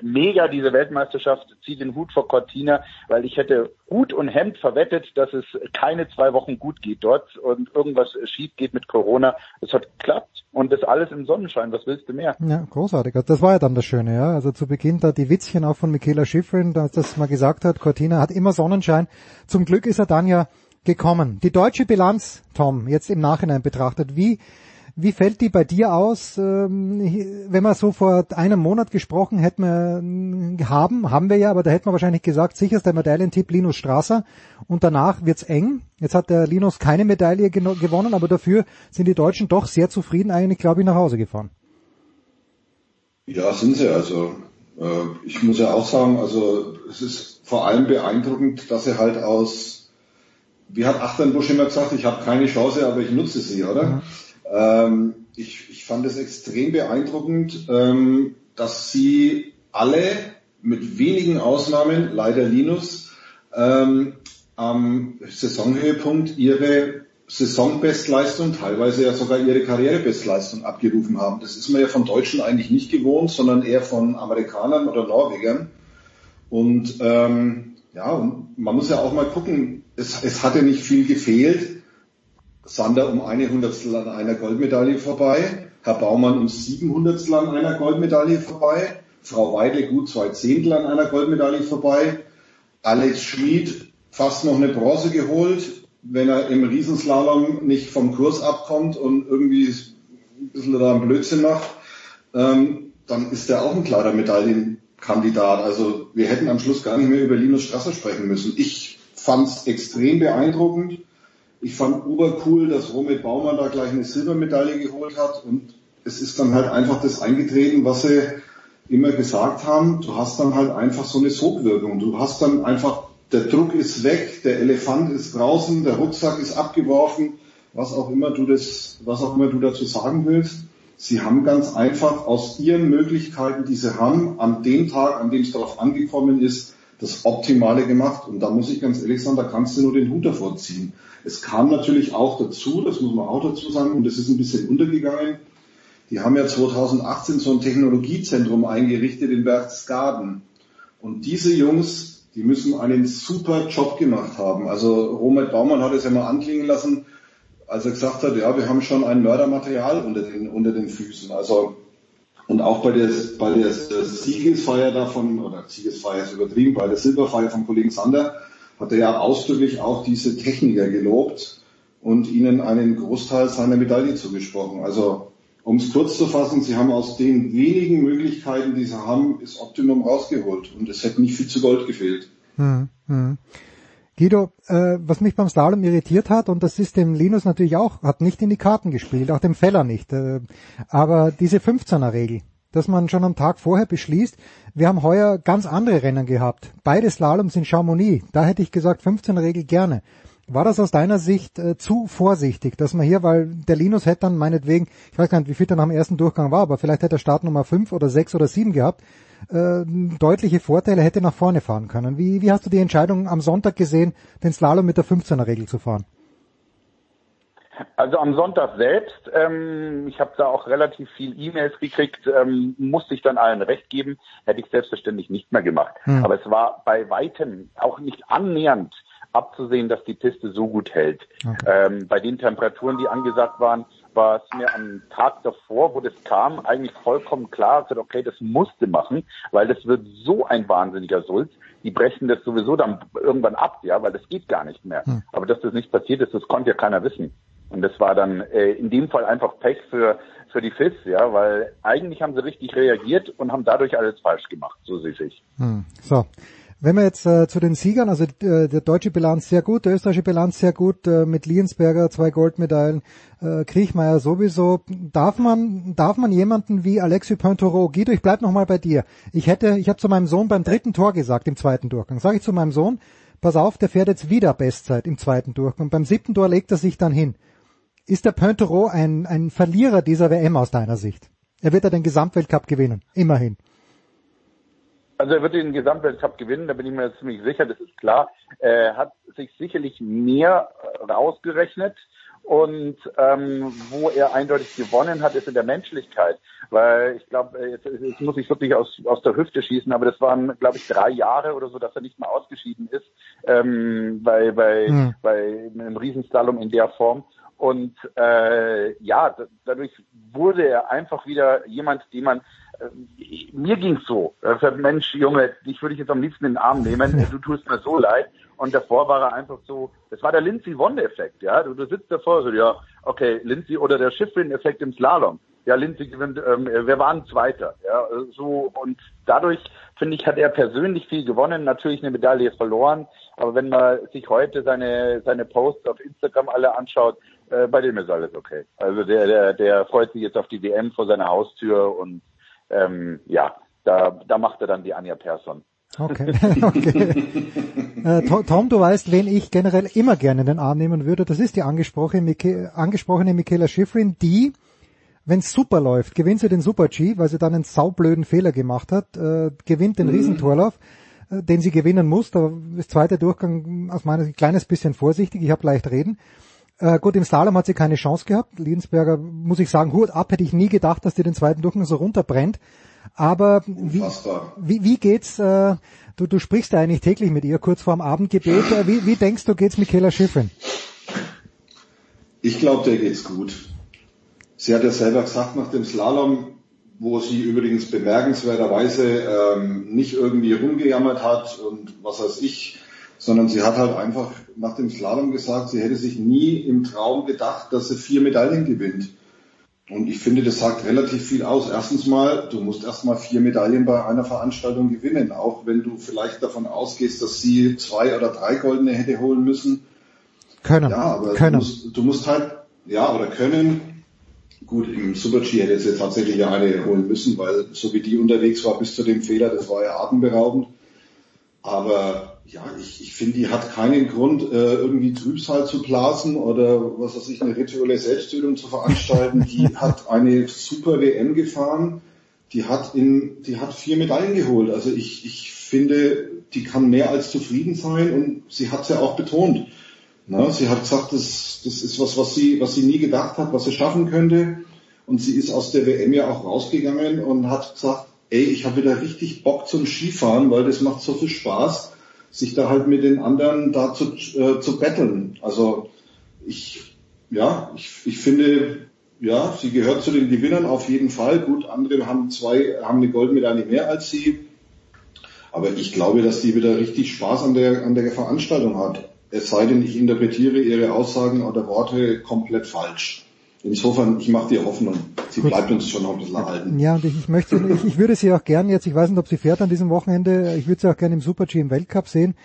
mega diese Weltmeisterschaft, ziehe den Hut vor Cortina, weil ich hätte Hut und Hemd verwettet, dass es keine zwei Wochen gut geht dort und irgendwas schief geht mit Corona. Es hat geklappt und das alles im Sonnenschein. Was willst du mehr? Ja, großartig. Also das war ja dann das Schöne, ja. Also zu Beginn da die Witzchen auch von Michaela Schifrin, dass das mal gesagt hat, Cortina hat immer Sonnenschein. Zum Glück ist er dann ja gekommen. Die deutsche Bilanz, Tom, jetzt im Nachhinein betrachtet, wie wie fällt die bei dir aus? Ähm, wenn wir so vor einem Monat gesprochen hätten wir, haben, haben wir ja, aber da hätten wir wahrscheinlich gesagt, sicherster Medaillentipp Linus Strasser und danach wird's eng. Jetzt hat der Linus keine Medaille gewonnen, aber dafür sind die Deutschen doch sehr zufrieden eigentlich, glaube ich, nach Hause gefahren. Ja, sind sie. Also äh, ich muss ja auch sagen, also es ist vor allem beeindruckend, dass sie halt aus, wie hat Achternbusch immer gesagt, ich habe keine Chance, aber ich nutze sie, oder? Ähm, ich, ich fand es extrem beeindruckend, ähm, dass sie alle mit wenigen Ausnahmen, leider Linus, ähm, am Saisonhöhepunkt ihre Saisonbestleistung, teilweise ja sogar ihre Karrierebestleistung abgerufen haben. Das ist man ja von Deutschen eigentlich nicht gewohnt, sondern eher von Amerikanern oder Norwegern. Und ähm, ja, man muss ja auch mal gucken, es, es hat ja nicht viel gefehlt, Sander um eine Hundertstel an einer Goldmedaille vorbei, Herr Baumann um sieben Hundertstel an einer Goldmedaille vorbei, Frau Weidle gut zwei Zehntel an einer Goldmedaille vorbei, Alex Schmid fast noch eine Bronze geholt, wenn er im Riesenslalom nicht vom Kurs abkommt und irgendwie ein bisschen da einen Blödsinn macht, ähm, dann ist er auch ein klarer Medaillenkandidat. Also wir hätten am Schluss gar nicht mehr über Linus Strasser sprechen müssen. Ich fand es extrem beeindruckend. Ich fand obercool, dass Romit Baumann da gleich eine Silbermedaille geholt hat und es ist dann halt einfach das eingetreten, was sie immer gesagt haben. Du hast dann halt einfach so eine Sogwirkung. Du hast dann einfach, der Druck ist weg, der Elefant ist draußen, der Rucksack ist abgeworfen, was auch immer du das, was auch immer du dazu sagen willst. Sie haben ganz einfach aus ihren Möglichkeiten, die sie haben, an dem Tag, an dem es darauf angekommen ist, das Optimale gemacht. Und da muss ich ganz ehrlich sagen, da kannst du nur den Hut davor ziehen. Es kam natürlich auch dazu, das muss man auch dazu sagen, und das ist ein bisschen untergegangen. Die haben ja 2018 so ein Technologiezentrum eingerichtet in Berchtesgaden. Und diese Jungs, die müssen einen super Job gemacht haben. Also Robert Baumann hat es ja mal anklingen lassen, als er gesagt hat, ja, wir haben schon ein Mördermaterial unter den, unter den Füßen. Also, und auch bei der, bei der Siegesfeier davon, oder Siegesfeier ist übertrieben, bei der Silberfeier vom Kollegen Sander, hat er ja ausdrücklich auch diese Techniker gelobt und ihnen einen Großteil seiner Medaille zugesprochen. Also um es kurz zu fassen, sie haben aus den wenigen Möglichkeiten, die sie haben, das Optimum rausgeholt und es hätte nicht viel zu Gold gefehlt. Hm, hm. Guido, äh, was mich beim Slalom irritiert hat, und das ist dem Linus natürlich auch, hat nicht in die Karten gespielt, auch dem Feller nicht, äh, aber diese 15er-Regel, dass man schon am Tag vorher beschließt, wir haben heuer ganz andere Rennen gehabt. Beide Slaloms in Chamonix. Da hätte ich gesagt, 15 Regel gerne. War das aus deiner Sicht äh, zu vorsichtig, dass man hier, weil der Linus hätte dann meinetwegen, ich weiß gar nicht, wie viel er nach dem ersten Durchgang war, aber vielleicht hätte er Startnummer 5 oder 6 oder 7 gehabt, äh, deutliche Vorteile hätte nach vorne fahren können. Wie, wie hast du die Entscheidung am Sonntag gesehen, den Slalom mit der 15er Regel zu fahren? Also am Sonntag selbst, ähm, ich habe da auch relativ viel E-Mails gekriegt, ähm, musste ich dann allen recht geben, hätte ich selbstverständlich nicht mehr gemacht. Hm. Aber es war bei weitem auch nicht annähernd abzusehen, dass die Piste so gut hält. Okay. Ähm, bei den Temperaturen, die angesagt waren, war es mir am Tag davor, wo das kam, eigentlich vollkommen klar, gesagt, okay, das musste machen, weil das wird so ein wahnsinniger Sulz. Die brechen das sowieso dann irgendwann ab, ja, weil das geht gar nicht mehr. Hm. Aber dass das nicht passiert ist, das konnte ja keiner wissen. Und das war dann äh, in dem Fall einfach Pech für, für die FIS, ja, weil eigentlich haben sie richtig reagiert und haben dadurch alles falsch gemacht, so sehe ich. Hm. So. Wenn wir jetzt äh, zu den Siegern, also äh, der deutsche Bilanz sehr gut, der österreichische Bilanz sehr gut, äh, mit Liensberger zwei Goldmedaillen, äh, Kriechmeier sowieso. Darf man, darf man jemanden wie Alexis Pointoureau, Guido, ich bleib nochmal bei dir. Ich hätte, ich habe zu meinem Sohn beim dritten Tor gesagt, im zweiten Durchgang, sage ich zu meinem Sohn, pass auf, der fährt jetzt wieder Bestzeit im zweiten Durchgang. Beim siebten Tor legt er sich dann hin. Ist der Pointerot ein, ein Verlierer dieser WM aus deiner Sicht? Er wird ja den Gesamtweltcup gewinnen, immerhin. Also er wird den Gesamtweltcup gewinnen, da bin ich mir ziemlich sicher, das ist klar. Er hat sich sicherlich mehr rausgerechnet und ähm, wo er eindeutig gewonnen hat, ist in der Menschlichkeit. Weil ich glaube, jetzt, jetzt muss ich wirklich aus, aus der Hüfte schießen, aber das waren, glaube ich, drei Jahre oder so, dass er nicht mal ausgeschieden ist ähm, bei, bei, hm. bei einem Riesenslalom in der Form. Und äh, ja, dadurch wurde er einfach wieder jemand, den man äh, mir ging's so. Sagt, Mensch, Junge, dich würde ich jetzt am liebsten in den Arm nehmen. Du tust mir so leid. Und davor war er einfach so, das war der Lindsay-Wonde-Effekt, ja. Du, du sitzt davor so, ja, okay, Lindsay oder der Schiffrin-Effekt im Slalom. Ja, Lindsay gewinnt, ähm, wir waren Zweiter, ja, so. Und dadurch, finde ich, hat er persönlich viel gewonnen. Natürlich eine Medaille verloren. Aber wenn man sich heute seine, seine Posts auf Instagram alle anschaut, äh, bei dem ist alles okay. Also der, der, der freut sich jetzt auf die WM vor seiner Haustür und ähm, ja, da, da macht er dann die Anja Persson. Okay, okay. äh, Tom, du weißt, wen ich generell immer gerne in den Arm nehmen würde. Das ist die angesprochene, angesprochene Michaela Schifrin, die, wenn es super läuft, gewinnt sie den Super G, weil sie dann einen saublöden Fehler gemacht hat, äh, gewinnt den mhm. Riesentorlauf, äh, den sie gewinnen muss. Da ist zweiter Durchgang aus meiner Sicht ein kleines bisschen vorsichtig. Ich habe leicht reden. Äh, gut, im Slalom hat sie keine Chance gehabt. Liensberger, muss ich sagen, Hut ab, hätte ich nie gedacht, dass die den zweiten Durchgang so runterbrennt. Aber wie, wie, wie geht's, äh, du, du sprichst ja eigentlich täglich mit ihr, kurz vorm Abendgebet. Äh, wie, wie denkst du, geht's Michaela Schiffrin? Ich glaube, der geht's gut. Sie hat ja selber gesagt, nach dem Slalom, wo sie übrigens bemerkenswerterweise ähm, nicht irgendwie rumgejammert hat und was weiß ich, sondern sie hat halt einfach nach dem Slalom gesagt, sie hätte sich nie im Traum gedacht, dass sie vier Medaillen gewinnt. Und ich finde, das sagt relativ viel aus. Erstens mal, du musst erstmal vier Medaillen bei einer Veranstaltung gewinnen, auch wenn du vielleicht davon ausgehst, dass sie zwei oder drei goldene hätte holen müssen. Können. Ja, aber können. Du, musst, du musst halt, ja, oder können. Gut, im Super-G hätte sie tatsächlich eine holen müssen, weil so wie die unterwegs war bis zu dem Fehler, das war ja atemberaubend. Aber ja, ich, ich finde, die hat keinen Grund, äh, irgendwie Trübsal zu blasen oder was weiß ich, eine rituelle Selbsttötung zu veranstalten. Die hat eine super WM gefahren. Die hat in, die hat vier Medaillen geholt. Also ich, ich finde, die kann mehr als zufrieden sein und sie hat es ja auch betont. Na, sie hat gesagt, das, das ist was, was sie, was sie nie gedacht hat, was sie schaffen könnte. Und sie ist aus der WM ja auch rausgegangen und hat gesagt, ey, ich habe wieder richtig Bock zum Skifahren, weil das macht so viel Spaß sich da halt mit den anderen da zu, äh, zu betteln. Also ich, ja, ich, ich finde, ja, sie gehört zu den Gewinnern auf jeden Fall. Gut, andere haben zwei, haben eine Goldmedaille mehr als sie. Aber ich glaube, dass die wieder richtig Spaß an der, an der Veranstaltung hat. Es sei denn, ich interpretiere ihre Aussagen oder Worte komplett falsch. Insofern, ich mache dir Hoffnung. Sie Gut. bleibt uns schon noch ein bisschen erhalten. Ja, und ich, ich möchte, ich, ich würde sie auch gern jetzt, ich weiß nicht, ob sie fährt an diesem Wochenende, ich würde sie auch gerne im Super-G im Weltcup sehen.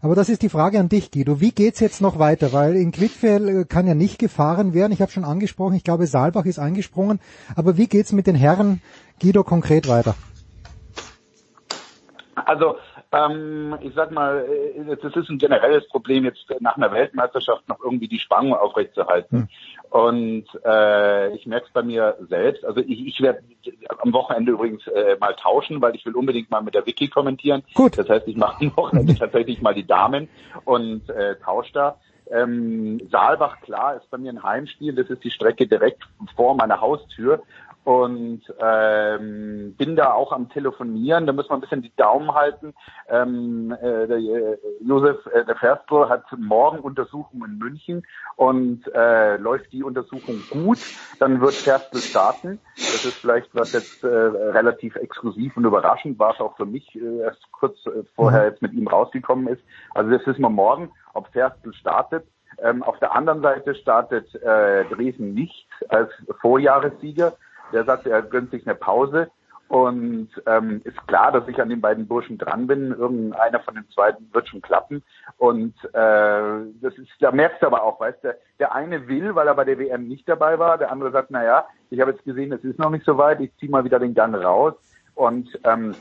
Aber das ist die Frage an dich, Guido. Wie geht's jetzt noch weiter? Weil in Quidfell äh, kann ja nicht gefahren werden. Ich habe schon angesprochen, ich glaube, Saalbach ist eingesprungen. Aber wie geht's mit den Herren, Guido, konkret weiter? Also Ähm, ich sag mal, äh, das ist ein generelles Problem, jetzt nach einer Weltmeisterschaft noch irgendwie die Spannung aufrechtzuerhalten. Hm. Und äh, ich merke es bei mir selbst. Also ich, ich werde am Wochenende übrigens äh, mal tauschen, weil ich will unbedingt mal mit der Wiki kommentieren. Gut. Das heißt, ich mache am Wochenende tatsächlich mal die Damen und äh, tausche da. Ähm, Saalbach, klar, ist bei mir ein Heimspiel. Das ist die Strecke direkt vor meiner Haustür und ähm, bin da auch am Telefonieren. Da muss man ein bisschen die Daumen halten. Ähm, äh, der, äh, Josef äh, der Ferstro hat morgen Untersuchungen in München und äh, läuft die Untersuchung gut, dann wird Ferstl starten. Das ist vielleicht was jetzt äh, relativ exklusiv und überraschend war es auch für mich äh, erst kurz äh, vorher jetzt mit ihm rausgekommen ist. Also das wissen wir morgen, ob Ferstl startet. Ähm, auf der anderen Seite startet äh, Dresden nicht als Vorjahressieger. Der sagt, er gönnt sich eine Pause. Und ähm, ist klar, dass ich an den beiden Burschen dran bin. Irgendeiner von den zweiten wird schon klappen. Und äh, das ist, da merkst du aber auch, weißt du, der eine will, weil er bei der WM nicht dabei war. Der andere sagt, na ja, ich habe jetzt gesehen, es ist noch nicht so weit. Ich ziehe mal wieder den Gang raus. Und ähm,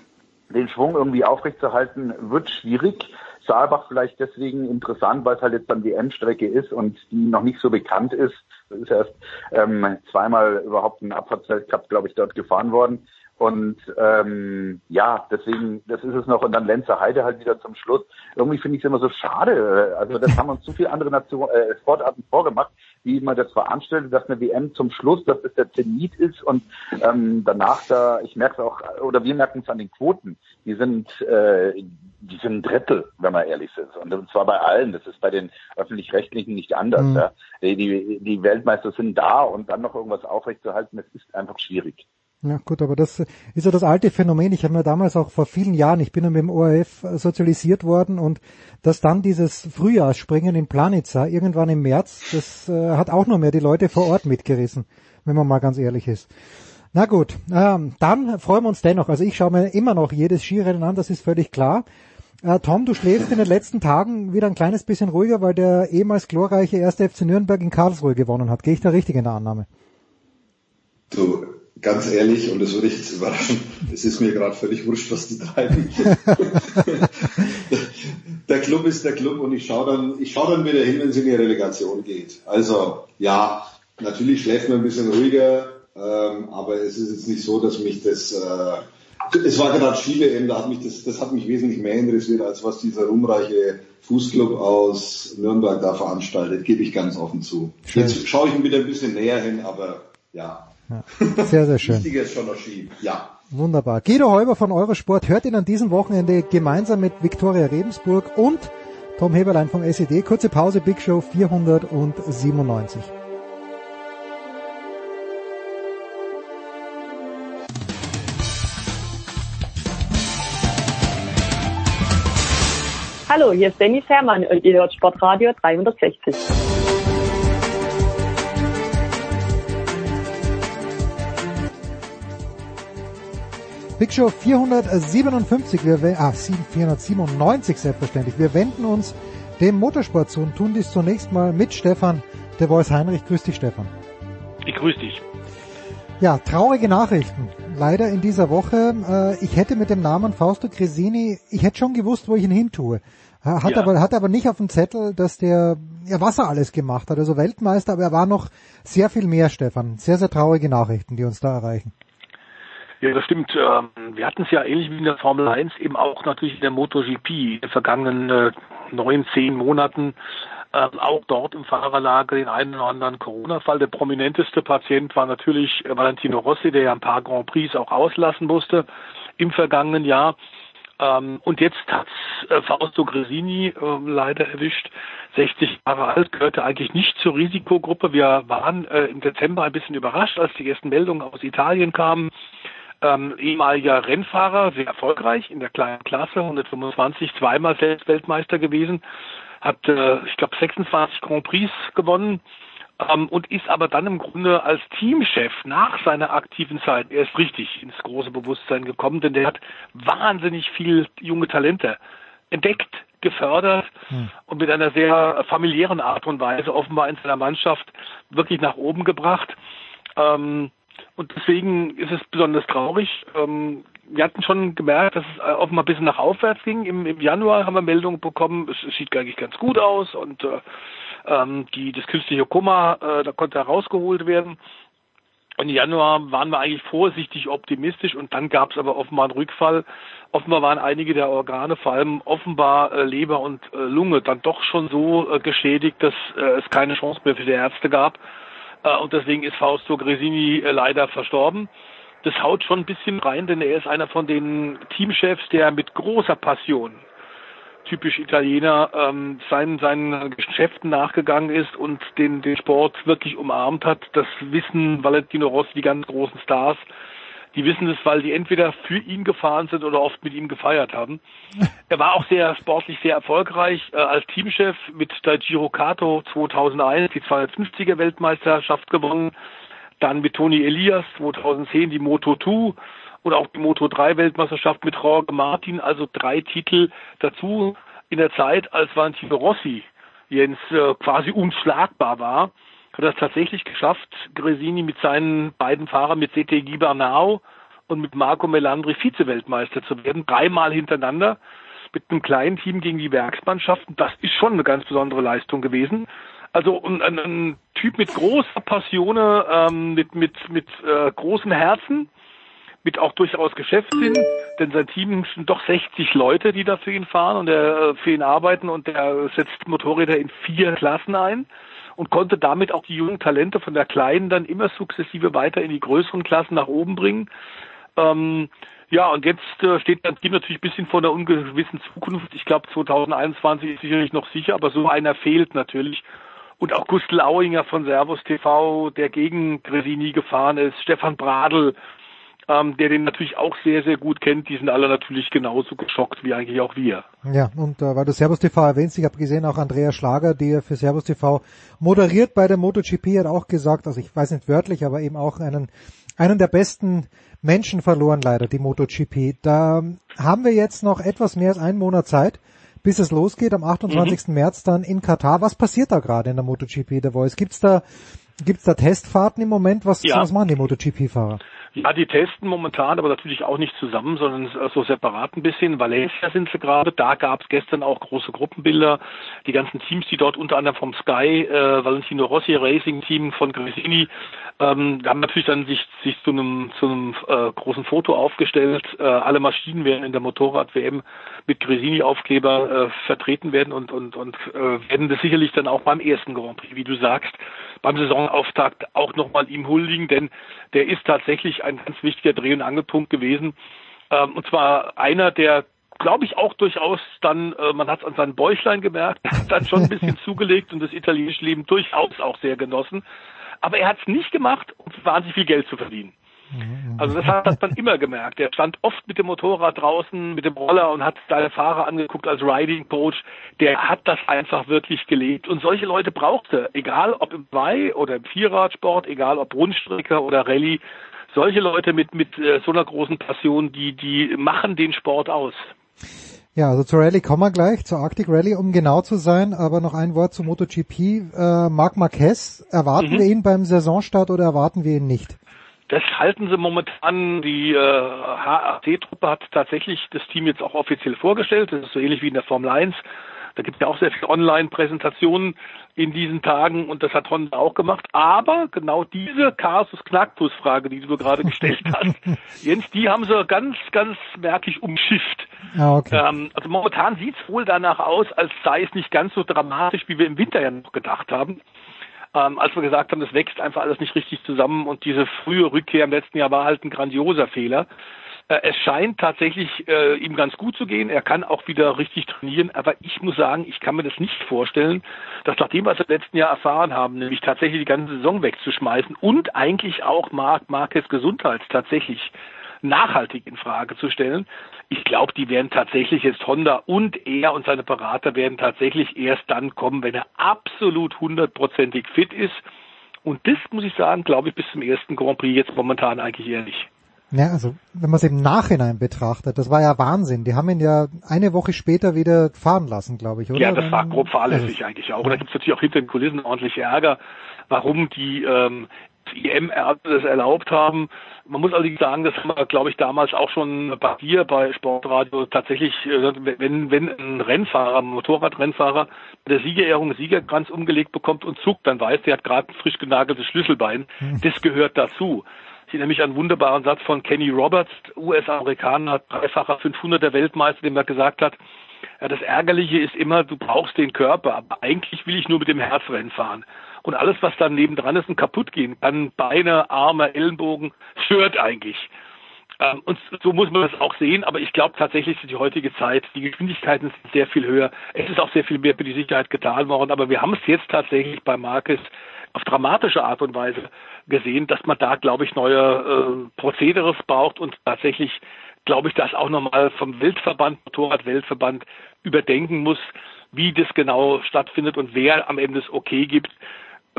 den Schwung irgendwie aufrechtzuerhalten, wird schwierig. Saalbach vielleicht deswegen interessant, weil es halt jetzt dann die M-Strecke ist und die noch nicht so bekannt ist. Das ist erst ähm, zweimal überhaupt ein Abfahrtsweltcup, glaube ich, dort gefahren worden. Und ähm, ja, deswegen, das ist es noch. Und dann Lenzer Heide halt wieder zum Schluss. Irgendwie finde ich es immer so schade. Also das haben uns zu viele andere Nation, äh, Sportarten vorgemacht, wie man das veranstaltet, dass eine WM zum Schluss, dass das der Zenit ist und ähm, danach da, ich merke es auch, oder wir merken es an den Quoten, die sind äh, die sind ein Drittel, wenn wir ehrlich sind. Und zwar bei allen. Das ist bei den öffentlich-rechtlichen nicht anders. Mhm. Ja. Die, die, die Weltmeister sind da und dann noch irgendwas aufrechtzuerhalten, das ist einfach schwierig. Ja gut, aber das ist ja das alte Phänomen. Ich habe mir damals auch vor vielen Jahren, ich bin ja mit dem ORF sozialisiert worden und dass dann dieses Frühjahrsspringen in Planitza irgendwann im März, das äh, hat auch nur mehr die Leute vor Ort mitgerissen, wenn man mal ganz ehrlich ist. Na gut, ähm, dann freuen wir uns dennoch. Also ich schaue mir immer noch jedes Skirennen an, das ist völlig klar. Äh, Tom, du schläfst in den letzten Tagen wieder ein kleines bisschen ruhiger, weil der ehemals glorreiche erste FC Nürnberg in Karlsruhe gewonnen hat. Gehe ich da richtig in der Annahme? Du, ganz ehrlich, und das würde ich jetzt überraschen, es ist mir gerade völlig wurscht, was die treiben. der Club ist der Club und ich schaue dann, ich schaue dann wieder hin, wenn es in die Relegation geht. Also ja, natürlich schläft man ein bisschen ruhiger, ähm, aber es ist jetzt nicht so, dass mich das äh, es war gerade Ski-WM, da hat mich das, das hat mich wesentlich mehr interessiert, als was dieser ruhmreiche Fußclub aus Nürnberg da veranstaltet, gebe ich ganz offen zu. Schön. Jetzt schaue ich ihn wieder ein bisschen näher hin, aber ja. Ja sehr, sehr schön. Wichtiger ist schon Ski, ja. Wunderbar. Guido Heuber von Eurosport hört ihn an diesem Wochenende gemeinsam mit Viktoria Rebensburg und Tom Heberlein vom SED. Kurze Pause, Big Show 497. Hallo, hier ist Dennis Herrmann und ihr hört Sportradio 360. Big Show 457, wir, ah, 497 selbstverständlich. Wir wenden uns dem Motorsport zu und tun dies zunächst mal mit Stefan, der Voice Heinrich. Grüß dich, Stefan. Ich grüße dich. Ja, traurige Nachrichten. Leider in dieser Woche. Äh, ich hätte mit dem Namen Fausto Cresini, ich hätte schon gewusst, wo ich ihn hin tue. Hat, ja. aber, hat aber nicht auf dem Zettel, dass der, ja, was er alles gemacht hat. Also Weltmeister, aber er war noch sehr viel mehr, Stefan. Sehr, sehr traurige Nachrichten, die uns da erreichen. Ja, das stimmt. Ähm, wir hatten es ja ähnlich wie in der Formel 1 eben auch natürlich in der MotoGP in den vergangenen äh, neun, zehn Monaten ähm, auch dort im Fahrerlager den einen oder anderen Corona-Fall. Der prominenteste Patient war natürlich äh, Valentino Rossi, der ja ein paar Grand Prix auch auslassen musste im vergangenen Jahr. Ähm, und jetzt hat's äh, Fausto Gresini leider erwischt. 60 Jahre alt, gehörte eigentlich nicht zur Risikogruppe. Wir waren äh, im Dezember ein bisschen überrascht, als die ersten Meldungen aus Italien kamen. Ähm, ehemaliger Rennfahrer, sehr erfolgreich in der kleinen Klasse, 125, zweimal selbst Weltmeister gewesen, hat, äh, ich glaube, 26 Grand Prix gewonnen ähm, und ist aber dann im Grunde als Teamchef nach seiner aktiven Zeit erst richtig ins große Bewusstsein gekommen, denn der hat wahnsinnig viel junge Talente entdeckt, gefördert hm. und mit einer sehr familiären Art und Weise offenbar in seiner Mannschaft wirklich nach oben gebracht. Ähm, und deswegen ist es besonders traurig. Ähm, wir hatten schon gemerkt, dass es offenbar ein bisschen nach aufwärts ging. Im, im Januar haben wir Meldungen bekommen, es, es sieht eigentlich ganz gut aus und äh, ähm, die, das künstliche Kummer, äh, da konnte rausgeholt werden. Und im Januar waren wir eigentlich vorsichtig optimistisch und dann gab es aber offenbar einen Rückfall. Offenbar waren einige der Organe, vor allem offenbar äh, Leber und äh, Lunge, dann doch schon so äh, geschädigt, dass äh, es keine Chance mehr für die Ärzte gab. Äh, und deswegen ist Fausto Gresini äh, leider verstorben. Das haut schon ein bisschen rein, denn er ist einer von den Teamchefs, der mit großer Passion typisch Italiener, ähm, seinen, seinen Geschäften nachgegangen ist und den, den Sport wirklich umarmt hat. Das wissen Valentino Rossi, die ganz großen Stars. Die wissen es, weil die entweder für ihn gefahren sind oder oft mit ihm gefeiert haben. Er war auch sehr sportlich sehr erfolgreich äh, als Teamchef mit der Giro Kato 2001 die 250er Weltmeisterschaft gewonnen. Dann mit Toni Elias 2010 die Moto 2 und auch die Moto 3 Weltmeisterschaft mit Jorge Martin, also drei Titel dazu in der Zeit, als Valentino Rossi Jens äh, quasi unschlagbar war, hat er es tatsächlich geschafft, Gresini mit seinen beiden Fahrern, mit CT Gibernau und mit Marco Melandri Vize-Weltmeister zu werden, dreimal hintereinander mit einem kleinen Team gegen die Werksmannschaften. Das ist schon eine ganz besondere Leistung gewesen. Also ein, ein, ein Typ mit großer Passion, ähm, mit mit mit äh, großem Herzen, mit auch durchaus Geschäftssinn, denn sein Team sind doch 60 Leute, die da für ihn fahren und er äh, für ihn arbeiten und er setzt Motorräder in vier Klassen ein und konnte damit auch die jungen Talente von der kleinen dann immer sukzessive weiter in die größeren Klassen nach oben bringen. Ähm, ja, und jetzt äh, steht das Team natürlich ein bisschen vor einer ungewissen Zukunft. Ich glaube, 2021 ist sicherlich noch sicher, aber so einer fehlt natürlich. Und auch Gustl Auinger von Servus TV, der gegen Gresini gefahren ist, Stefan Bradl, ähm, der den natürlich auch sehr, sehr gut kennt. Die sind alle natürlich genauso geschockt wie eigentlich auch wir. Ja, und äh, weil du Servus TV erwähnst, ich habe gesehen, auch Andrea Schlager, der für Servus TV moderiert bei der MotoGP, hat auch gesagt, also ich weiß nicht wörtlich, aber eben auch einen, einen der besten Menschen verloren leider, die MotoGP. Da haben wir jetzt noch etwas mehr als einen Monat Zeit bis es losgeht am 28. Mhm. März dann in Katar. Was passiert da gerade in der MotoGP der Voice? Gibt's da gibt's da Testfahrten im Moment? Was, ja. was machen die MotoGP-Fahrer? Ja, die testen momentan, aber natürlich auch nicht zusammen, sondern so separat ein bisschen. Valencia sind sie gerade. Da gab es gestern auch große Gruppenbilder. Die ganzen Teams, die dort unter anderem vom Sky, äh, Valentino Rossi Racing Team von Gresini, ähm, haben natürlich dann sich, sich zu einem, zu einem äh, großen Foto aufgestellt. Äh, alle Maschinen werden in der Motorrad-WM mit Gresini-Aufkleber äh, vertreten werden und, und, und äh, werden das sicherlich dann auch beim ersten Grand Prix, wie du sagst, beim Saisonauftakt auch nochmal ihm huldigen, denn der ist tatsächlich ein ganz wichtiger Dreh- und Angelpunkt gewesen. Ähm, und zwar einer, der glaube ich auch durchaus dann, äh, man hat es an seinen Bäuchlein gemerkt, hat dann schon ein bisschen zugelegt und das italienische Leben durchaus auch sehr genossen. Aber er hat es nicht gemacht, um wahnsinnig viel Geld zu verdienen. Also das hat man immer gemerkt. Er stand oft mit dem Motorrad draußen, mit dem Roller und hat seine Fahrer angeguckt als Riding Coach. Der hat das einfach wirklich gelebt. Und solche Leute brauchte, egal ob im Zwei- oder im Vierradsport, egal ob Rundstrecke oder Rallye, solche Leute mit, mit äh, so einer großen Passion, die, die machen den Sport aus. Ja, also zur Rallye kommen wir gleich, zur Arctic Rallye, um genau zu sein, aber noch ein Wort zu MotoGP. Äh, Marc Marquez, erwarten mhm. wir ihn beim Saisonstart oder erwarten wir ihn nicht? Das halten sie momentan. Die äh, HAT-Truppe hat tatsächlich das Team jetzt auch offiziell vorgestellt. Das ist so ähnlich wie in der Formel 1. Da gibt es ja auch sehr viele Online-Präsentationen in diesen Tagen und das hat Honda auch gemacht. Aber genau diese Kasus Knacktus-Frage, die du gerade gestellt hast, Jens, die haben sie ganz, ganz merklich umschifft. Ah, okay. ähm, also momentan sieht es wohl danach aus, als sei es nicht ganz so dramatisch, wie wir im Winter ja noch gedacht haben ähm, als wir gesagt haben, das wächst einfach alles nicht richtig zusammen und diese frühe Rückkehr im letzten Jahr war halt ein grandioser Fehler. Äh, es scheint tatsächlich äh, ihm ganz gut zu gehen. Er kann auch wieder richtig trainieren, aber ich muss sagen, ich kann mir das nicht vorstellen, dass nach dem, was wir im letzten Jahr erfahren haben, nämlich tatsächlich die ganze Saison wegzuschmeißen und eigentlich auch Marc Marquez Gesundheit tatsächlich nachhaltig in Frage zu stellen. Ich glaube, die werden tatsächlich jetzt Honda und er und seine Berater werden tatsächlich erst dann kommen, wenn er absolut hundertprozentig fit ist. Und das muss ich sagen, glaube ich, bis zum ersten Grand Prix jetzt momentan eigentlich eher nicht. Ja, also wenn man es im Nachhinein betrachtet, das war ja Wahnsinn. Die haben ihn ja eine Woche später wieder fahren lassen, glaube ich, oder? Ja, das war grob fahrlässig eigentlich auch. Und da gibt es natürlich auch hinter den Kulissen ordentlich Ärger, warum die ähm, IM-Ärzte das erlaubt haben. Man muss allerdings sagen, das haben wir, glaube ich, damals auch schon bei dir bei Sportradio tatsächlich, äh, wenn, wenn ein Rennfahrer, ein Motorradrennfahrer der Siegerehrung Siegerkranz umgelegt bekommt und zuckt, dann weiß, der hat gerade ein frisch genageltes Schlüsselbein. Hm. Das gehört dazu. Ich erinnere mich an einen wunderbaren Satz von Kenny Roberts, US-Amerikaner, dreifacher 500er Weltmeister, dem er gesagt hat, ja, das Ärgerliche ist immer, du brauchst den Körper, aber eigentlich will ich nur mit dem Herzrennen fahren. Und alles, was dann nebendran ist und kaputt gehen kann, Beine, Arme, Ellenbogen, stört eigentlich. Ähm, und so muss man das auch sehen, aber ich glaube tatsächlich die heutige Zeit, die Geschwindigkeiten sind sehr viel höher. Es ist auch sehr viel mehr für die Sicherheit getan worden, aber wir haben es jetzt tatsächlich bei Marcus auf dramatische Art und Weise gesehen, dass man da, glaube ich, neue äh, Prozederes braucht und tatsächlich glaube ich, dass auch nochmal vom Weltverband, Motorradweltverband überdenken muss, wie das genau stattfindet und wer am Ende das Okay gibt.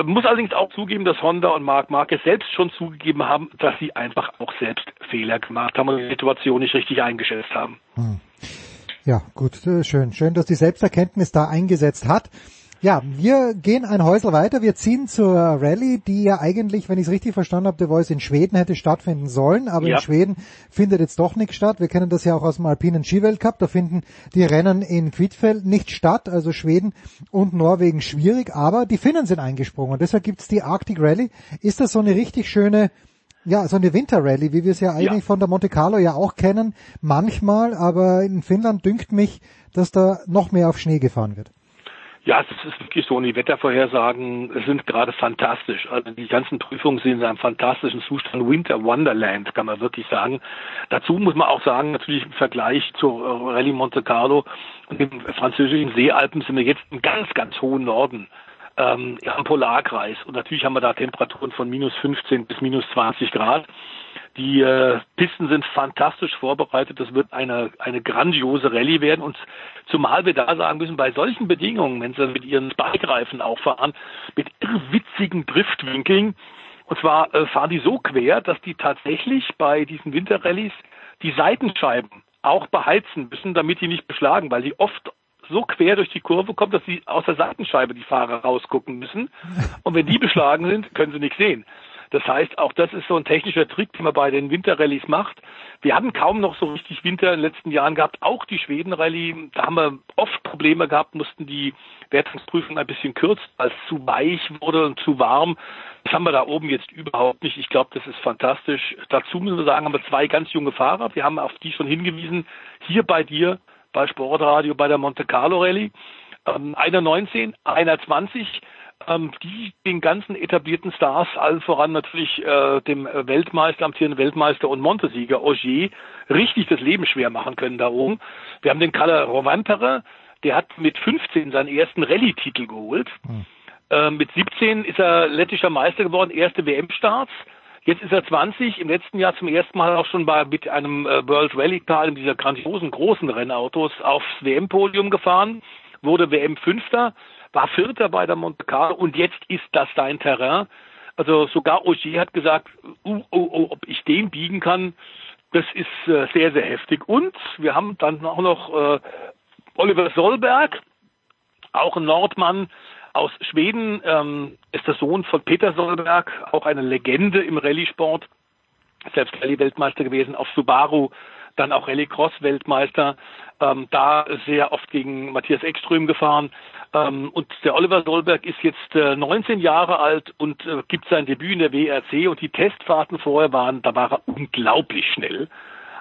Muss allerdings auch zugeben, dass Honda und Marc Marquez selbst schon zugegeben haben, dass sie einfach auch selbst Fehler gemacht haben und die Situation nicht richtig eingeschätzt haben. Hm. Ja, gut, äh, schön. Schön, dass die Selbsterkenntnis da eingesetzt hat. Ja, wir gehen ein Häusl weiter. Wir ziehen zur Rallye, die ja eigentlich, wenn ich es richtig verstanden habe, der Voice in Schweden hätte stattfinden sollen, aber ja. in Schweden findet jetzt doch nichts statt. Wir kennen das ja auch aus dem alpinen Skiweltcup. Da finden die Rennen in Quidfeld nicht statt, also Schweden und Norwegen schwierig, aber die Finnen sind eingesprungen. Und deshalb gibt's die Arctic Rallye. Ist das so eine richtig schöne ja, so eine Winterrallye, wie wir es ja eigentlich ja. von der Monte Carlo ja auch kennen, manchmal, aber in Finnland dünkt mich, dass da noch mehr auf Schnee gefahren wird. Ja, es ist wirklich so. Und die Wettervorhersagen sind gerade fantastisch. Also die ganzen Prüfungen sind in einem fantastischen Zustand. Winter Wonderland, kann man wirklich sagen. Dazu muss man auch sagen, natürlich im Vergleich zur Rallye Monte Carlo und den französischen Seealpen sind wir jetzt im ganz, ganz hohen Norden ähm, am Polarkreis. Und natürlich haben wir da Temperaturen von minus 15 bis minus 20 Grad. Die äh, Pisten sind fantastisch vorbereitet. Das wird eine, eine grandiose Rallye werden. Und zumal wir da sagen müssen, bei solchen Bedingungen, wenn sie mit ihren Spike-Reifen auch fahren, mit irrwitzigen Driftwinkeln, und zwar äh, fahren die so quer, dass die tatsächlich bei diesen Winterrallyes die Seitenscheiben auch beheizen müssen, damit die nicht beschlagen, weil die oft so quer durch die Kurve kommt, dass sie aus der Seitenscheibe die Fahrer rausgucken müssen. Und wenn die beschlagen sind, können sie nichts sehen. Das heißt, auch das ist so ein technischer Trick, den man bei den Winterrallyes macht. Wir hatten kaum noch so richtig Winter in den letzten Jahren gehabt, auch die Schweden-Rallye. Da haben wir oft Probleme gehabt, mussten die Wertungsprüfung ein bisschen kürzen, weil es zu weich wurde und zu warm. Das haben wir da oben jetzt überhaupt nicht. Ich glaube, das ist fantastisch. Dazu müssen wir sagen, haben wir zwei ganz junge Fahrer. Wir haben auf die schon hingewiesen. Hier bei dir, bei Sportradio, bei der Monte Carlo Rallye. Ähm, einer 19, einer 20 ähm, die den ganzen etablierten Stars, allen voran natürlich äh, dem Weltmeister, amtierenden Weltmeister und Montesieger Ogier, richtig das Leben schwer machen können da oben. Wir haben den Kalle Rovanpera, der hat mit 15 seinen ersten Rallye-Titel geholt. Hm. Äh, mit 17 ist er lettischer Meister geworden, erste WM-Starts. Jetzt ist er 20, im letzten Jahr zum ersten Mal auch schon bei, mit einem äh, World Rally Car, in dieser grandiosen großen Rennautos, aufs WM-Podium gefahren, wurde WM-Fünfter war Vierter bei der Monte Carlo und jetzt ist das dein Terrain. Also sogar Ogier hat gesagt, uh, oh, oh, ob ich den biegen kann, das ist äh, sehr, sehr heftig. Und wir haben dann auch noch äh, Oliver Solberg, auch ein Nordmann aus Schweden, ähm, ist der Sohn von Peter Solberg, auch eine Legende im Rallye-Sport, selbst Rallye-Weltmeister gewesen, auf Subaru dann auch Rallycross-Weltmeister, ähm, da sehr oft gegen Matthias Ekström gefahren. Ähm, und der Oliver Solberg ist jetzt äh, 19 Jahre alt und äh, gibt sein Debüt in der WRC und die Testfahrten vorher waren, da war er unglaublich schnell.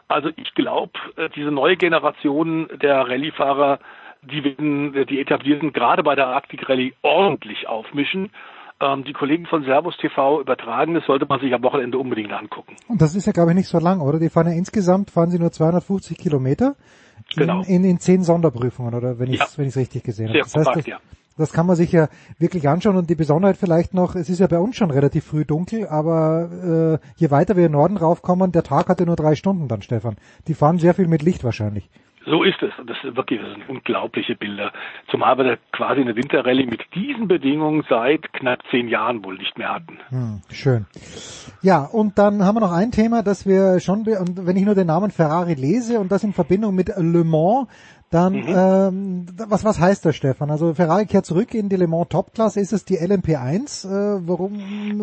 Also ich glaube, äh, diese neue Generation der Rallyefahrer, die werden äh, die etablierten gerade bei der Arctic Rallye ordentlich aufmischen. Ähm, die Kollegen von Servus TV übertragen, das sollte man sich am Wochenende unbedingt angucken. Und das ist ja, glaube ich, nicht so lang, oder? Die fahren ja insgesamt, fahren sie nur 250 Kilometer genau. in, in zehn Sonderprüfungen, oder wenn ich es ja. wenn richtig gesehen habe. Das heißt, das, ja. das kann man sich ja wirklich anschauen und die Besonderheit vielleicht noch, es ist ja bei uns schon relativ früh dunkel, aber äh, je weiter wir in Norden raufkommen, der Tag hatte nur drei Stunden dann, Stefan. Die fahren sehr viel mit Licht wahrscheinlich. So ist es. Und das sind wirklich das sind unglaubliche Bilder. Zumal wir da quasi eine Winterrallye mit diesen Bedingungen seit knapp zehn Jahren wohl nicht mehr hatten. Hm, schön. Ja, und dann haben wir noch ein Thema, das wir schon, und wenn ich nur den Namen Ferrari lese und das in Verbindung mit Le Mans, Dann, mhm. ähm, was, was heißt das, Stefan? Also Ferrari kehrt zurück in die Le Mans Topklasse. Ist es die LMP1? Äh, warum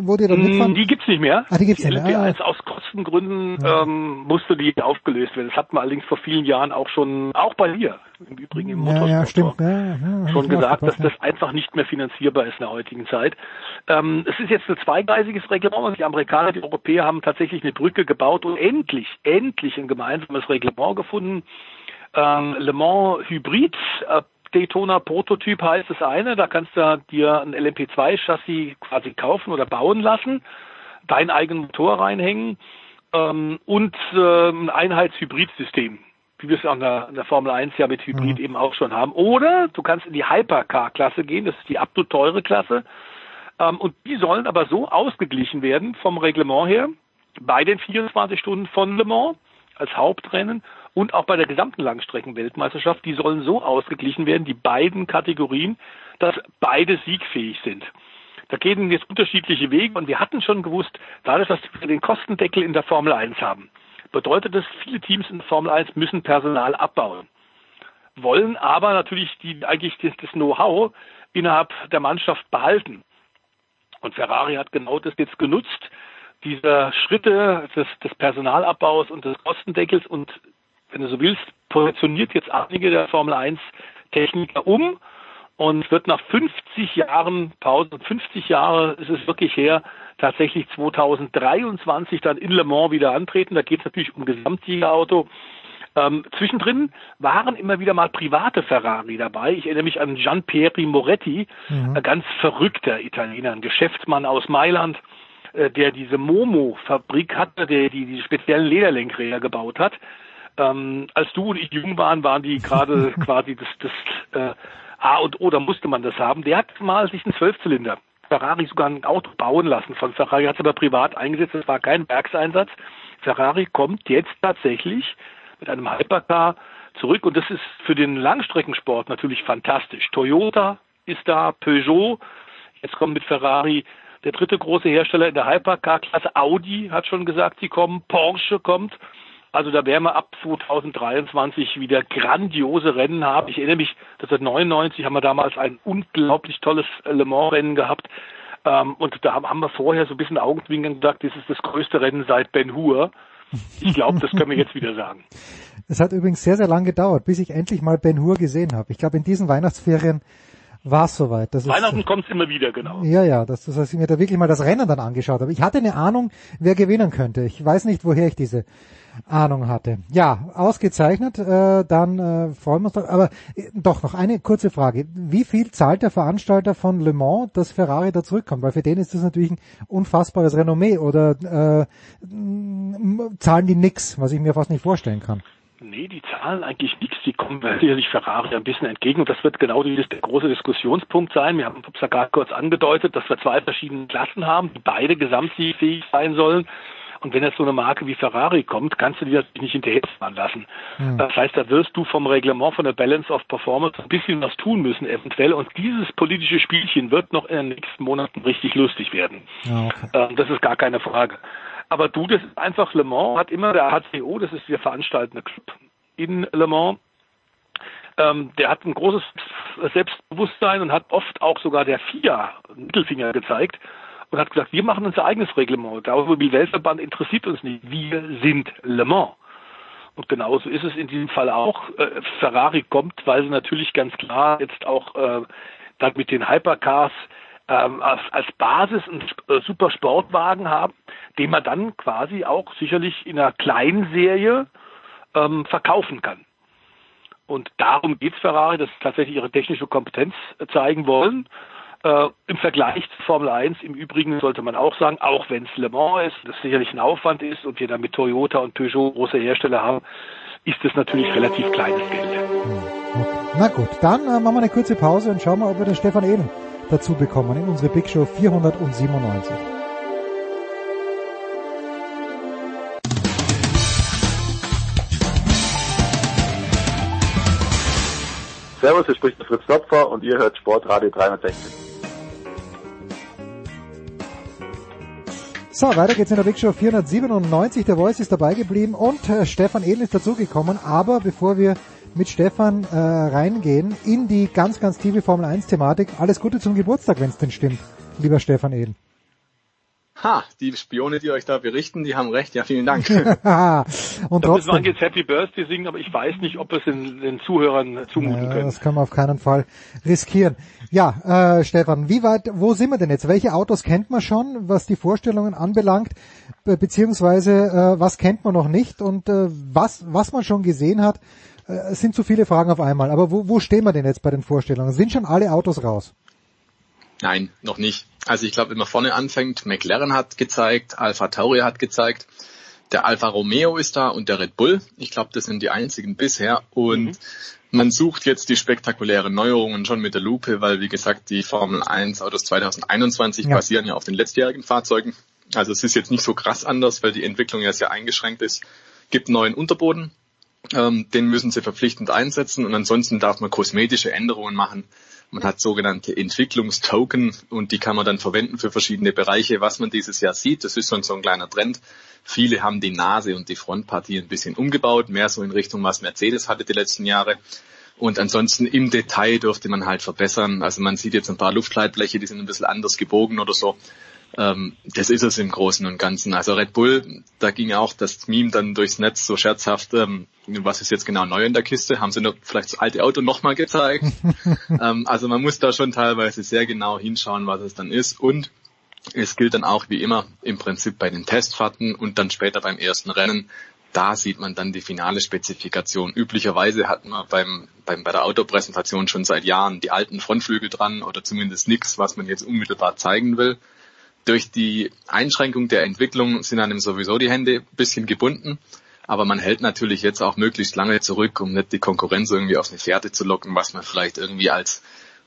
wurde ihr da mitfahren? Die gibt's nicht mehr. Ah, die gibt's die nicht mehr. LMP1 ah. aus Kostengründen ja. ähm, musste die aufgelöst werden. Das hat man allerdings vor vielen Jahren auch schon, auch bei dir, im Übrigen im Motorsport, ja, ja, stimmt. Ja, schon gesagt, dass das einfach nicht mehr finanzierbar ist in der heutigen Zeit. Ähm, es ist jetzt ein zweigleisiges Reglement. Die Amerikaner, die Europäer haben tatsächlich eine Brücke gebaut und endlich, endlich ein gemeinsames Reglement gefunden ähm, Le Mans Hybrid, äh, Daytona Prototyp heißt das eine, da kannst du dir ein LMP2-Chassis quasi kaufen oder bauen lassen, deinen eigenen Motor reinhängen ähm, und äh, ein Einheitshybridsystem, wie wir es an der, der, Formel 1 ja mit Hybrid mhm. eben auch schon haben. Oder du kannst in die Hypercar-Klasse gehen, das ist die absolut teure Klasse. Ähm, und die sollen aber so ausgeglichen werden vom Reglement her, bei den 24 Stunden von Le Mans als Hauptrennen und auch bei der gesamten Langstreckenweltmeisterschaft, die sollen so ausgeglichen werden, die beiden Kategorien, dass beide siegfähig sind. Da gehen jetzt unterschiedliche Wege und wir hatten schon gewusst, dadurch, dass wir den Kostendeckel in der Formel 1 haben, bedeutet das, viele Teams in der Formel 1 müssen Personal abbauen. Wollen aber natürlich die, eigentlich das, das Know-how innerhalb der Mannschaft behalten. Und Ferrari hat genau das jetzt genutzt, diese Schritte des, des Personalabbaus und des Kostendeckels und wenn du so willst, positioniert jetzt einige der Formel 1 Techniker um und wird nach 50 Jahren Pause, 50 Jahre ist es wirklich her, tatsächlich 2023 dann in Le Mans wieder antreten. Da geht es natürlich um Gesamtsiegerauto. Ähm, zwischendrin waren immer wieder mal private Ferrari dabei. Ich erinnere mich an Gian-Pieri Moretti, mhm. ein ganz verrückter Italiener, ein Geschäftsmann aus Mailand, äh, der diese Momo-Fabrik hatte, der die, die speziellen Lederlenkräder gebaut hat. Ähm, als du und ich jung waren, waren die gerade quasi das, das äh, A und O, da musste man das haben. Der hat mal sich einen Zwölfzylinder Ferrari sogar ein Auto bauen lassen von Ferrari, hat es aber privat eingesetzt, das war kein Werkseinsatz. Ferrari kommt jetzt tatsächlich mit einem Hypercar zurück und das ist für den Langstreckensport natürlich fantastisch. Toyota ist da, Peugeot, jetzt kommt mit Ferrari der dritte große Hersteller in der Hypercar-Klasse, Audi hat schon gesagt, sie kommen, Porsche kommt also da werden wir ab 2023 wieder grandiose Rennen haben. Ich erinnere mich, dass seit 99 haben wir damals ein unglaublich tolles Le Mans Rennen gehabt. Ähm, und da haben wir vorher so ein bisschen Augenzwinkern gesagt, das ist das größte Rennen seit Ben Hur. Ich glaube, das können wir jetzt wieder sagen. Es hat übrigens sehr, sehr lang gedauert, bis ich endlich mal Ben Hur gesehen habe. Ich glaube, in diesen Weihnachtsferien war es soweit. Das Weihnachten kommt immer wieder, genau. Ja, ja, das, das heißt, ich mir da wirklich mal das Rennen dann angeschaut habe. Ich hatte eine Ahnung, wer gewinnen könnte. Ich weiß nicht, woher ich diese Ahnung hatte. Ja, ausgezeichnet. Äh, dann äh, freuen wir uns doch. Aber äh, doch noch eine kurze Frage. Wie viel zahlt der Veranstalter von Le Mans, dass Ferrari da zurückkommt? Weil für den ist das natürlich ein unfassbares Renommee. Oder äh, zahlen die nix, was ich mir fast nicht vorstellen kann? Nee, die zahlen eigentlich nichts. Die kommen sicherlich Ferrari ein bisschen entgegen. Und das wird genau dieses, der große Diskussionspunkt sein. Wir haben es ja gerade kurz angedeutet, dass wir zwei verschiedene Klassen haben, die beide gesamtsiegfähig sein sollen. Und wenn jetzt so eine Marke wie Ferrari kommt, kannst du die natürlich nicht hinterherfahren lassen. Mhm. Das heißt, da wirst du vom Reglement, von der Balance of Performance ein bisschen was tun müssen eventuell. Und dieses politische Spielchen wird noch in den nächsten Monaten richtig lustig werden. Okay. Ähm, das ist gar keine Frage. Aber du, das ist einfach Le Mans, hat immer der HCO, das ist der veranstaltende Club in Le Mans, ähm, der hat ein großes Selbstbewusstsein und hat oft auch sogar der FIA Mittelfinger gezeigt und hat gesagt, wir machen unser eigenes Reglement. Der Automobilweltverband interessiert uns nicht. Wir sind Le Mans. Und genauso ist es in diesem Fall auch. Äh, Ferrari kommt, weil sie natürlich ganz klar jetzt auch äh, dann mit den Hypercars ähm, als, als Basis einen äh, super Sportwagen haben, den man dann quasi auch sicherlich in einer kleinen Serie ähm, verkaufen kann. Und darum geht es Ferrari, dass sie tatsächlich ihre technische Kompetenz zeigen wollen. Äh, Im Vergleich zu Formel 1 im Übrigen sollte man auch sagen, auch wenn es Le Mans ist, das sicherlich ein Aufwand ist und wir da mit Toyota und Peugeot große Hersteller haben, ist das natürlich relativ kleines Geld. Na gut, dann äh, machen wir eine kurze Pause und schauen mal, ob wir den Stefan Ehlen dazu bekommen in unsere Big Show 497. Servus, hier spricht Fritz Topfer und ihr hört Sportradio 360. So, weiter geht's in der Big Show 497. Der Voice ist dabei geblieben und äh, Stefan Edel ist dazugekommen. Aber bevor wir mit Stefan äh, reingehen in die ganz, ganz tiefe Formel 1 Thematik. Alles Gute zum Geburtstag, wenn es denn stimmt, lieber Stefan Eden. Ha, die Spione, die euch da berichten, die haben recht. Ja, vielen Dank. und trotzdem, müssen wir jetzt Happy Birthday singen, aber ich weiß nicht, ob es den, den Zuhörern zumuten ja, können. das können wir auf keinen Fall riskieren. Ja, äh, Stefan, wie weit, wo sind wir denn jetzt? Welche Autos kennt man schon, was die Vorstellungen anbelangt, be beziehungsweise äh, was kennt man noch nicht und äh, was, was man schon gesehen hat, es sind zu viele Fragen auf einmal. Aber wo, wo stehen wir denn jetzt bei den Vorstellungen? Sind schon alle Autos raus? Nein, noch nicht. Also ich glaube, wenn man vorne anfängt, McLaren hat gezeigt, Alpha Tauri hat gezeigt, der Alfa Romeo ist da und der Red Bull. Ich glaube, das sind die einzigen bisher. Und mhm. man sucht jetzt die spektakulären Neuerungen schon mit der Lupe, weil wie gesagt, die Formel 1 Autos 2021 ja. basieren ja auf den letztjährigen Fahrzeugen. Also es ist jetzt nicht so krass anders, weil die Entwicklung ja sehr eingeschränkt ist. Gibt neuen Unterboden, ähm, den müssen sie verpflichtend einsetzen und ansonsten darf man kosmetische Änderungen machen. Man hat sogenannte Entwicklungstoken und die kann man dann verwenden für verschiedene Bereiche. Was man dieses Jahr sieht, das ist schon so ein kleiner Trend. Viele haben die Nase und die Frontpartie ein bisschen umgebaut, mehr so in Richtung, was Mercedes hatte die letzten Jahre. Und ansonsten im Detail durfte man halt verbessern. Also man sieht jetzt ein paar Luftleitbleche, die sind ein bisschen anders gebogen oder so. Ähm, das ist es im Großen und Ganzen. Also Red Bull, da ging auch das Meme dann durchs Netz so scherzhaft, ähm, was ist jetzt genau neu in der Kiste? Haben sie noch vielleicht das alte Auto nochmal gezeigt? ähm, also man muss da schon teilweise sehr genau hinschauen, was es dann ist. Und es gilt dann auch wie immer im Prinzip bei den Testfahrten und dann später beim ersten Rennen. Da sieht man dann die finale Spezifikation. Üblicherweise hat man beim, beim, bei der Autopräsentation schon seit Jahren die alten Frontflügel dran oder zumindest nichts, was man jetzt unmittelbar zeigen will. Durch die Einschränkung der Entwicklung sind einem sowieso die Hände ein bisschen gebunden. Aber man hält natürlich jetzt auch möglichst lange zurück, um nicht die Konkurrenz irgendwie auf eine Fährte zu locken, was man vielleicht irgendwie als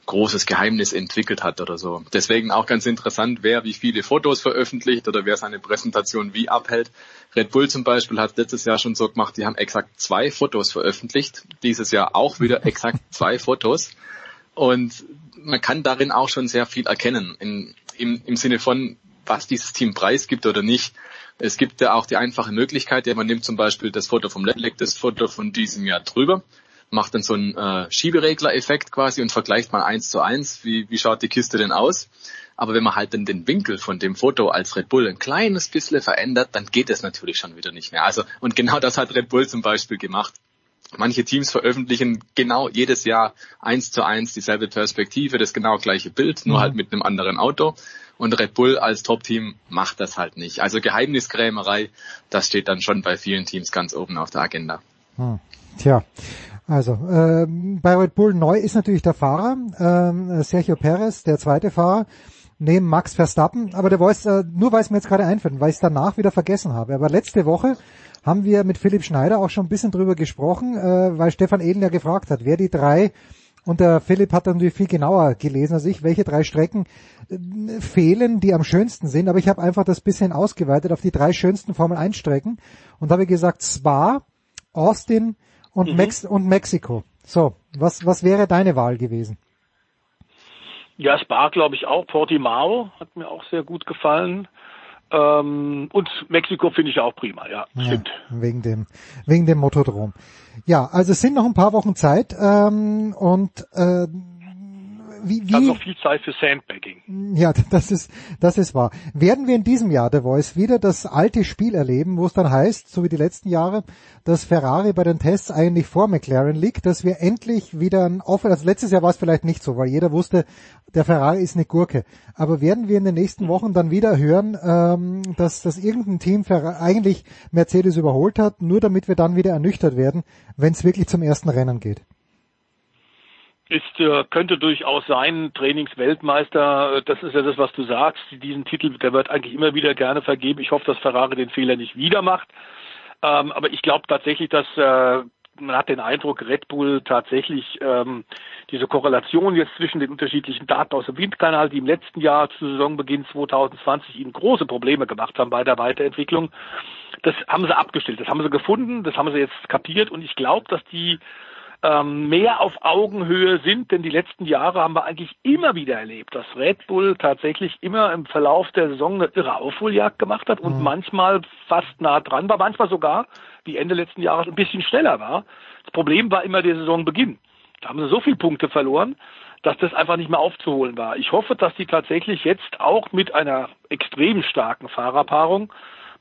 großes Geheimnis entwickelt hat oder so. Deswegen auch ganz interessant, wer wie viele Fotos veröffentlicht oder wer seine Präsentation wie abhält. Red Bull zum Beispiel hat letztes Jahr schon so gemacht, die haben exakt zwei Fotos veröffentlicht. Dieses Jahr auch wieder exakt zwei Fotos. Und man kann darin auch schon sehr viel erkennen. In, im, im Sinne von, was dieses Team preisgibt oder nicht. Es gibt ja auch die einfache Möglichkeit, ja, man nimmt zum Beispiel das Foto vom Letleck, das Foto von diesem Jahr drüber, macht dann so einen äh, Schieberegler-Effekt quasi und vergleicht mal eins zu eins, wie, wie schaut die Kiste denn aus. Aber wenn man halt dann den Winkel von dem Foto als Red Bull ein kleines bisschen verändert, dann geht es natürlich schon wieder nicht mehr. Also, und genau das hat Red Bull zum Beispiel gemacht. Manche Teams veröffentlichen genau jedes Jahr eins zu eins dieselbe Perspektive, das genau gleiche Bild, nur mhm. halt mit einem anderen Auto. Und Red Bull als Top-Team macht das halt nicht. Also Geheimniskrämerei, das steht dann schon bei vielen Teams ganz oben auf der Agenda. Hm. Tja, also äh, bei Red Bull neu ist natürlich der Fahrer, äh, Sergio Perez, der zweite Fahrer neben Max Verstappen, aber der weiß, äh, nur weil es mir jetzt gerade einfällt, weil ich es danach wieder vergessen habe. Aber letzte Woche haben wir mit Philipp Schneider auch schon ein bisschen drüber gesprochen, äh, weil Stefan Ehlen ja gefragt hat, wer die drei und der Philipp hat natürlich viel genauer gelesen als ich, welche drei Strecken äh, fehlen, die am schönsten sind. Aber ich habe einfach das bisschen ausgeweitet auf die drei schönsten Formel 1 Strecken und habe gesagt Spa, Austin und, mhm. Mex und Mexiko. So, was, was wäre deine Wahl gewesen? Ja, Spa glaube ich auch. Portimao hat mir auch sehr gut gefallen. Ähm, und Mexiko finde ich auch prima, ja, ja, stimmt. Wegen dem, wegen dem Motodrom. Ja, also es sind noch ein paar Wochen Zeit ähm, und äh, wie, wie, noch viel Zeit für Sandbagging. Ja, das ist, das ist wahr. Werden wir in diesem Jahr, der Voice, wieder das alte Spiel erleben, wo es dann heißt, so wie die letzten Jahre, dass Ferrari bei den Tests eigentlich vor McLaren liegt, dass wir endlich wieder ein offen, also letztes Jahr war es vielleicht nicht so, weil jeder wusste, der Ferrari ist eine Gurke. Aber werden wir in den nächsten Wochen dann wieder hören, ähm, dass, dass irgendein Team eigentlich Mercedes überholt hat, nur damit wir dann wieder ernüchtert werden, wenn es wirklich zum ersten Rennen geht? Ist äh, könnte durchaus sein Trainingsweltmeister. Äh, das ist ja das, was du sagst. Diesen Titel, der wird eigentlich immer wieder gerne vergeben. Ich hoffe, dass Ferrari den Fehler nicht wieder macht. Ähm, aber ich glaube tatsächlich, dass äh, man hat den Eindruck, Red Bull tatsächlich ähm, diese Korrelation jetzt zwischen den unterschiedlichen Daten aus dem Windkanal, die im letzten Jahr zu Saisonbeginn 2020 ihnen große Probleme gemacht haben bei der Weiterentwicklung, das haben sie abgestellt, das haben sie gefunden, das haben sie jetzt kapiert und ich glaube, dass die ähm, mehr auf Augenhöhe sind, denn die letzten Jahre haben wir eigentlich immer wieder erlebt, dass Red Bull tatsächlich immer im Verlauf der Saison eine irre Aufholjagd gemacht hat und mhm. manchmal fast nah dran war, manchmal sogar, wie Ende letzten Jahres, ein bisschen schneller war. Das Problem war immer der Saisonbeginn. Da haben sie so viele Punkte verloren, dass das einfach nicht mehr aufzuholen war. Ich hoffe, dass die tatsächlich jetzt auch mit einer extrem starken Fahrerpaarung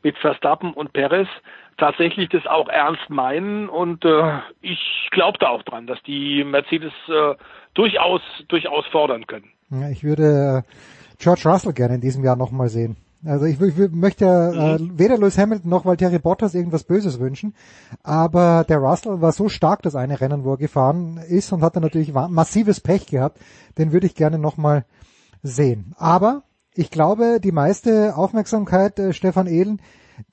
mit Verstappen und Perez tatsächlich das auch ernst meinen und äh, ich glaube da auch dran, dass die Mercedes äh, durchaus durchaus fordern können. Ja, ich würde äh, George Russell gerne in diesem Jahr nochmal sehen. Also ich, ich möchte äh, mhm. weder Lewis Hamilton noch Valtteri Bottas irgendwas Böses wünschen, aber der Russell war so stark das eine Rennen, wo er gefahren ist und hat dann natürlich massives Pech gehabt. Den würde ich gerne nochmal sehen. Aber ich glaube, die meiste Aufmerksamkeit, äh, Stefan Ehlen,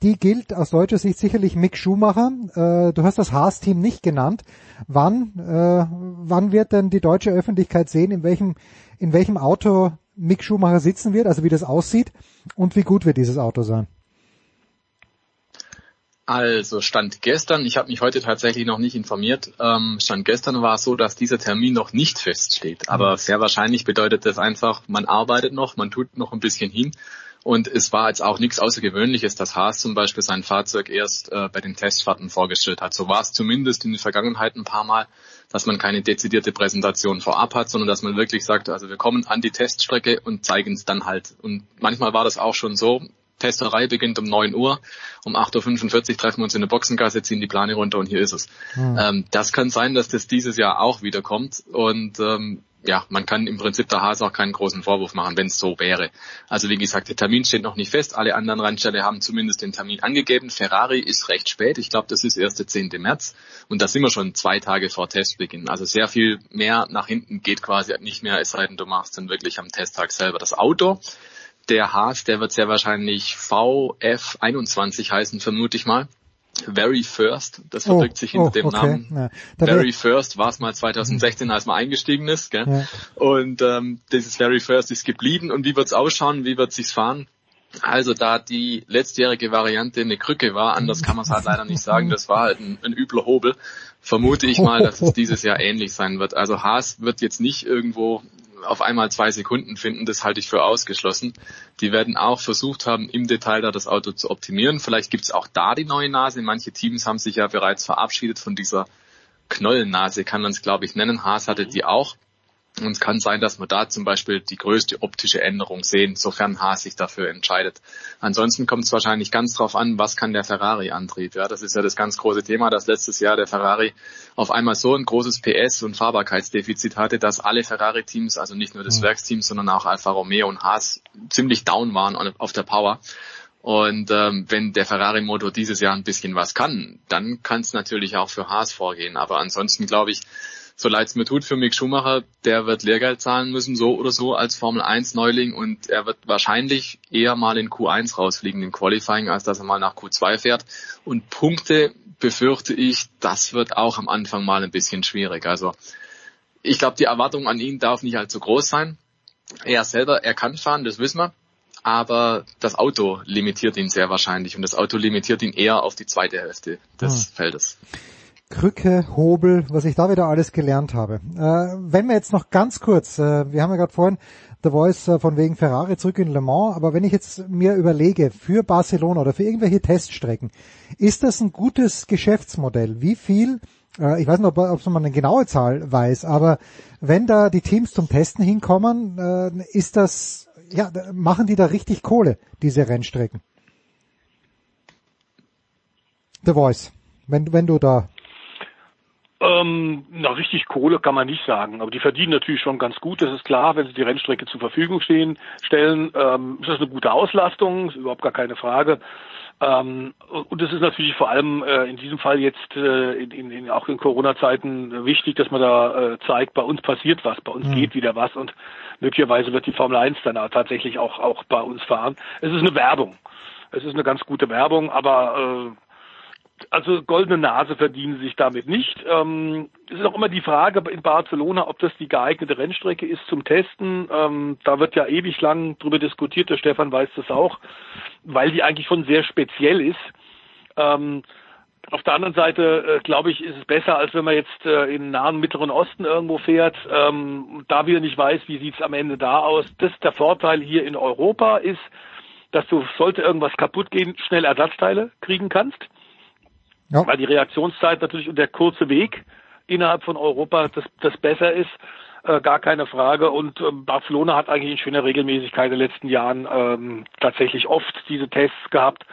die gilt aus deutscher Sicht sicherlich Mick Schumacher. Äh, du hast das Haas-Team nicht genannt. Wann, äh, wann wird denn die deutsche Öffentlichkeit sehen, in welchem, in welchem Auto Mick Schumacher sitzen wird, also wie das aussieht und wie gut wird dieses Auto sein? Also Stand gestern, ich habe mich heute tatsächlich noch nicht informiert, ähm, Stand gestern war es so, dass dieser Termin noch nicht feststeht. Aber mhm. sehr wahrscheinlich bedeutet das einfach, man arbeitet noch, man tut noch ein bisschen hin und es war jetzt auch nichts Außergewöhnliches, dass Haas zum Beispiel sein Fahrzeug erst äh, bei den Testfahrten vorgestellt hat. So war es zumindest in der Vergangenheit ein paar Mal, dass man keine dezidierte Präsentation vorab hat, sondern dass man wirklich sagt, also wir kommen an die Teststrecke und zeigen es dann halt. Und manchmal war das auch schon so, Testerei beginnt um 9 Uhr, um 8.45 Uhr treffen wir uns in der Boxengasse, ziehen die Plane runter und hier ist es. Hm. Ähm, das kann sein, dass das dieses Jahr auch wieder kommt und ähm, ja, man kann im Prinzip der Haas auch keinen großen Vorwurf machen, wenn es so wäre. Also wie gesagt, der Termin steht noch nicht fest. Alle anderen Rennstelle haben zumindest den Termin angegeben. Ferrari ist recht spät. Ich glaube, das ist erst der 10. März. Und da sind wir schon zwei Tage vor Testbeginn. Also sehr viel mehr nach hinten geht quasi nicht mehr, es sei denn, du machst dann wirklich am Testtag selber das Auto. Der Haas, der wird sehr wahrscheinlich VF21 heißen, vermute ich mal. Very First, das verbirgt oh, sich hinter oh, dem okay. Namen. Ja, Very First war es mal 2016, als man eingestiegen ist. Gell? Ja. Und ähm, dieses Very First ist geblieben. Und wie wird's ausschauen? Wie wird sich's fahren? Also da die letztjährige Variante eine Krücke war, anders kann man es halt leider nicht sagen, das war halt ein, ein übler Hobel, vermute ich mal, dass es dieses Jahr ähnlich sein wird. Also Haas wird jetzt nicht irgendwo auf einmal zwei Sekunden finden, das halte ich für ausgeschlossen. Die werden auch versucht haben, im Detail da das Auto zu optimieren. Vielleicht gibt es auch da die neue Nase. Manche Teams haben sich ja bereits verabschiedet von dieser Knollennase, kann man es glaube ich nennen. Haas hatte die auch. Und es kann sein, dass wir da zum Beispiel die größte optische Änderung sehen, sofern Haas sich dafür entscheidet. Ansonsten kommt es wahrscheinlich ganz drauf an, was kann der Ferrari-Antrieb. Ja, das ist ja das ganz große Thema, dass letztes Jahr der Ferrari auf einmal so ein großes PS- und Fahrbarkeitsdefizit hatte, dass alle Ferrari-Teams, also nicht nur das mhm. Werksteam, sondern auch Alfa Romeo und Haas ziemlich down waren auf der Power. Und ähm, wenn der Ferrari-Motor dieses Jahr ein bisschen was kann, dann kann es natürlich auch für Haas vorgehen. Aber ansonsten glaube ich, so leid es mir tut für Mick Schumacher, der wird Lehrgeld zahlen müssen, so oder so als Formel 1 Neuling und er wird wahrscheinlich eher mal in Q1 rausfliegen in Qualifying, als dass er mal nach Q2 fährt. Und Punkte befürchte ich, das wird auch am Anfang mal ein bisschen schwierig. Also ich glaube, die Erwartung an ihn darf nicht allzu groß sein. Er selber, er kann fahren, das wissen wir. Aber das Auto limitiert ihn sehr wahrscheinlich und das Auto limitiert ihn eher auf die zweite Hälfte des hm. Feldes. Krücke, Hobel, was ich da wieder alles gelernt habe. Äh, wenn wir jetzt noch ganz kurz, äh, wir haben ja gerade vorhin The Voice äh, von wegen Ferrari zurück in Le Mans, aber wenn ich jetzt mir überlege, für Barcelona oder für irgendwelche Teststrecken, ist das ein gutes Geschäftsmodell? Wie viel, äh, ich weiß nicht, ob, ob man eine genaue Zahl weiß, aber wenn da die Teams zum Testen hinkommen, äh, ist das, ja, machen die da richtig Kohle, diese Rennstrecken? The Voice, wenn, wenn du da ähm, na, richtig Kohle kann man nicht sagen, aber die verdienen natürlich schon ganz gut, das ist klar, wenn sie die Rennstrecke zur Verfügung stehen, stellen. Ähm, ist das eine gute Auslastung, ist überhaupt gar keine Frage. Ähm, und es ist natürlich vor allem äh, in diesem Fall jetzt äh, in, in, auch in Corona-Zeiten wichtig, dass man da äh, zeigt, bei uns passiert was, bei uns mhm. geht wieder was und möglicherweise wird die Formel 1 dann auch tatsächlich auch, auch bei uns fahren. Es ist eine Werbung. Es ist eine ganz gute Werbung, aber äh, also goldene Nase verdienen sie sich damit nicht. Ähm, es ist auch immer die Frage in Barcelona, ob das die geeignete Rennstrecke ist zum Testen. Ähm, da wird ja ewig lang drüber diskutiert, der Stefan weiß das auch, weil die eigentlich schon sehr speziell ist. Ähm, auf der anderen Seite, äh, glaube ich, ist es besser, als wenn man jetzt äh, in den nahen Mittleren Osten irgendwo fährt, ähm, da wieder nicht weiß, wie sieht's am Ende da aus. Das ist der Vorteil hier in Europa ist, dass du, sollte irgendwas kaputt gehen, schnell Ersatzteile kriegen kannst. Ja. Weil die Reaktionszeit natürlich und der kurze Weg innerhalb von Europa das, das besser ist, äh, gar keine Frage. Und ähm, Barcelona hat eigentlich in schöner Regelmäßigkeit in den letzten Jahren ähm, tatsächlich oft diese Tests gehabt.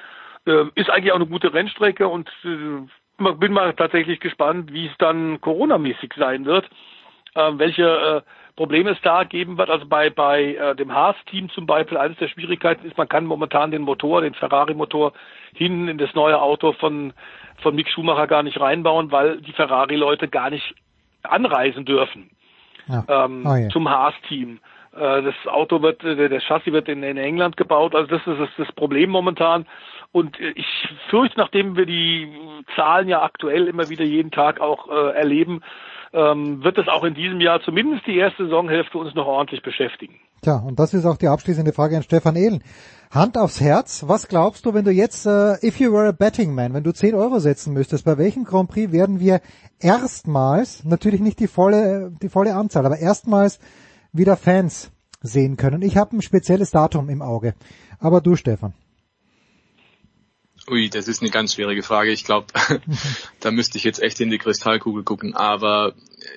Ähm, ist eigentlich auch eine gute Rennstrecke und äh, bin mal tatsächlich gespannt, wie es dann Corona-mäßig sein wird, äh, welche Probleme es da geben wird. Also bei, bei äh, dem Haas-Team zum Beispiel, eines der Schwierigkeiten ist, man kann momentan den Motor, den Ferrari-Motor, hinten in das neue Auto von, von Mick Schumacher gar nicht reinbauen, weil die Ferrari-Leute gar nicht anreisen dürfen ja. ähm, oh, yeah. zum Haas-Team. Äh, das Auto wird, äh, das Chassis wird in, in England gebaut, also das ist das, das Problem momentan. Und äh, ich fürchte, nachdem wir die Zahlen ja aktuell immer wieder jeden Tag auch äh, erleben, ähm, wird es auch in diesem Jahr zumindest die erste Saisonhälfte uns noch ordentlich beschäftigen. Tja, und das ist auch die abschließende Frage an Stefan Ehlen. Hand aufs Herz, was glaubst du, wenn du jetzt, äh, if you were a betting man, wenn du 10 Euro setzen müsstest, bei welchem Grand Prix werden wir erstmals, natürlich nicht die volle, die volle Anzahl, aber erstmals wieder Fans sehen können? Ich habe ein spezielles Datum im Auge. Aber du, Stefan. Ui, das ist eine ganz schwierige Frage. Ich glaube, da müsste ich jetzt echt in die Kristallkugel gucken. Aber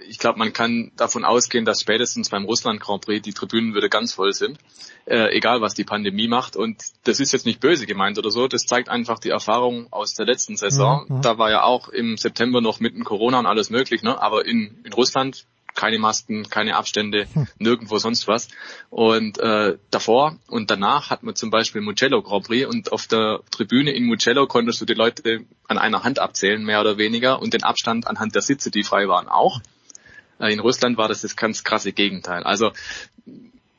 ich glaube, man kann davon ausgehen, dass spätestens beim Russland Grand Prix die Tribünen wieder ganz voll sind, äh, egal was die Pandemie macht. Und das ist jetzt nicht böse gemeint oder so. Das zeigt einfach die Erfahrung aus der letzten Saison. Mhm. Da war ja auch im September noch mitten Corona und alles möglich, ne? Aber in, in Russland keine Masken, keine Abstände, hm. nirgendwo sonst was. Und äh, davor und danach hat man zum Beispiel Mugello Grand Prix und auf der Tribüne in Mugello konntest du die Leute an einer Hand abzählen, mehr oder weniger, und den Abstand anhand der Sitze, die frei waren, auch. Äh, in Russland war das das ganz krasse Gegenteil. Also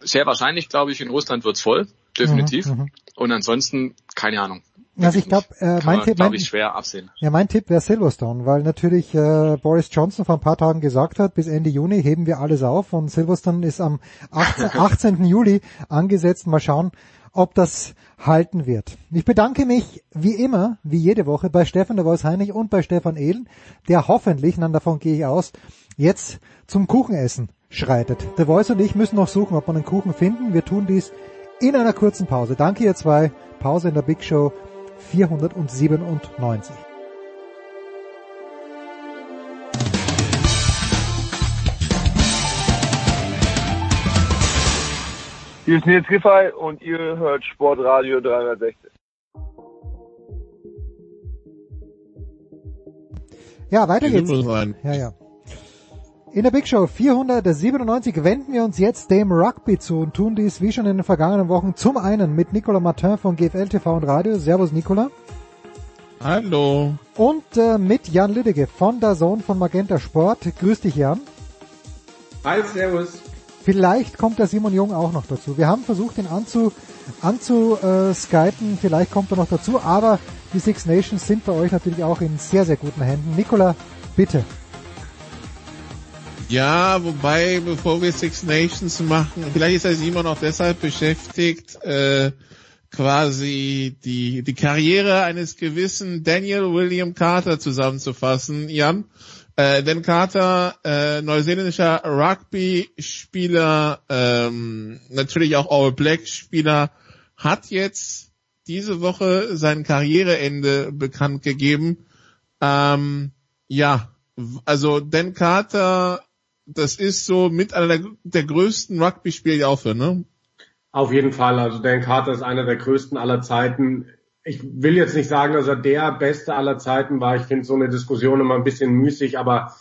sehr wahrscheinlich, glaube ich, in Russland wird's voll, definitiv. Mhm, mhm. und ansonsten, keine Ahnung. Also ich glaube, äh, mein Tipp, mein, ich schwer absehen. Ja, mein Tipp wäre Silverstone, weil natürlich äh, Boris Johnson vor ein paar Tagen gesagt hat, bis Ende Juni heben wir alles auf und Silverstone ist am 18, 18. Juli angesetzt. Mal schauen, ob das halten wird. Ich bedanke mich wie immer, wie jede Woche, bei Stefan de Heinrich und bei Stefan Ehlen, der hoffentlich, dann davon gehe ich aus, jetzt zum Kuchenessen schreitet. De Voice und ich müssen noch suchen, ob wir einen Kuchen finden. Wir tun dies in einer kurzen Pause. Danke ihr zwei. Pause in der Big Show 497. Hier ist Nils Giffey und ihr hört Sportradio 360. Ja, weiter geht's. Ja, ja. In der Big Show 497 wenden wir uns jetzt dem Rugby zu und tun dies wie schon in den vergangenen Wochen zum einen mit Nicolas Martin von GFL TV und Radio. Servus Nicolas. Hallo. Und äh, mit Jan Lüdecke von der Zone von Magenta Sport. Grüß dich Jan. Hi, servus. Vielleicht kommt der Simon Jung auch noch dazu. Wir haben versucht, ihn anzu, anzu äh. Vielleicht kommt er noch dazu. Aber die Six Nations sind bei euch natürlich auch in sehr, sehr guten Händen. Nicola, bitte. Ja, wobei, bevor wir Six Nations machen, vielleicht ist er Simon auch deshalb beschäftigt, äh, quasi die, die Karriere eines gewissen Daniel William Carter zusammenzufassen, Jan. Äh, Dan Carter, äh, neuseeländischer Rugby-Spieler, ähm, natürlich auch All Black-Spieler, hat jetzt diese Woche sein Karriereende bekannt gegeben. Ähm, ja, also Dan Carter das ist so mit einer der, der größten Rugby-Spiele, die aufhören, ne? Auf jeden Fall. Also Dan Carter ist einer der größten aller Zeiten. Ich will jetzt nicht sagen, dass er der Beste aller Zeiten war. Ich finde so eine Diskussion immer ein bisschen müßig, aber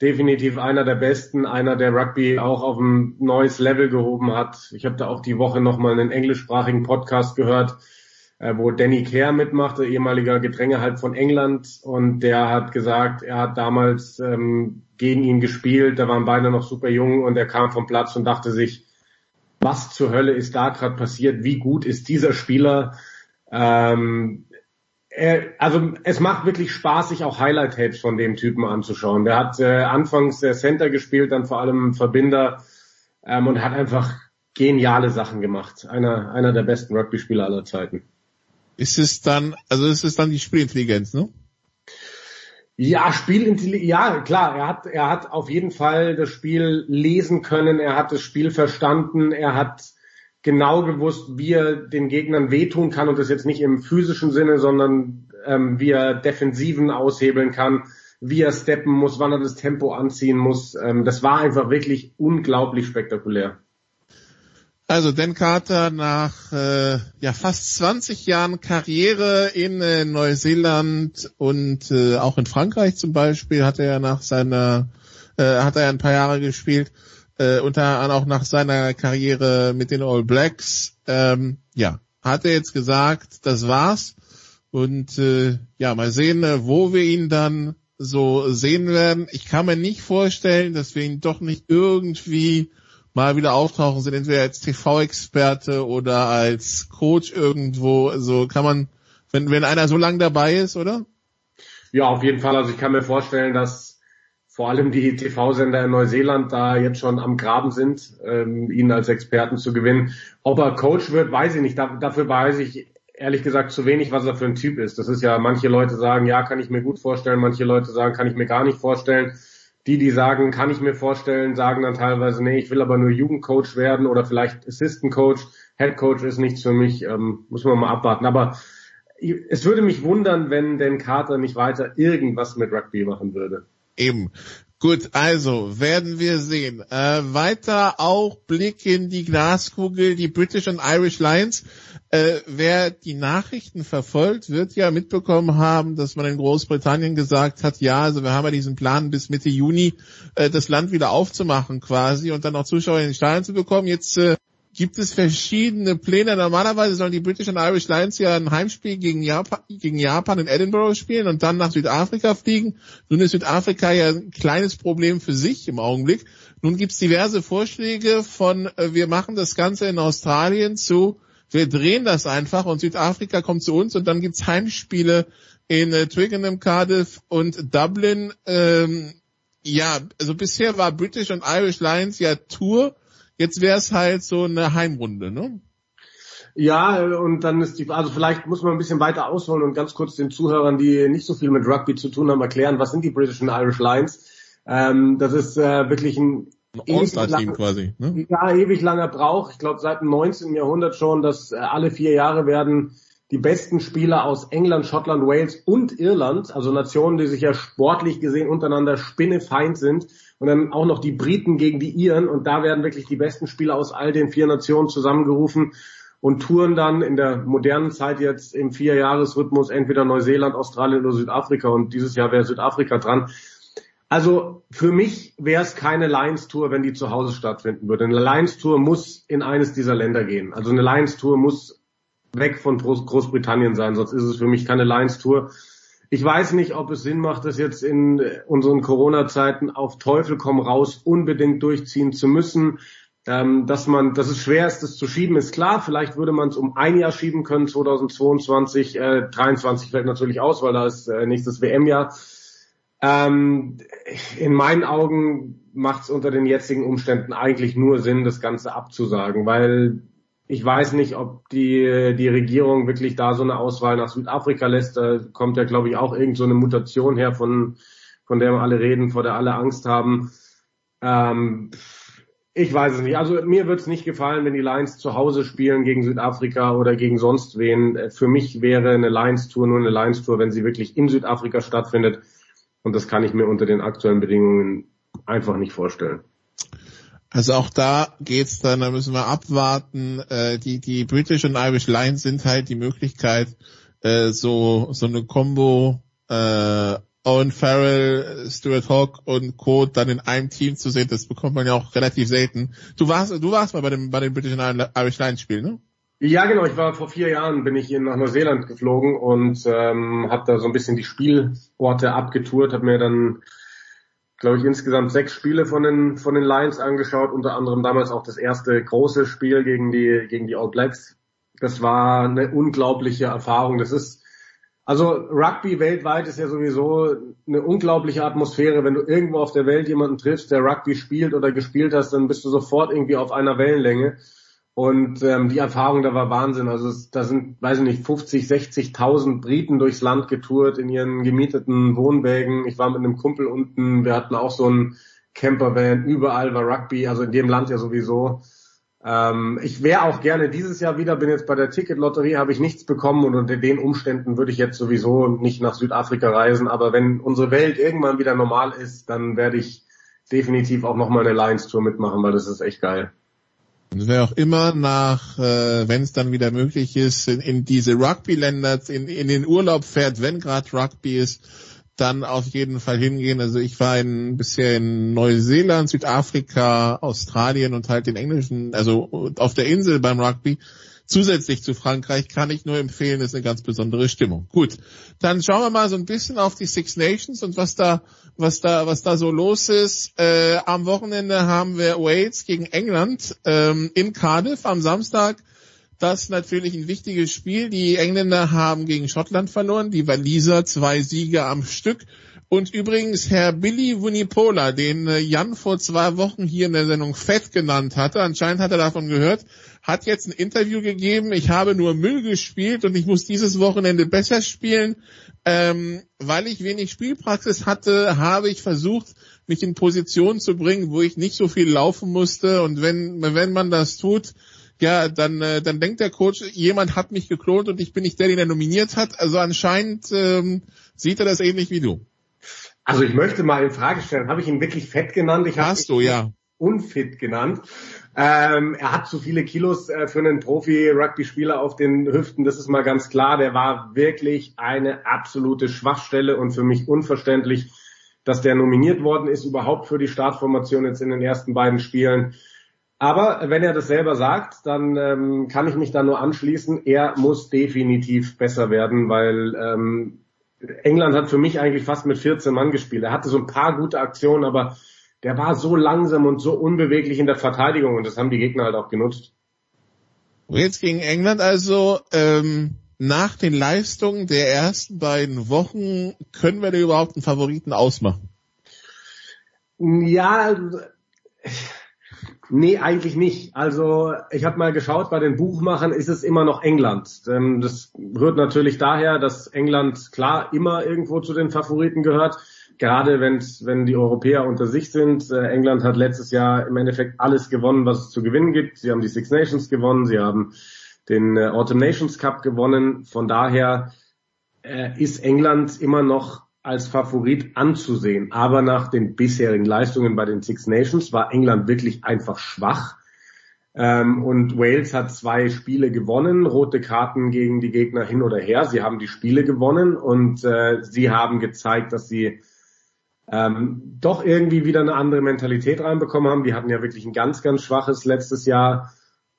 definitiv einer der Besten, einer, der Rugby auch auf ein neues Level gehoben hat. Ich habe da auch die Woche nochmal einen englischsprachigen Podcast gehört, wo Danny Kerr mitmacht, der ehemaliger Gedrängehalt von England. Und der hat gesagt, er hat damals ähm, gegen ihn gespielt, da waren beide noch super jung und er kam vom Platz und dachte sich, was zur Hölle ist da gerade passiert? Wie gut ist dieser Spieler? Ähm, er, also es macht wirklich Spaß, sich auch Highlight-Tapes von dem Typen anzuschauen. Der hat äh, anfangs der Center gespielt, dann vor allem Verbinder ähm, und hat einfach geniale Sachen gemacht. Einer, einer der besten Rugby-Spieler aller Zeiten. Ist es dann, also ist es dann die Spielintelligenz, ne? Ja, Spielintelligenz, ja, klar, er hat, er hat auf jeden Fall das Spiel lesen können, er hat das Spiel verstanden, er hat genau gewusst, wie er den Gegnern wehtun kann und das jetzt nicht im physischen Sinne, sondern ähm, wie er Defensiven aushebeln kann, wie er steppen muss, wann er das Tempo anziehen muss. Ähm, das war einfach wirklich unglaublich spektakulär. Also Dan Carter nach äh, ja fast 20 Jahren Karriere in äh, Neuseeland und äh, auch in Frankreich zum Beispiel hat er ja nach seiner äh, hat er ein paar Jahre gespielt, äh, unter anderem auch nach seiner Karriere mit den All Blacks. Ähm, ja, hat er jetzt gesagt, das war's und äh, ja mal sehen, äh, wo wir ihn dann so sehen werden. Ich kann mir nicht vorstellen, dass wir ihn doch nicht irgendwie mal wieder auftauchen sind, entweder als TV-Experte oder als Coach irgendwo. Also kann man, wenn, wenn einer so lang dabei ist, oder? Ja, auf jeden Fall. Also ich kann mir vorstellen, dass vor allem die TV-Sender in Neuseeland da jetzt schon am Graben sind, ähm, ihn als Experten zu gewinnen. Ob er Coach wird, weiß ich nicht. Da, dafür weiß ich ehrlich gesagt zu wenig, was er für ein Typ ist. Das ist ja, manche Leute sagen, ja, kann ich mir gut vorstellen, manche Leute sagen, kann ich mir gar nicht vorstellen. Die, die sagen, kann ich mir vorstellen, sagen dann teilweise, nee, ich will aber nur Jugendcoach werden oder vielleicht Assistant Coach. Head Coach ist nichts für mich, ähm, muss man mal abwarten. Aber es würde mich wundern, wenn Dan Carter nicht weiter irgendwas mit Rugby machen würde. Eben. Gut, also werden wir sehen. Äh, weiter auch Blick in die Glaskugel, die British and Irish Lions. Äh, wer die Nachrichten verfolgt, wird ja mitbekommen haben, dass man in Großbritannien gesagt hat, ja, also wir haben ja diesen Plan bis Mitte Juni äh, das Land wieder aufzumachen quasi und dann auch Zuschauer in den Stadien zu bekommen. Jetzt äh, gibt es verschiedene Pläne. Normalerweise sollen die British and Irish Lions ja ein Heimspiel gegen Japan, gegen Japan in Edinburgh spielen und dann nach Südafrika fliegen. Nun ist Südafrika ja ein kleines Problem für sich im Augenblick. Nun gibt es diverse Vorschläge von, äh, wir machen das Ganze in Australien zu, wir drehen das einfach und Südafrika kommt zu uns und dann gibt's Heimspiele in äh, Twickenham, Cardiff und Dublin. Ähm, ja, also bisher war British und Irish Lions ja Tour Jetzt wäre es halt so eine Heimrunde, ne? Ja, und dann ist die, also vielleicht muss man ein bisschen weiter ausholen und ganz kurz den Zuhörern, die nicht so viel mit Rugby zu tun haben, erklären, was sind die British and Irish Lions? Ähm, das ist äh, wirklich ein All-Star-Team quasi. Ne? Ja, ewig langer Brauch. Ich glaube seit dem 19. Jahrhundert schon, dass äh, alle vier Jahre werden die besten Spieler aus England, Schottland, Wales und Irland, also Nationen, die sich ja sportlich gesehen untereinander spinnefeind sind, und dann auch noch die Briten gegen die Iren und da werden wirklich die besten Spieler aus all den vier Nationen zusammengerufen und touren dann in der modernen Zeit jetzt im Vierjahresrhythmus entweder Neuseeland, Australien oder Südafrika und dieses Jahr wäre Südafrika dran. Also für mich wäre es keine Lions Tour, wenn die zu Hause stattfinden würde. Eine Lions Tour muss in eines dieser Länder gehen. Also eine Lions Tour muss weg von Großbritannien sein, sonst ist es für mich keine Lions Tour. Ich weiß nicht, ob es Sinn macht, das jetzt in unseren Corona-Zeiten auf Teufel komm raus unbedingt durchziehen zu müssen. Ähm, dass man, dass es schwer ist, das zu schieben, ist klar. Vielleicht würde man es um ein Jahr schieben können, 2022, äh, 23 fällt natürlich aus, weil da ist äh, nächstes WM-Jahr. Ähm, in meinen Augen macht es unter den jetzigen Umständen eigentlich nur Sinn, das Ganze abzusagen, weil ich weiß nicht, ob die, die Regierung wirklich da so eine Auswahl nach Südafrika lässt. Da kommt ja, glaube ich, auch irgend so eine Mutation her, von, von der alle reden, vor der alle Angst haben. Ähm, ich weiß es nicht. Also mir wird es nicht gefallen, wenn die Lions zu Hause spielen gegen Südafrika oder gegen sonst wen. Für mich wäre eine Lions-Tour nur eine Lions-Tour, wenn sie wirklich in Südafrika stattfindet. Und das kann ich mir unter den aktuellen Bedingungen einfach nicht vorstellen. Also auch da geht's dann, da müssen wir abwarten. Äh, die, die British und Irish Lions sind halt die Möglichkeit, äh, so, so eine Combo, äh, Owen Farrell, Stuart Hawk und Co. dann in einem Team zu sehen, das bekommt man ja auch relativ selten. Du warst, du warst mal bei dem, bei den British and Irish Lions Spiel, ne? Ja, genau. Ich war vor vier Jahren bin ich nach Neuseeland geflogen und ähm, habe da so ein bisschen die Spielorte abgetourt, habe mir dann glaube ich, insgesamt sechs Spiele von den, von den Lions angeschaut, unter anderem damals auch das erste große Spiel gegen die, gegen die All Blacks. Das war eine unglaubliche Erfahrung. Das ist, also Rugby weltweit ist ja sowieso eine unglaubliche Atmosphäre. Wenn du irgendwo auf der Welt jemanden triffst, der Rugby spielt oder gespielt hast, dann bist du sofort irgendwie auf einer Wellenlänge. Und ähm, die Erfahrung, da war Wahnsinn. Also es, da sind, weiß ich nicht, 50, 60.000 Briten durchs Land getourt in ihren gemieteten Wohnwägen. Ich war mit einem Kumpel unten, wir hatten auch so ein Campervan, überall war Rugby, also in dem Land ja sowieso. Ähm, ich wäre auch gerne dieses Jahr wieder, bin jetzt bei der Ticketlotterie, habe ich nichts bekommen und unter den Umständen würde ich jetzt sowieso nicht nach Südafrika reisen. Aber wenn unsere Welt irgendwann wieder normal ist, dann werde ich definitiv auch nochmal eine Lions Tour mitmachen, weil das ist echt geil. Und wer auch immer nach, äh, wenn es dann wieder möglich ist, in, in diese Rugby-Länder, in, in den Urlaub fährt, wenn gerade Rugby ist, dann auf jeden Fall hingehen. Also ich war in, bisher in Neuseeland, Südafrika, Australien und halt den englischen, also auf der Insel beim Rugby. Zusätzlich zu Frankreich kann ich nur empfehlen, ist eine ganz besondere Stimmung. Gut, dann schauen wir mal so ein bisschen auf die Six Nations und was da, was da, was da so los ist. Äh, am Wochenende haben wir Wales gegen England ähm, in Cardiff am Samstag. Das ist natürlich ein wichtiges Spiel. Die Engländer haben gegen Schottland verloren, die Waliser zwei Siege am Stück. Und übrigens, Herr Billy Wunipola, den äh, Jan vor zwei Wochen hier in der Sendung Fett genannt hatte, anscheinend hat er davon gehört, hat jetzt ein Interview gegeben, ich habe nur Müll gespielt und ich muss dieses Wochenende besser spielen. Ähm, weil ich wenig Spielpraxis hatte, habe ich versucht, mich in Position zu bringen, wo ich nicht so viel laufen musste. Und wenn, wenn man das tut, ja, dann, äh, dann denkt der Coach, jemand hat mich geklont und ich bin nicht der, den er nominiert hat. Also anscheinend ähm, sieht er das ähnlich wie du. Also ich möchte mal in Frage stellen, habe ich ihn wirklich fett genannt? Ich Hast du, ja. Unfit genannt. Ähm, er hat zu viele Kilos äh, für einen Profi-Rugby-Spieler auf den Hüften, das ist mal ganz klar. Der war wirklich eine absolute Schwachstelle und für mich unverständlich, dass der nominiert worden ist, überhaupt für die Startformation jetzt in den ersten beiden Spielen. Aber wenn er das selber sagt, dann ähm, kann ich mich da nur anschließen. Er muss definitiv besser werden, weil ähm, England hat für mich eigentlich fast mit 14 Mann gespielt. Er hatte so ein paar gute Aktionen, aber der war so langsam und so unbeweglich in der Verteidigung und das haben die Gegner halt auch genutzt. Jetzt gegen England also ähm, nach den Leistungen der ersten beiden Wochen können wir da überhaupt einen Favoriten ausmachen? Ja, nee, eigentlich nicht. Also ich habe mal geschaut, bei den Buchmachern ist es immer noch England. Ähm, das rührt natürlich daher, dass England klar immer irgendwo zu den Favoriten gehört gerade wenn's, wenn die Europäer unter sich sind. Äh, England hat letztes Jahr im Endeffekt alles gewonnen, was es zu gewinnen gibt. Sie haben die Six Nations gewonnen, sie haben den äh, Autumn Nations Cup gewonnen. Von daher äh, ist England immer noch als Favorit anzusehen. Aber nach den bisherigen Leistungen bei den Six Nations war England wirklich einfach schwach. Ähm, und Wales hat zwei Spiele gewonnen, rote Karten gegen die Gegner hin oder her. Sie haben die Spiele gewonnen und äh, sie haben gezeigt, dass sie ähm, doch irgendwie wieder eine andere Mentalität reinbekommen haben. Die hatten ja wirklich ein ganz, ganz schwaches letztes Jahr.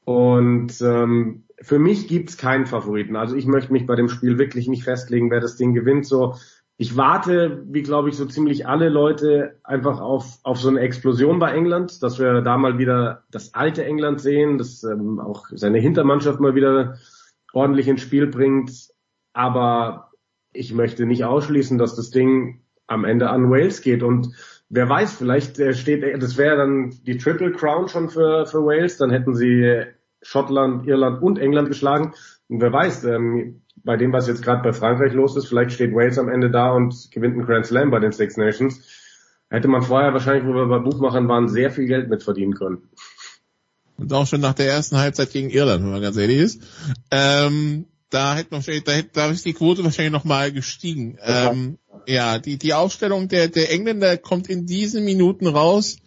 Und ähm, für mich gibt's keinen Favoriten. Also ich möchte mich bei dem Spiel wirklich nicht festlegen, wer das Ding gewinnt. So, ich warte, wie glaube ich, so ziemlich alle Leute einfach auf, auf so eine Explosion bei England, dass wir da mal wieder das alte England sehen, dass ähm, auch seine Hintermannschaft mal wieder ordentlich ins Spiel bringt. Aber ich möchte nicht ausschließen, dass das Ding am Ende an Wales geht. Und wer weiß, vielleicht äh, steht, das wäre dann die Triple Crown schon für, für Wales, dann hätten sie Schottland, Irland und England geschlagen. Und wer weiß, ähm, bei dem, was jetzt gerade bei Frankreich los ist, vielleicht steht Wales am Ende da und gewinnt einen Grand Slam bei den Six Nations. Hätte man vorher wahrscheinlich, wo wir bei Buchmachern waren, sehr viel Geld mit verdienen können. Und auch schon nach der ersten Halbzeit gegen Irland, wenn man ganz ehrlich ist. Ähm, da hätte noch, da, hätte, da ist die Quote wahrscheinlich noch mal gestiegen. Ähm, ja, die, die Aufstellung der, der Engländer kommt in diesen Minuten raus.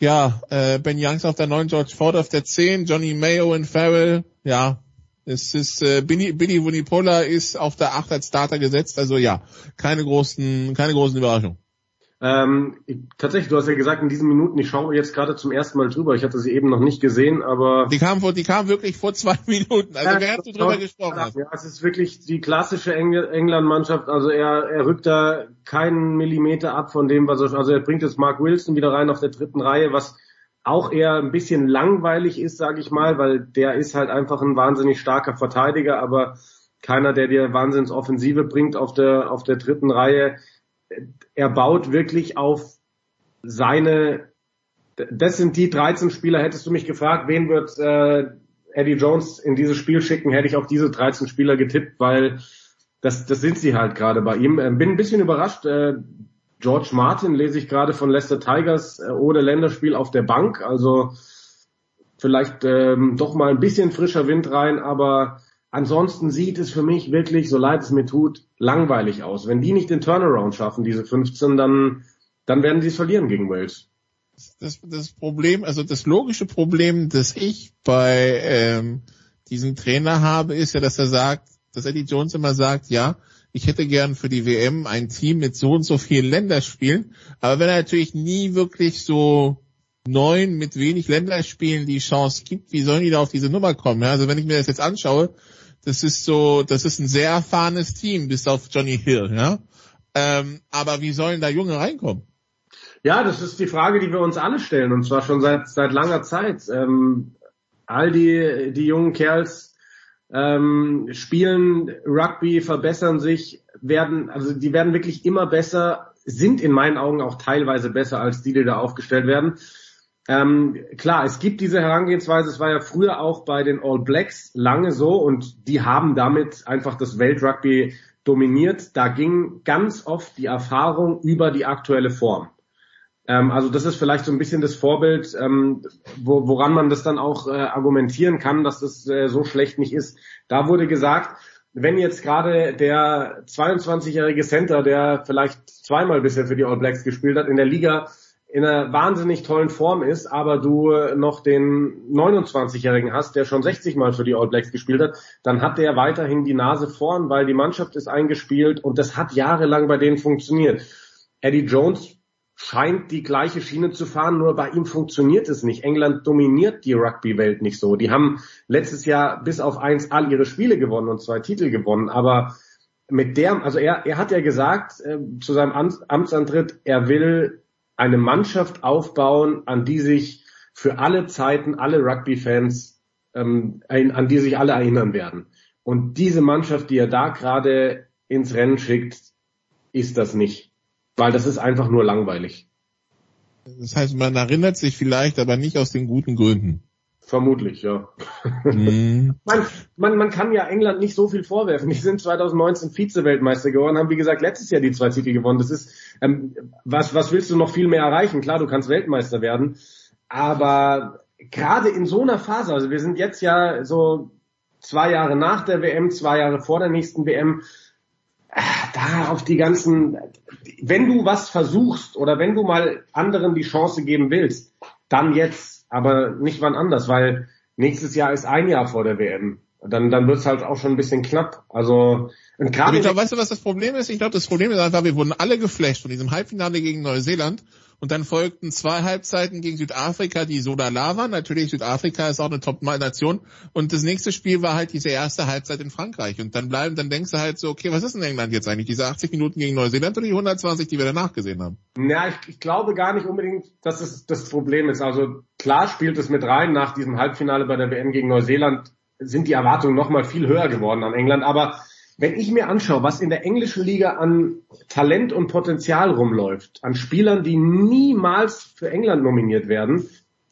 Ja, äh, Ben Youngs auf der 9, George Ford auf der 10, Johnny Mayo und Farrell, ja, es ist äh, Billy, Billy Vunipola ist auf der 8 als Starter gesetzt, also ja, keine großen, keine großen Überraschungen. Ähm, tatsächlich, du hast ja gesagt, in diesen Minuten, ich schaue jetzt gerade zum ersten Mal drüber. Ich hatte sie eben noch nicht gesehen, aber. Die kam vor, die kam wirklich vor zwei Minuten. Also ja, während du drüber gesprochen hast. Ja, es ist wirklich die klassische Eng England-Mannschaft. Also er, er rückt da keinen Millimeter ab von dem, was er, also er bringt jetzt Mark Wilson wieder rein auf der dritten Reihe, was auch eher ein bisschen langweilig ist, sage ich mal, weil der ist halt einfach ein wahnsinnig starker Verteidiger, aber keiner, der dir Wahnsinnsoffensive bringt auf der, auf der dritten Reihe er baut wirklich auf seine, das sind die 13 Spieler, hättest du mich gefragt, wen wird äh, Eddie Jones in dieses Spiel schicken, hätte ich auf diese 13 Spieler getippt, weil das, das sind sie halt gerade bei ihm. Ähm, bin ein bisschen überrascht. Äh, George Martin lese ich gerade von Leicester Tigers äh, ohne Länderspiel auf der Bank. Also vielleicht ähm, doch mal ein bisschen frischer Wind rein, aber ansonsten sieht es für mich wirklich, so leid es mir tut, langweilig aus. Wenn die nicht den Turnaround schaffen, diese 15, dann, dann werden sie es verlieren gegen Wales. Das, das Problem, also das logische Problem, das ich bei ähm, diesem Trainer habe, ist ja, dass er sagt, dass Eddie Jones immer sagt, ja, ich hätte gern für die WM ein Team mit so und so vielen Länderspielen, aber wenn er natürlich nie wirklich so neun mit wenig Länderspielen die Chance gibt, wie sollen die da auf diese Nummer kommen? Ja, also wenn ich mir das jetzt anschaue, das ist so, das ist ein sehr erfahrenes Team, bis auf Johnny Hill, ja. Ähm, aber wie sollen da Junge reinkommen? Ja, das ist die Frage, die wir uns alle stellen, und zwar schon seit seit langer Zeit. Ähm, all die die jungen Kerls ähm, spielen Rugby, verbessern sich, werden also die werden wirklich immer besser, sind in meinen Augen auch teilweise besser als die, die da aufgestellt werden. Ähm, klar, es gibt diese Herangehensweise, es war ja früher auch bei den All Blacks lange so und die haben damit einfach das Weltrugby dominiert. Da ging ganz oft die Erfahrung über die aktuelle Form. Ähm, also das ist vielleicht so ein bisschen das Vorbild, ähm, wo, woran man das dann auch äh, argumentieren kann, dass das äh, so schlecht nicht ist. Da wurde gesagt, wenn jetzt gerade der 22-jährige Center, der vielleicht zweimal bisher für die All Blacks gespielt hat, in der Liga in einer wahnsinnig tollen Form ist, aber du noch den 29-Jährigen hast, der schon 60 Mal für die All Blacks gespielt hat, dann hat der weiterhin die Nase vorn, weil die Mannschaft ist eingespielt und das hat jahrelang bei denen funktioniert. Eddie Jones scheint die gleiche Schiene zu fahren, nur bei ihm funktioniert es nicht. England dominiert die Rugby-Welt nicht so. Die haben letztes Jahr bis auf eins all ihre Spiele gewonnen und zwei Titel gewonnen, aber mit der, also er, er hat ja gesagt äh, zu seinem Amtsantritt, er will eine Mannschaft aufbauen, an die sich für alle Zeiten alle Rugby-Fans, ähm, an die sich alle erinnern werden. Und diese Mannschaft, die er da gerade ins Rennen schickt, ist das nicht. Weil das ist einfach nur langweilig. Das heißt, man erinnert sich vielleicht, aber nicht aus den guten Gründen. Vermutlich, ja. Mhm. man, man, man kann ja England nicht so viel vorwerfen. Die sind 2019 Vize-Weltmeister geworden, haben wie gesagt letztes Jahr die zwei Titel gewonnen. Das ist, ähm, was, was willst du noch viel mehr erreichen? Klar, du kannst Weltmeister werden, aber gerade in so einer Phase, also wir sind jetzt ja so zwei Jahre nach der WM, zwei Jahre vor der nächsten WM, äh, da auf die ganzen, wenn du was versuchst oder wenn du mal anderen die Chance geben willst, dann jetzt aber nicht wann anders, weil nächstes Jahr ist ein Jahr vor der WM. Dann, dann wird's halt auch schon ein bisschen knapp. Also und gerade. Weißt du, was das Problem ist? Ich glaube, das Problem ist einfach, wir wurden alle geflasht von diesem Halbfinale gegen Neuseeland und dann folgten zwei Halbzeiten gegen Südafrika, die so lala waren. Natürlich, Südafrika ist auch eine Top-Nation. Und das nächste Spiel war halt diese erste Halbzeit in Frankreich. Und dann bleiben, dann denkst du halt so, okay, was ist in England jetzt eigentlich? Diese 80 Minuten gegen Neuseeland oder die 120, die wir danach gesehen haben? Ja, ich, ich glaube gar nicht unbedingt, dass es das Problem ist. Also klar spielt es mit rein. Nach diesem Halbfinale bei der WM gegen Neuseeland sind die Erwartungen nochmal viel höher geworden an England. Aber wenn ich mir anschaue, was in der englischen Liga an Talent und Potenzial rumläuft, an Spielern, die niemals für England nominiert werden,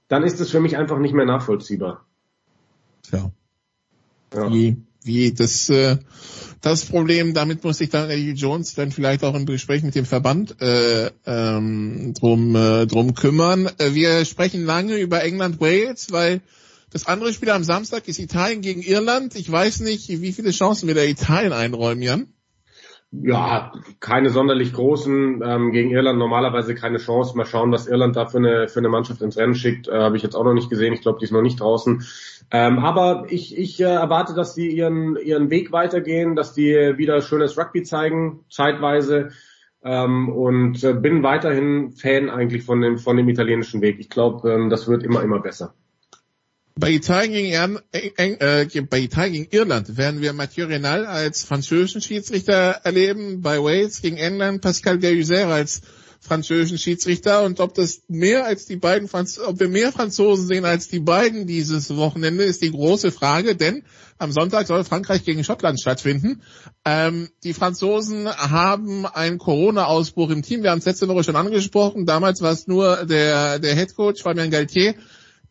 dann ist es für mich einfach nicht mehr nachvollziehbar. Ja. ja. Wie, wie das, äh, das Problem, damit muss sich dann Eddie Jones dann vielleicht auch im Gespräch mit dem Verband äh, ähm, drum, äh, drum kümmern. Äh, wir sprechen lange über England-Wales, weil das andere Spiel am Samstag ist Italien gegen Irland. Ich weiß nicht, wie viele Chancen wir der Italien einräumen, Jan. Ja, keine sonderlich großen. Ähm, gegen Irland normalerweise keine Chance. Mal schauen, was Irland da für eine, für eine Mannschaft ins Rennen schickt. Äh, Habe ich jetzt auch noch nicht gesehen. Ich glaube, die ist noch nicht draußen. Ähm, aber ich, ich äh, erwarte, dass die ihren, ihren Weg weitergehen, dass die wieder schönes Rugby zeigen, zeitweise. Ähm, und äh, bin weiterhin Fan eigentlich von dem, von dem italienischen Weg. Ich glaube, ähm, das wird immer, immer besser. Bei Italien gegen, äh, äh, bei Italien gegen Irland werden wir Mathieu Renal als französischen Schiedsrichter erleben, bei Wales gegen England Pascal Deruzer als französischen Schiedsrichter und ob das mehr als die beiden Franz ob wir mehr Franzosen sehen als die beiden dieses Wochenende ist die große Frage, denn am Sonntag soll Frankreich gegen Schottland stattfinden. Ähm, die Franzosen haben einen Corona-Ausbruch im Team. Wir haben es letzte Woche schon angesprochen. Damals war es nur der, der Head Coach Fabien Galtier,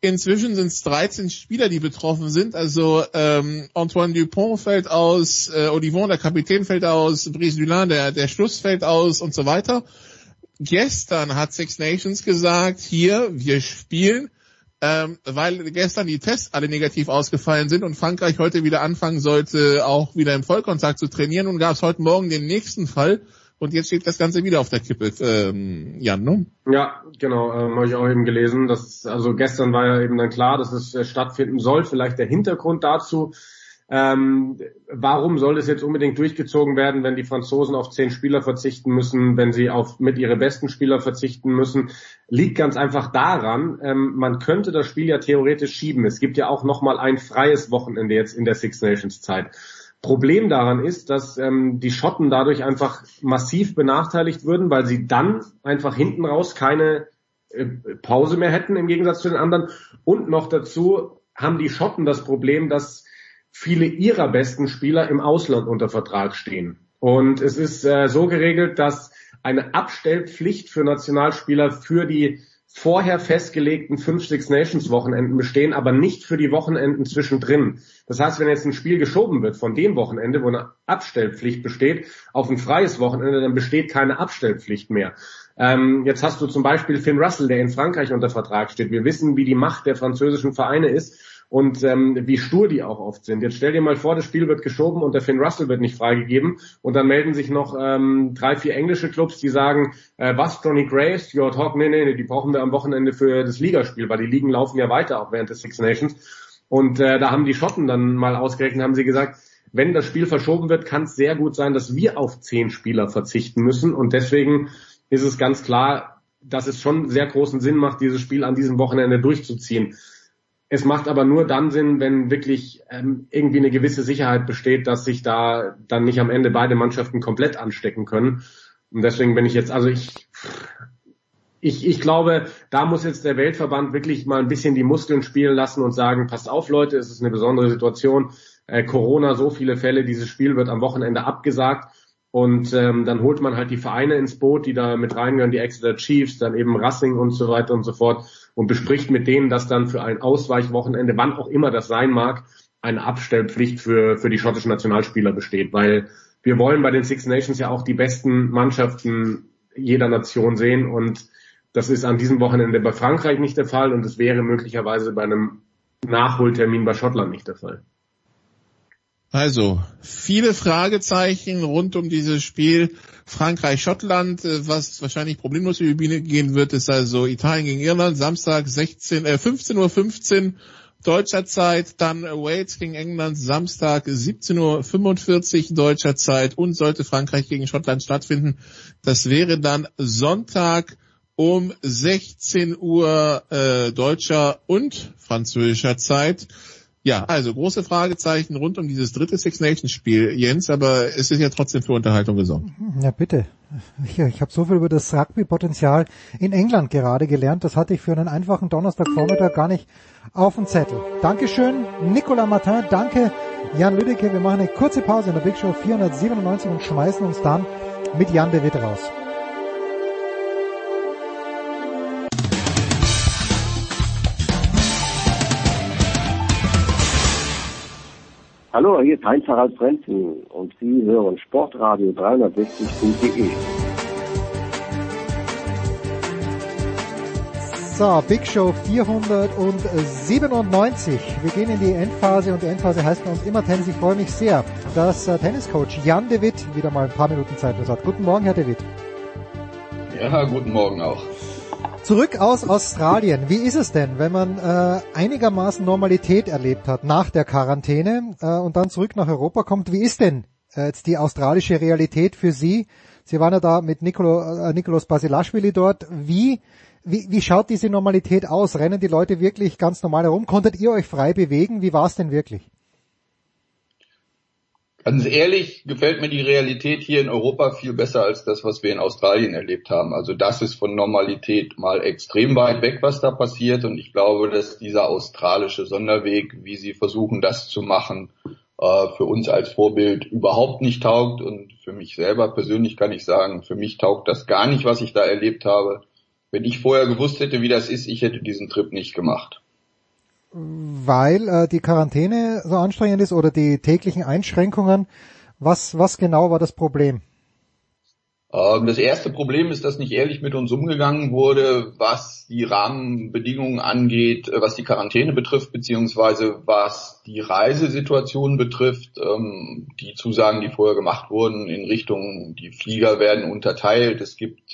Inzwischen sind es 13 Spieler, die betroffen sind. Also ähm, Antoine Dupont fällt aus, äh, Olivon, der Kapitän, fällt aus, Brice Dulin, der, der Schluss fällt aus und so weiter. Gestern hat Six Nations gesagt, hier, wir spielen, ähm, weil gestern die Tests alle negativ ausgefallen sind und Frankreich heute wieder anfangen sollte, auch wieder im Vollkontakt zu trainieren und gab es heute Morgen den nächsten Fall, und jetzt steht das Ganze wieder auf der Kippe, ähm, Jan, ne? Ja, genau, ähm, habe ich auch eben gelesen. Dass, also gestern war ja eben dann klar, dass es äh, stattfinden soll. Vielleicht der Hintergrund dazu. Ähm, warum soll es jetzt unbedingt durchgezogen werden, wenn die Franzosen auf zehn Spieler verzichten müssen, wenn sie auf mit ihre besten Spieler verzichten müssen? Liegt ganz einfach daran, ähm, man könnte das Spiel ja theoretisch schieben. Es gibt ja auch nochmal ein freies Wochenende jetzt in der Six Nations Zeit. Problem daran ist, dass ähm, die Schotten dadurch einfach massiv benachteiligt würden, weil sie dann einfach hinten raus keine äh, Pause mehr hätten im Gegensatz zu den anderen. Und noch dazu haben die Schotten das Problem, dass viele ihrer besten Spieler im Ausland unter Vertrag stehen. Und es ist äh, so geregelt, dass eine Abstellpflicht für Nationalspieler für die vorher festgelegten fünf Six Nations Wochenenden bestehen, aber nicht für die Wochenenden zwischendrin. Das heißt, wenn jetzt ein Spiel geschoben wird von dem Wochenende, wo eine Abstellpflicht besteht, auf ein freies Wochenende, dann besteht keine Abstellpflicht mehr. Ähm, jetzt hast du zum Beispiel Finn Russell, der in Frankreich unter Vertrag steht. Wir wissen, wie die Macht der französischen Vereine ist und ähm, wie stur die auch oft sind. Jetzt stell dir mal vor, das Spiel wird geschoben und der Finn Russell wird nicht freigegeben und dann melden sich noch ähm, drei, vier englische Clubs, die sagen, äh, was, Johnny Grace, your talk, nee, nee, nee, die brauchen wir am Wochenende für das Ligaspiel, weil die Ligen laufen ja weiter auch während des Six Nations. Und äh, da haben die Schotten dann mal ausgerechnet, haben sie gesagt, wenn das Spiel verschoben wird, kann es sehr gut sein, dass wir auf zehn Spieler verzichten müssen. Und deswegen ist es ganz klar, dass es schon sehr großen Sinn macht, dieses Spiel an diesem Wochenende durchzuziehen. Es macht aber nur dann Sinn, wenn wirklich ähm, irgendwie eine gewisse Sicherheit besteht, dass sich da dann nicht am Ende beide Mannschaften komplett anstecken können. Und deswegen bin ich jetzt, also ich, ich, ich glaube, da muss jetzt der Weltverband wirklich mal ein bisschen die Muskeln spielen lassen und sagen, passt auf Leute, es ist eine besondere Situation. Äh, Corona, so viele Fälle, dieses Spiel wird am Wochenende abgesagt. Und ähm, dann holt man halt die Vereine ins Boot, die da mit reingehören, die Exeter Chiefs, dann eben Racing und so weiter und so fort und bespricht mit denen, dass dann für ein Ausweichwochenende, wann auch immer das sein mag, eine Abstellpflicht für, für die schottischen Nationalspieler besteht, weil wir wollen bei den Six Nations ja auch die besten Mannschaften jeder Nation sehen und das ist an diesem Wochenende bei Frankreich nicht der Fall und es wäre möglicherweise bei einem Nachholtermin bei Schottland nicht der Fall. Also, viele Fragezeichen rund um dieses Spiel Frankreich-Schottland, äh, was wahrscheinlich problemlos über die Bühne gehen wird, ist also Italien gegen Irland, Samstag 16, äh, 15.15 Uhr deutscher Zeit, dann Wales gegen England, Samstag 17.45 Uhr deutscher Zeit. Und sollte Frankreich gegen Schottland stattfinden, das wäre dann Sonntag um 16 Uhr äh, deutscher und französischer Zeit. Ja, also große Fragezeichen rund um dieses dritte Six Nations Spiel, Jens, aber es ist ja trotzdem für Unterhaltung gesorgt. Ja, bitte. Ich, ich habe so viel über das Rugby-Potenzial in England gerade gelernt. Das hatte ich für einen einfachen Donnerstagvormittag gar nicht auf dem Zettel. Dankeschön, Nicolas Martin. Danke, Jan Lüdecke. Wir machen eine kurze Pause in der Big Show 497 und schmeißen uns dann mit Jan de Witt raus. Hallo, hier ist Heinz-Harald Frenzen und Sie hören Sportradio 360.de. So, Big Show 497. Wir gehen in die Endphase und die Endphase heißt bei uns immer Tennis. Ich freue mich sehr, dass äh, Tenniscoach Jan de Witt wieder mal ein paar Minuten Zeit für uns hat. Guten Morgen, Herr de Witt. Ja, guten Morgen auch. Zurück aus Australien. Wie ist es denn, wenn man äh, einigermaßen Normalität erlebt hat nach der Quarantäne äh, und dann zurück nach Europa kommt? Wie ist denn äh, jetzt die australische Realität für Sie? Sie waren ja da mit Nicolo, äh, Nicolas Basilashvili dort. Wie, wie, wie schaut diese Normalität aus? Rennen die Leute wirklich ganz normal herum? Konntet ihr euch frei bewegen? Wie war es denn wirklich? Ganz ehrlich gefällt mir die Realität hier in Europa viel besser als das, was wir in Australien erlebt haben. Also das ist von Normalität mal extrem weit weg, was da passiert. Und ich glaube, dass dieser australische Sonderweg, wie sie versuchen, das zu machen, äh, für uns als Vorbild überhaupt nicht taugt. Und für mich selber persönlich kann ich sagen, für mich taugt das gar nicht, was ich da erlebt habe. Wenn ich vorher gewusst hätte, wie das ist, ich hätte diesen Trip nicht gemacht. Weil äh, die Quarantäne so anstrengend ist oder die täglichen Einschränkungen. Was, was genau war das Problem? Ähm, das erste Problem ist, dass nicht ehrlich mit uns umgegangen wurde, was die Rahmenbedingungen angeht, äh, was die Quarantäne betrifft, beziehungsweise was die Reisesituation betrifft. Ähm, die Zusagen, die vorher gemacht wurden in Richtung, die Flieger werden unterteilt. Es gibt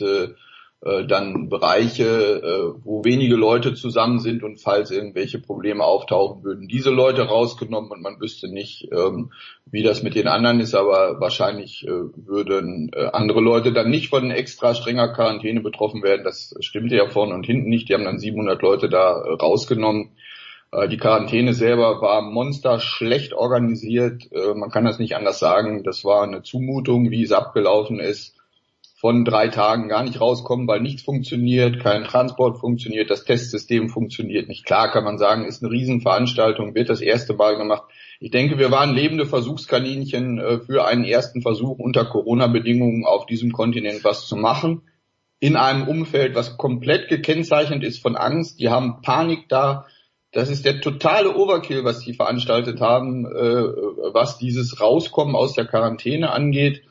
äh, dann Bereiche, äh, wo wenige Leute zusammen sind und falls irgendwelche Probleme auftauchen, würden diese Leute rausgenommen und man wüsste nicht, ähm, wie das mit den anderen ist, aber wahrscheinlich äh, würden andere Leute dann nicht von extra strenger Quarantäne betroffen werden. Das stimmte ja vorne und hinten nicht. Die haben dann 700 Leute da rausgenommen. Die Quarantäne selber war monster schlecht organisiert. Man kann das nicht anders sagen. Das war eine Zumutung, wie es abgelaufen ist von drei Tagen gar nicht rauskommen, weil nichts funktioniert, kein Transport funktioniert, das Testsystem funktioniert nicht. Klar kann man sagen, ist eine Riesenveranstaltung, wird das erste Mal gemacht. Ich denke, wir waren lebende Versuchskaninchen äh, für einen ersten Versuch unter Corona-Bedingungen auf diesem Kontinent was zu machen. In einem Umfeld, was komplett gekennzeichnet ist von Angst. Die haben Panik da. Das ist der totale Overkill, was sie veranstaltet haben, äh, was dieses Rauskommen aus der Quarantäne angeht.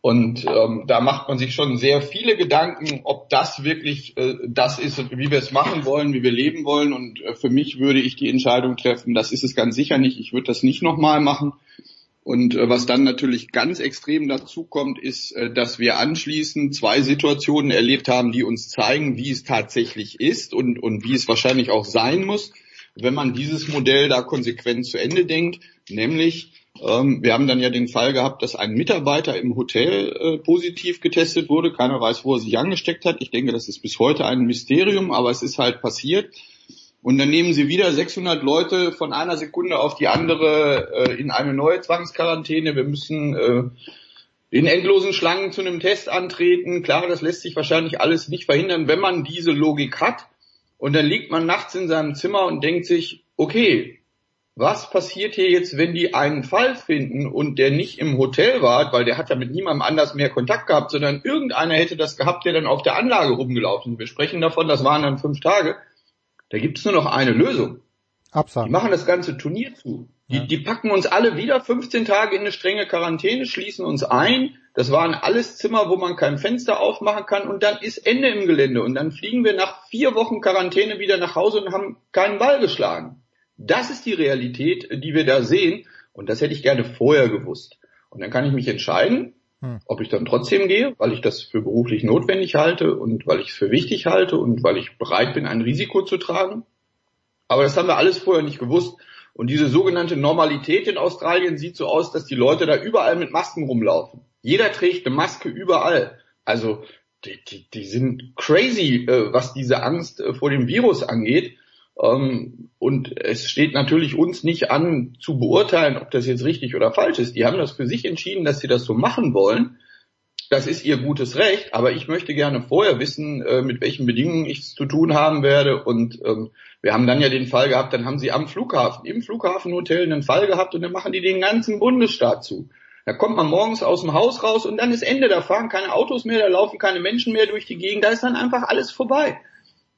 Und ähm, da macht man sich schon sehr viele Gedanken, ob das wirklich äh, das ist, wie wir es machen wollen, wie wir leben wollen. Und äh, für mich würde ich die Entscheidung treffen, das ist es ganz sicher nicht. Ich würde das nicht nochmal machen. Und äh, was dann natürlich ganz extrem dazu kommt, ist, äh, dass wir anschließend zwei Situationen erlebt haben, die uns zeigen, wie es tatsächlich ist und, und wie es wahrscheinlich auch sein muss, wenn man dieses Modell da konsequent zu Ende denkt, nämlich wir haben dann ja den Fall gehabt, dass ein Mitarbeiter im Hotel äh, positiv getestet wurde. Keiner weiß, wo er sich angesteckt hat. Ich denke, das ist bis heute ein Mysterium, aber es ist halt passiert. Und dann nehmen sie wieder 600 Leute von einer Sekunde auf die andere äh, in eine neue Zwangsquarantäne. Wir müssen äh, in endlosen Schlangen zu einem Test antreten. Klar, das lässt sich wahrscheinlich alles nicht verhindern, wenn man diese Logik hat. Und dann liegt man nachts in seinem Zimmer und denkt sich, okay, was passiert hier jetzt, wenn die einen Fall finden und der nicht im Hotel war, weil der hat ja mit niemandem anders mehr Kontakt gehabt, sondern irgendeiner hätte das gehabt, der dann auf der Anlage rumgelaufen ist. Wir sprechen davon, das waren dann fünf Tage. Da gibt es nur noch eine Lösung. Absagen. Die machen das ganze Turnier zu. Die, ja. die packen uns alle wieder 15 Tage in eine strenge Quarantäne, schließen uns ein. Das waren alles Zimmer, wo man kein Fenster aufmachen kann und dann ist Ende im Gelände. Und dann fliegen wir nach vier Wochen Quarantäne wieder nach Hause und haben keinen Ball geschlagen. Das ist die Realität, die wir da sehen. Und das hätte ich gerne vorher gewusst. Und dann kann ich mich entscheiden, hm. ob ich dann trotzdem gehe, weil ich das für beruflich notwendig halte und weil ich es für wichtig halte und weil ich bereit bin, ein Risiko zu tragen. Aber das haben wir alles vorher nicht gewusst. Und diese sogenannte Normalität in Australien sieht so aus, dass die Leute da überall mit Masken rumlaufen. Jeder trägt eine Maske überall. Also die, die, die sind crazy, äh, was diese Angst äh, vor dem Virus angeht. Ähm, und es steht natürlich uns nicht an, zu beurteilen, ob das jetzt richtig oder falsch ist. Die haben das für sich entschieden, dass sie das so machen wollen. Das ist ihr gutes Recht, aber ich möchte gerne vorher wissen, äh, mit welchen Bedingungen ich es zu tun haben werde. Und ähm, wir haben dann ja den Fall gehabt, dann haben sie am Flughafen, im Flughafenhotel einen Fall gehabt und dann machen die den ganzen Bundesstaat zu. Da kommt man morgens aus dem Haus raus und dann ist Ende. Da fahren keine Autos mehr, da laufen keine Menschen mehr durch die Gegend. Da ist dann einfach alles vorbei.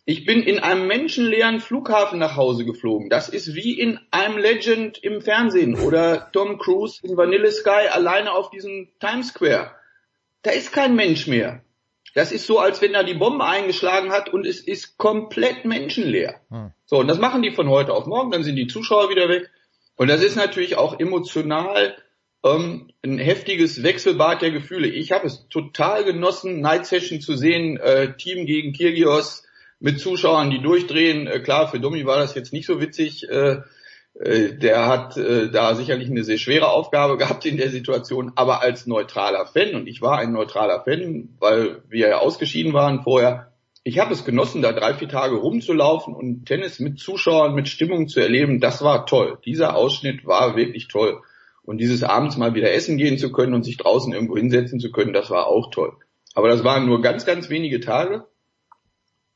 Ich bin in einem menschenleeren Flughafen nach Hause geflogen. Das ist wie in einem Legend im Fernsehen oder Tom Cruise in Vanilla Sky alleine auf diesem Times Square. Da ist kein Mensch mehr. Das ist so, als wenn da die Bombe eingeschlagen hat und es ist komplett menschenleer. Hm. So, und das machen die von heute auf morgen, dann sind die Zuschauer wieder weg. Und das ist natürlich auch emotional ähm, ein heftiges Wechselbad der Gefühle. Ich habe es total genossen, Night Session zu sehen, äh, Team gegen Kirgios, mit Zuschauern, die durchdrehen. Äh, klar, für Domi war das jetzt nicht so witzig. Äh, äh, der hat äh, da sicherlich eine sehr schwere Aufgabe gehabt in der Situation, aber als neutraler Fan, und ich war ein neutraler Fan, weil wir ja ausgeschieden waren vorher, ich habe es genossen, da drei, vier Tage rumzulaufen und Tennis mit Zuschauern, mit Stimmung zu erleben. Das war toll. Dieser Ausschnitt war wirklich toll. Und dieses abends mal wieder essen gehen zu können und sich draußen irgendwo hinsetzen zu können, das war auch toll. Aber das waren nur ganz, ganz wenige Tage.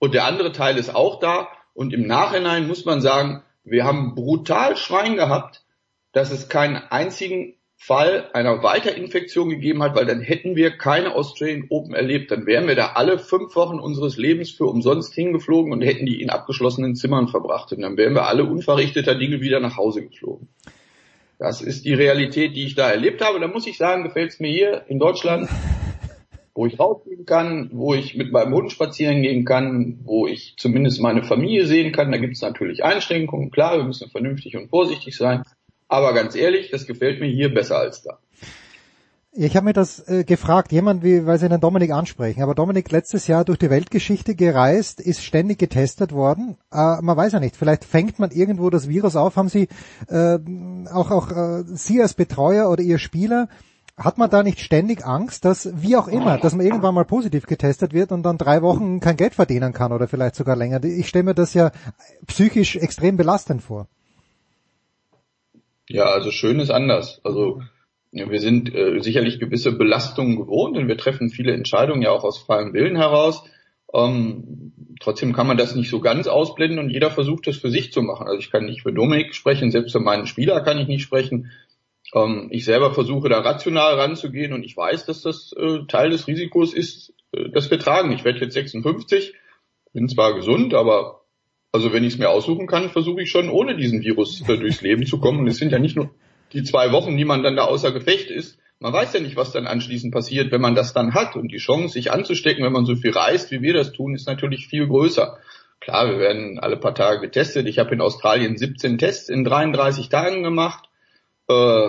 Und der andere Teil ist auch da. Und im Nachhinein muss man sagen, wir haben brutal Schwein gehabt, dass es keinen einzigen Fall einer Weiterinfektion gegeben hat, weil dann hätten wir keine Australian Open erlebt. Dann wären wir da alle fünf Wochen unseres Lebens für umsonst hingeflogen und hätten die in abgeschlossenen Zimmern verbracht. Und dann wären wir alle unverrichteter Dinge wieder nach Hause geflogen. Das ist die Realität, die ich da erlebt habe. Da muss ich sagen, gefällt es mir hier in Deutschland, wo ich rausgehen kann, wo ich mit meinem Hund spazieren gehen kann, wo ich zumindest meine Familie sehen kann. Da gibt es natürlich Einschränkungen. Klar, wir müssen vernünftig und vorsichtig sein. Aber ganz ehrlich, das gefällt mir hier besser als da. Ich habe mir das äh, gefragt, jemand wie, weil Sie den Dominik ansprechen, aber Dominik letztes Jahr durch die Weltgeschichte gereist, ist ständig getestet worden. Äh, man weiß ja nicht, vielleicht fängt man irgendwo das Virus auf. Haben Sie äh, auch auch äh, Sie als Betreuer oder Ihr Spieler, hat man da nicht ständig Angst, dass wie auch immer, dass man irgendwann mal positiv getestet wird und dann drei Wochen kein Geld verdienen kann oder vielleicht sogar länger? Ich stelle mir das ja psychisch extrem belastend vor. Ja, also schön ist anders. Also wir sind äh, sicherlich gewisse Belastungen gewohnt und wir treffen viele Entscheidungen ja auch aus freiem Willen heraus. Ähm, trotzdem kann man das nicht so ganz ausblenden und jeder versucht das für sich zu machen. Also ich kann nicht für Dominik sprechen, selbst für meinen Spieler kann ich nicht sprechen. Ähm, ich selber versuche da rational ranzugehen und ich weiß, dass das äh, Teil des Risikos ist, äh, das wir tragen. Ich werde jetzt 56, bin zwar gesund, aber also wenn ich es mir aussuchen kann, versuche ich schon ohne diesen Virus äh, durchs Leben zu kommen. Und es sind ja nicht nur die zwei Wochen, die man dann da außer Gefecht ist. Man weiß ja nicht, was dann anschließend passiert, wenn man das dann hat. Und die Chance, sich anzustecken, wenn man so viel reist, wie wir das tun, ist natürlich viel größer. Klar, wir werden alle paar Tage getestet. Ich habe in Australien 17 Tests in 33 Tagen gemacht. Äh,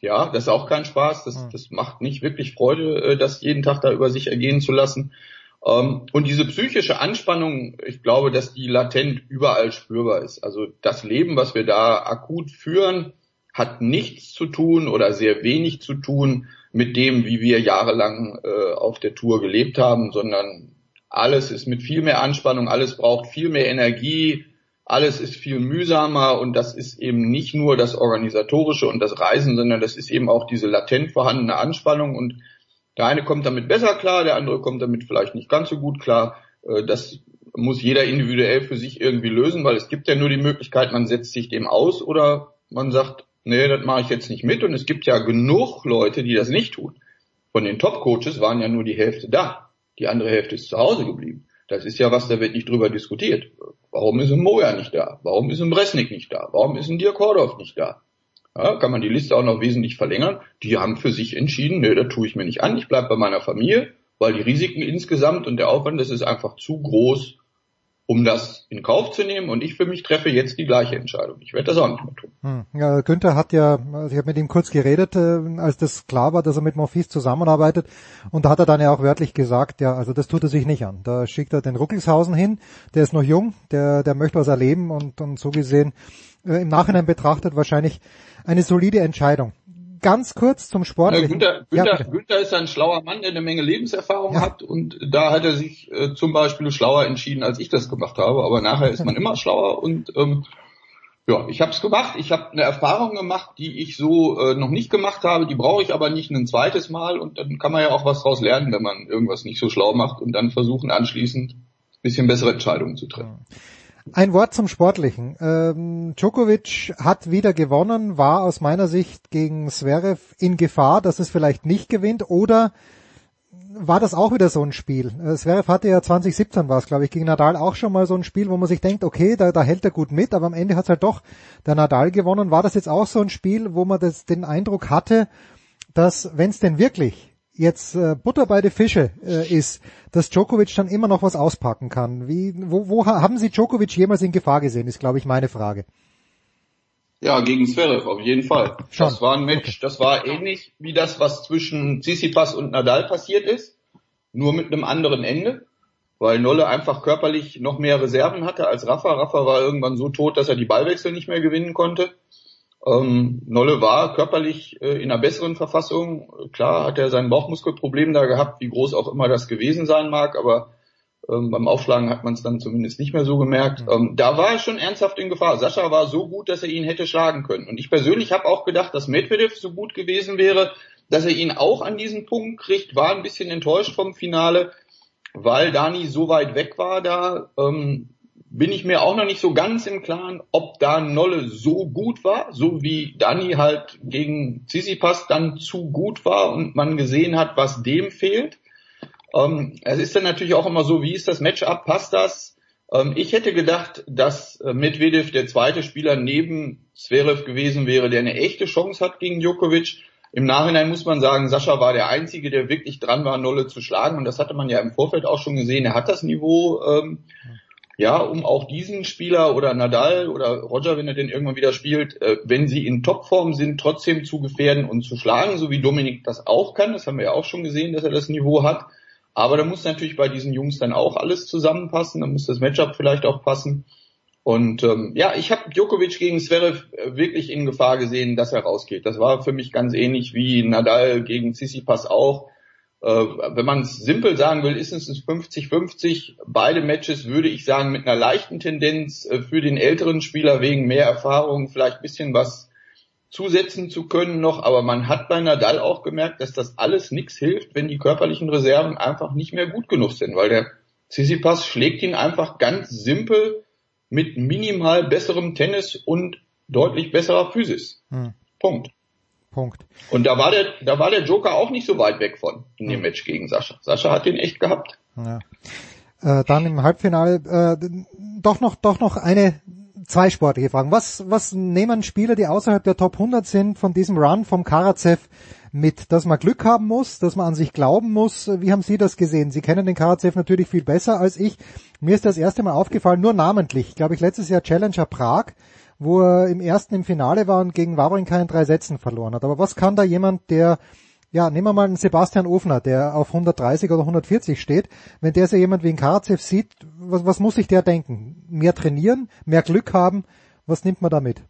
ja, das ist auch kein Spaß. Das, das macht nicht wirklich Freude, äh, das jeden Tag da über sich ergehen zu lassen. Ähm, und diese psychische Anspannung, ich glaube, dass die latent überall spürbar ist. Also das Leben, was wir da akut führen, hat nichts zu tun oder sehr wenig zu tun mit dem, wie wir jahrelang äh, auf der Tour gelebt haben, sondern alles ist mit viel mehr Anspannung, alles braucht viel mehr Energie, alles ist viel mühsamer und das ist eben nicht nur das Organisatorische und das Reisen, sondern das ist eben auch diese latent vorhandene Anspannung und der eine kommt damit besser klar, der andere kommt damit vielleicht nicht ganz so gut klar. Äh, das muss jeder individuell für sich irgendwie lösen, weil es gibt ja nur die Möglichkeit, man setzt sich dem aus oder man sagt, nee, das mache ich jetzt nicht mit. Und es gibt ja genug Leute, die das nicht tun. Von den Top-Coaches waren ja nur die Hälfte da. Die andere Hälfte ist zu Hause geblieben. Das ist ja was, da wird nicht drüber diskutiert. Warum ist ein Moja nicht da? Warum ist ein Bresnik nicht da? Warum ist ein Dirk Hordorf nicht da? Ja, kann man die Liste auch noch wesentlich verlängern. Die haben für sich entschieden, nee, da tue ich mir nicht an, ich bleibe bei meiner Familie, weil die Risiken insgesamt und der Aufwand, das ist einfach zu groß, um das in Kauf zu nehmen. Und ich für mich treffe jetzt die gleiche Entscheidung. Ich werde das auch nicht mehr tun. Hm. Ja, Günther hat ja, also ich habe mit ihm kurz geredet, äh, als das klar war, dass er mit Morphis zusammenarbeitet. Und da hat er dann ja auch wörtlich gesagt, ja, also das tut er sich nicht an. Da schickt er den Ruckelshausen hin, der ist noch jung, der, der möchte was erleben und, und so gesehen äh, im Nachhinein betrachtet wahrscheinlich eine solide Entscheidung. Ganz kurz zum Sport. Ja, Günther, Günther, ja, Günther ist ein schlauer Mann, der eine Menge Lebenserfahrung ja. hat und da hat er sich äh, zum Beispiel schlauer entschieden, als ich das gemacht habe. Aber nachher ist man immer schlauer und ähm, ja, ich habe es gemacht. Ich habe eine Erfahrung gemacht, die ich so äh, noch nicht gemacht habe. Die brauche ich aber nicht ein zweites Mal und dann kann man ja auch was daraus lernen, wenn man irgendwas nicht so schlau macht und dann versuchen anschließend ein bisschen bessere Entscheidungen zu treffen. Ein Wort zum Sportlichen. Ähm, Djokovic hat wieder gewonnen, war aus meiner Sicht gegen Zverev in Gefahr, dass es vielleicht nicht gewinnt oder war das auch wieder so ein Spiel? Äh, Zverev hatte ja 2017 war es, glaube ich, gegen Nadal auch schon mal so ein Spiel, wo man sich denkt, okay, da, da hält er gut mit, aber am Ende hat es halt doch der Nadal gewonnen. War das jetzt auch so ein Spiel, wo man das, den Eindruck hatte, dass wenn es denn wirklich jetzt äh, Butter bei den Fische äh, ist, dass Djokovic dann immer noch was auspacken kann. Wie, wo, wo haben Sie Djokovic jemals in Gefahr gesehen, ist glaube ich meine Frage. Ja, gegen Zverev auf jeden Fall. Schon. Das war ein Match, das war ähnlich wie das, was zwischen Tsitsipas und Nadal passiert ist, nur mit einem anderen Ende, weil Nolle einfach körperlich noch mehr Reserven hatte als Rafa. Rafa war irgendwann so tot, dass er die Ballwechsel nicht mehr gewinnen konnte. Ähm, Nolle war körperlich äh, in einer besseren Verfassung. Klar hat er sein Bauchmuskelproblem da gehabt, wie groß auch immer das gewesen sein mag, aber ähm, beim Aufschlagen hat man es dann zumindest nicht mehr so gemerkt. Mhm. Ähm, da war er schon ernsthaft in Gefahr. Sascha war so gut, dass er ihn hätte schlagen können. Und ich persönlich habe auch gedacht, dass Medvedev so gut gewesen wäre, dass er ihn auch an diesen Punkt kriegt. War ein bisschen enttäuscht vom Finale, weil Dani so weit weg war da. Ähm, bin ich mir auch noch nicht so ganz im Klaren, ob da Nolle so gut war, so wie Dani halt gegen Tsitsipas dann zu gut war und man gesehen hat, was dem fehlt. Ähm, es ist dann natürlich auch immer so, wie ist das Matchup, passt das? Ähm, ich hätte gedacht, dass äh, Medvedev der zweite Spieler neben Zverev gewesen wäre, der eine echte Chance hat gegen Djokovic. Im Nachhinein muss man sagen, Sascha war der Einzige, der wirklich dran war, Nolle zu schlagen. Und das hatte man ja im Vorfeld auch schon gesehen. Er hat das Niveau, ähm, ja, um auch diesen Spieler oder Nadal oder Roger, wenn er den irgendwann wieder spielt, äh, wenn sie in Topform sind, trotzdem zu gefährden und zu schlagen, so wie Dominik das auch kann. Das haben wir ja auch schon gesehen, dass er das Niveau hat. Aber da muss natürlich bei diesen Jungs dann auch alles zusammenpassen, da muss das Matchup vielleicht auch passen. Und ähm, ja, ich habe Djokovic gegen Zverev äh, wirklich in Gefahr gesehen, dass er rausgeht. Das war für mich ganz ähnlich wie Nadal gegen Tsitsipas auch. Äh, wenn man es simpel sagen will, ist es 50-50. Beide Matches würde ich sagen mit einer leichten Tendenz äh, für den älteren Spieler wegen mehr Erfahrung, vielleicht ein bisschen was zusetzen zu können noch, aber man hat bei Nadal auch gemerkt, dass das alles nichts hilft, wenn die körperlichen Reserven einfach nicht mehr gut genug sind, weil der Tsitsipas schlägt ihn einfach ganz simpel mit minimal besserem Tennis und deutlich besserer Physis. Hm. Punkt. Punkt. Und da war der, da war der Joker auch nicht so weit weg von in dem hm. Match gegen Sascha. Sascha hat den echt gehabt. Ja. Äh, dann im Halbfinale äh, doch noch, doch noch eine zwei sportliche Fragen. Was, was nehmen Spieler, die außerhalb der Top 100 sind, von diesem Run vom Karatsev mit, dass man Glück haben muss, dass man an sich glauben muss? Wie haben Sie das gesehen? Sie kennen den Karatsev natürlich viel besser als ich. Mir ist das erste Mal aufgefallen, nur namentlich, glaube ich, letztes Jahr Challenger Prag, wo er im ersten im Finale war und gegen Wawrinka in drei Sätzen verloren hat. Aber was kann da jemand, der ja, nehmen wir mal einen Sebastian Ofner, der auf 130 oder 140 steht. Wenn der so jemand wie ein Karatsev sieht, was, was muss sich der denken? Mehr trainieren, mehr Glück haben? Was nimmt man da mit?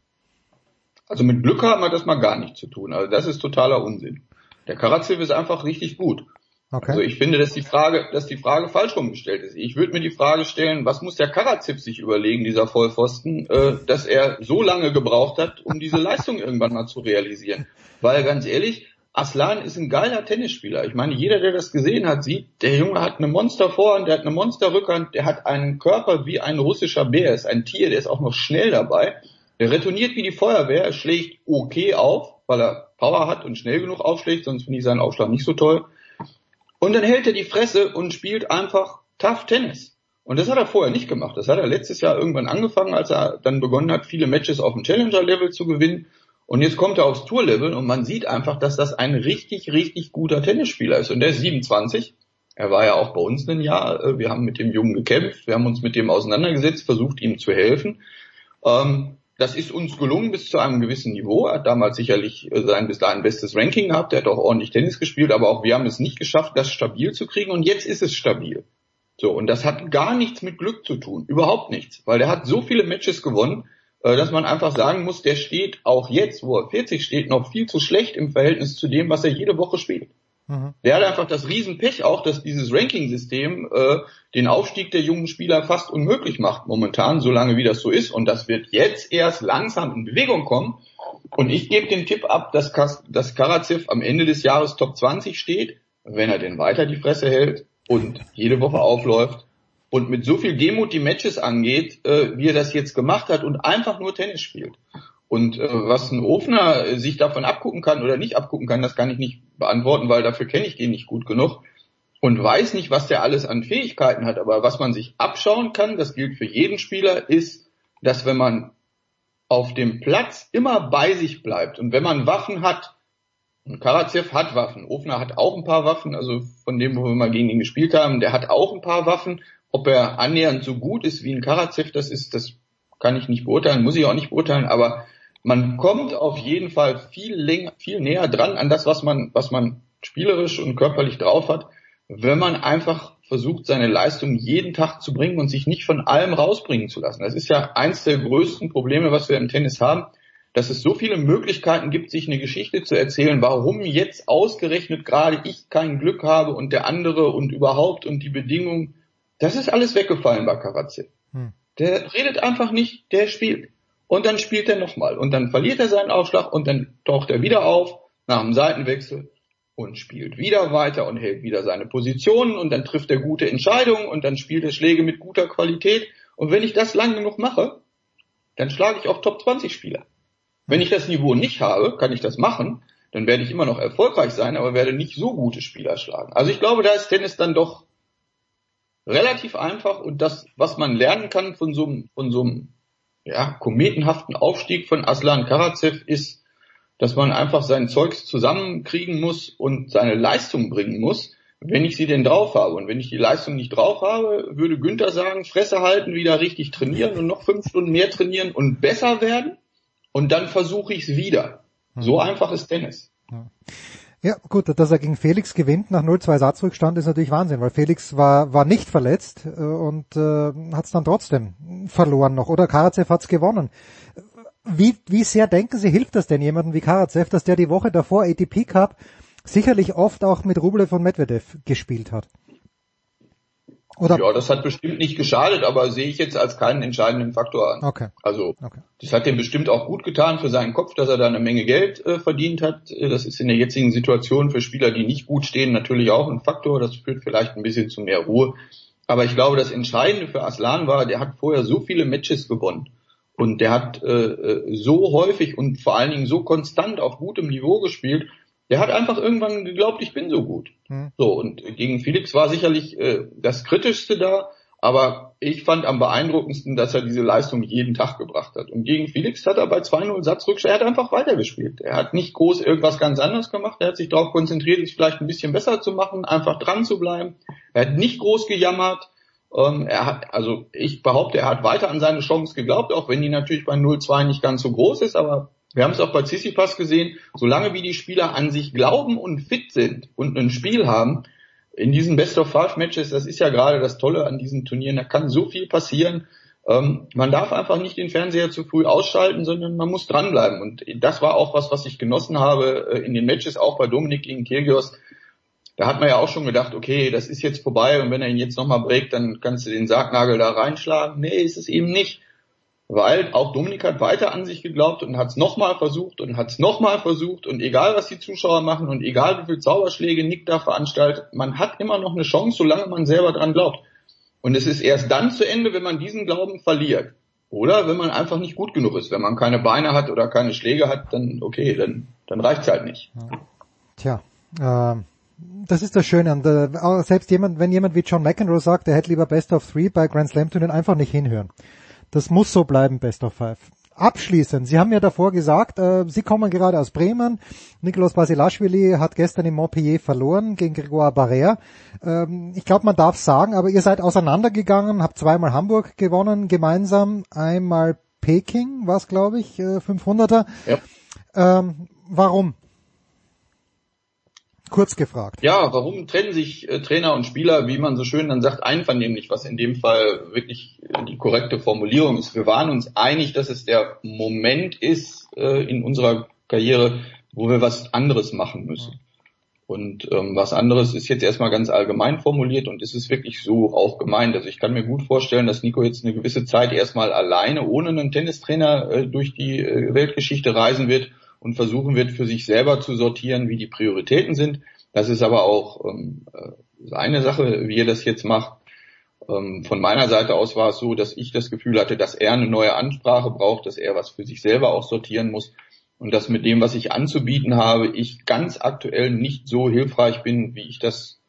Also mit Glück haben wir das mal gar nichts zu tun. Also das ist totaler Unsinn. Der Karatsev ist einfach richtig gut. Okay. Also ich finde, dass die Frage, dass die Frage falsch rumgestellt ist. Ich würde mir die Frage stellen, was muss der Karatsev sich überlegen, dieser Vollpfosten, äh, dass er so lange gebraucht hat, um diese Leistung irgendwann mal zu realisieren. Weil ganz ehrlich, Aslan ist ein geiler Tennisspieler. Ich meine, jeder, der das gesehen hat, sieht, der Junge hat eine Monstervorhand, der hat eine Monsterrückhand, der hat einen Körper wie ein russischer Bär, ist ein Tier, der ist auch noch schnell dabei. Der retourniert wie die Feuerwehr, er schlägt okay auf, weil er Power hat und schnell genug aufschlägt, sonst finde ich seinen Aufschlag nicht so toll. Und dann hält er die Fresse und spielt einfach tough Tennis. Und das hat er vorher nicht gemacht. Das hat er letztes Jahr irgendwann angefangen, als er dann begonnen hat, viele Matches auf dem Challenger-Level zu gewinnen. Und jetzt kommt er aufs Tour-Level und man sieht einfach, dass das ein richtig, richtig guter Tennisspieler ist. Und der ist 27. Er war ja auch bei uns ein Jahr. Wir haben mit dem Jungen gekämpft. Wir haben uns mit dem auseinandergesetzt, versucht ihm zu helfen. Ähm, das ist uns gelungen bis zu einem gewissen Niveau. Er hat damals sicherlich äh, sein bis dahin bestes Ranking gehabt. Er hat auch ordentlich Tennis gespielt, aber auch wir haben es nicht geschafft, das stabil zu kriegen. Und jetzt ist es stabil. So. Und das hat gar nichts mit Glück zu tun. Überhaupt nichts. Weil der hat so viele Matches gewonnen äh, dass man einfach sagen muss, der steht auch jetzt, wo er 40 steht, noch viel zu schlecht im Verhältnis zu dem, was er jede Woche spielt. Mhm. Der hat einfach das Riesenpech auch, dass dieses Ranking-System äh, den Aufstieg der jungen Spieler fast unmöglich macht momentan, solange wie das so ist. Und das wird jetzt erst langsam in Bewegung kommen. Und ich gebe den Tipp ab, dass, Kas dass Karatsev am Ende des Jahres Top 20 steht, wenn er denn weiter die Fresse hält und jede Woche aufläuft und mit so viel Demut die Matches angeht, äh, wie er das jetzt gemacht hat und einfach nur Tennis spielt. Und äh, was ein Ofner sich davon abgucken kann oder nicht abgucken kann, das kann ich nicht beantworten, weil dafür kenne ich den nicht gut genug und weiß nicht, was der alles an Fähigkeiten hat. Aber was man sich abschauen kann, das gilt für jeden Spieler, ist, dass wenn man auf dem Platz immer bei sich bleibt und wenn man Waffen hat, und Karatsev hat Waffen, Ofner hat auch ein paar Waffen, also von dem, wo wir mal gegen ihn gespielt haben, der hat auch ein paar Waffen ob er annähernd so gut ist wie ein Karatsev, das ist, das kann ich nicht beurteilen, muss ich auch nicht beurteilen, aber man kommt auf jeden Fall viel länger, viel näher dran an das, was man, was man spielerisch und körperlich drauf hat, wenn man einfach versucht, seine Leistung jeden Tag zu bringen und sich nicht von allem rausbringen zu lassen. Das ist ja eins der größten Probleme, was wir im Tennis haben, dass es so viele Möglichkeiten gibt, sich eine Geschichte zu erzählen, warum jetzt ausgerechnet gerade ich kein Glück habe und der andere und überhaupt und die Bedingungen das ist alles weggefallen bei Karatsev. Hm. Der redet einfach nicht, der spielt. Und dann spielt er nochmal. Und dann verliert er seinen Aufschlag und dann taucht er wieder auf nach dem Seitenwechsel und spielt wieder weiter und hält wieder seine Positionen und dann trifft er gute Entscheidungen und dann spielt er Schläge mit guter Qualität Und wenn ich das lang genug mache, dann schlage ich auch Top 20 Spieler. Wenn ich das Niveau nicht habe, kann ich das machen, dann werde ich immer noch erfolgreich sein, aber werde nicht so gute Spieler schlagen. Also ich glaube, da ist Tennis dann doch relativ einfach und das, was man lernen kann von so einem, von so einem ja, kometenhaften Aufstieg von Aslan Karatsev ist, dass man einfach sein Zeugs zusammenkriegen muss und seine Leistung bringen muss, wenn ich sie denn drauf habe. Und wenn ich die Leistung nicht drauf habe, würde Günther sagen, Fresse halten, wieder richtig trainieren und noch fünf Stunden mehr trainieren und besser werden. Und dann versuche ich es wieder. So einfach ist Tennis. Ja, gut, dass er gegen Felix gewinnt nach 0-2 Satzrückstand ist natürlich Wahnsinn, weil Felix war, war nicht verletzt äh, und äh, hat es dann trotzdem verloren noch. Oder Karatsev hat es gewonnen. Wie, wie sehr denken Sie, hilft das denn jemandem wie Karatsev, dass der die Woche davor ATP Cup sicherlich oft auch mit Rublev von Medvedev gespielt hat? Oder? Ja, das hat bestimmt nicht geschadet, aber sehe ich jetzt als keinen entscheidenden Faktor an. Okay. Also okay. das hat dem bestimmt auch gut getan für seinen Kopf, dass er da eine Menge Geld äh, verdient hat. Das ist in der jetzigen Situation für Spieler, die nicht gut stehen, natürlich auch ein Faktor. Das führt vielleicht ein bisschen zu mehr Ruhe. Aber ich glaube, das Entscheidende für Aslan war, der hat vorher so viele Matches gewonnen. Und der hat äh, so häufig und vor allen Dingen so konstant auf gutem Niveau gespielt, der hat einfach irgendwann geglaubt, ich bin so gut. Hm. So, und gegen Felix war sicherlich äh, das Kritischste da, aber ich fand am beeindruckendsten, dass er diese Leistung jeden Tag gebracht hat. Und gegen Felix hat er bei 2-0 Satzrückstand, er hat einfach weitergespielt. Er hat nicht groß irgendwas ganz anderes gemacht, er hat sich darauf konzentriert, es vielleicht ein bisschen besser zu machen, einfach dran zu bleiben. Er hat nicht groß gejammert. Ähm, er hat, also ich behaupte, er hat weiter an seine Chance geglaubt, auch wenn die natürlich bei 0-2 nicht ganz so groß ist, aber wir haben es auch bei Tsitsipas gesehen, solange wie die Spieler an sich glauben und fit sind und ein Spiel haben, in diesen Best of Five Matches, das ist ja gerade das Tolle an diesen Turnieren, da kann so viel passieren. Ähm, man darf einfach nicht den Fernseher zu früh ausschalten, sondern man muss dranbleiben. Und das war auch was, was ich genossen habe äh, in den Matches, auch bei Dominik gegen Kyrgios. Da hat man ja auch schon gedacht, okay, das ist jetzt vorbei und wenn er ihn jetzt nochmal breakt, dann kannst du den Sargnagel da reinschlagen. Nee, ist es eben nicht weil auch Dominik hat weiter an sich geglaubt und hat es nochmal versucht und hat es nochmal versucht und egal was die Zuschauer machen und egal wie viel Zauberschläge Nick da veranstaltet, man hat immer noch eine Chance, solange man selber dran glaubt. Und es ist erst dann zu Ende, wenn man diesen Glauben verliert. Oder wenn man einfach nicht gut genug ist. Wenn man keine Beine hat oder keine Schläge hat, dann okay, dann, dann reicht's halt nicht. Tja, äh, das ist das Schöne. Und, äh, selbst jemand, wenn jemand wie John McEnroe sagt, er hätte lieber Best of Three bei Grand Slam Turnieren, einfach nicht hinhören. Das muss so bleiben, Best of Five. Abschließend, Sie haben ja davor gesagt, äh, Sie kommen gerade aus Bremen. Nikolaus Basilashvili hat gestern in Montpellier verloren gegen Grégoire Barrère. Ähm, ich glaube, man darf sagen, aber ihr seid auseinandergegangen, habt zweimal Hamburg gewonnen gemeinsam, einmal Peking, was glaube ich, äh, 500er. Ja. Ähm, warum? Kurz gefragt. Ja, warum trennen sich äh, Trainer und Spieler, wie man so schön dann sagt, einvernehmlich, was in dem Fall wirklich die korrekte Formulierung ist. Wir waren uns einig, dass es der Moment ist äh, in unserer Karriere, wo wir was anderes machen müssen. Und ähm, was anderes ist jetzt erstmal ganz allgemein formuliert und ist es wirklich so auch gemeint. Also ich kann mir gut vorstellen, dass Nico jetzt eine gewisse Zeit erstmal alleine ohne einen Tennistrainer äh, durch die äh, Weltgeschichte reisen wird und versuchen wird, für sich selber zu sortieren, wie die Prioritäten sind. Das ist aber auch ähm, äh, seine Sache, wie er das jetzt macht. Ähm, von meiner Seite aus war es so, dass ich das Gefühl hatte, dass er eine neue Ansprache braucht, dass er was für sich selber auch sortieren muss und dass mit dem, was ich anzubieten habe, ich ganz aktuell nicht so hilfreich bin, wie ich das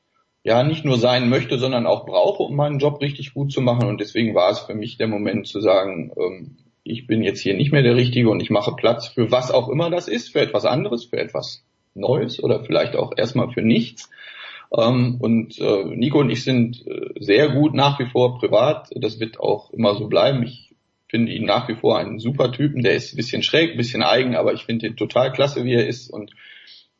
ja nicht nur sein möchte, sondern auch brauche, um meinen Job richtig gut zu machen. Und deswegen war es für mich der Moment zu sagen, ähm, ich bin jetzt hier nicht mehr der Richtige und ich mache Platz für was auch immer das ist, für etwas anderes, für etwas Neues oder vielleicht auch erstmal für nichts. Ähm, und äh, Nico und ich sind äh, sehr gut nach wie vor privat. Das wird auch immer so bleiben. Ich finde ihn nach wie vor einen super Typen. Der ist ein bisschen schräg, ein bisschen eigen, aber ich finde ihn total klasse, wie er ist. Und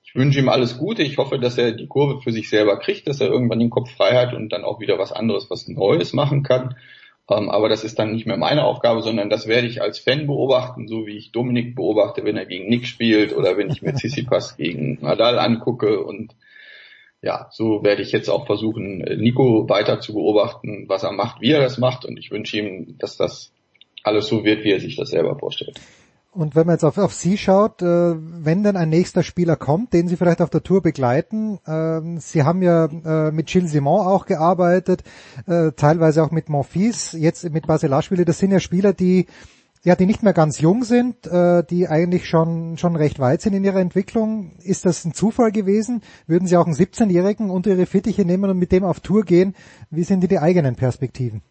ich wünsche ihm alles Gute. Ich hoffe, dass er die Kurve für sich selber kriegt, dass er irgendwann den Kopf frei hat und dann auch wieder was anderes, was Neues machen kann. Ähm, aber das ist dann nicht mehr meine Aufgabe, sondern das werde ich als Fan beobachten, so wie ich Dominik beobachte, wenn er gegen Nick spielt oder wenn ich mir Tsitsipas gegen Nadal angucke und ja, so werde ich jetzt auch versuchen, Nico weiter zu beobachten, was er macht, wie er das macht und ich wünsche ihm, dass das alles so wird, wie er sich das selber vorstellt. Und wenn man jetzt auf, auf Sie schaut, äh, wenn denn ein nächster Spieler kommt, den Sie vielleicht auf der Tour begleiten, äh, Sie haben ja äh, mit Gilles Simon auch gearbeitet, äh, teilweise auch mit Monfils, jetzt mit Baselashvili, das sind ja Spieler, die ja, die nicht mehr ganz jung sind, äh, die eigentlich schon schon recht weit sind in ihrer Entwicklung. Ist das ein Zufall gewesen? Würden Sie auch einen 17-Jährigen unter Ihre Fittiche nehmen und mit dem auf Tour gehen? Wie sind die, die eigenen Perspektiven?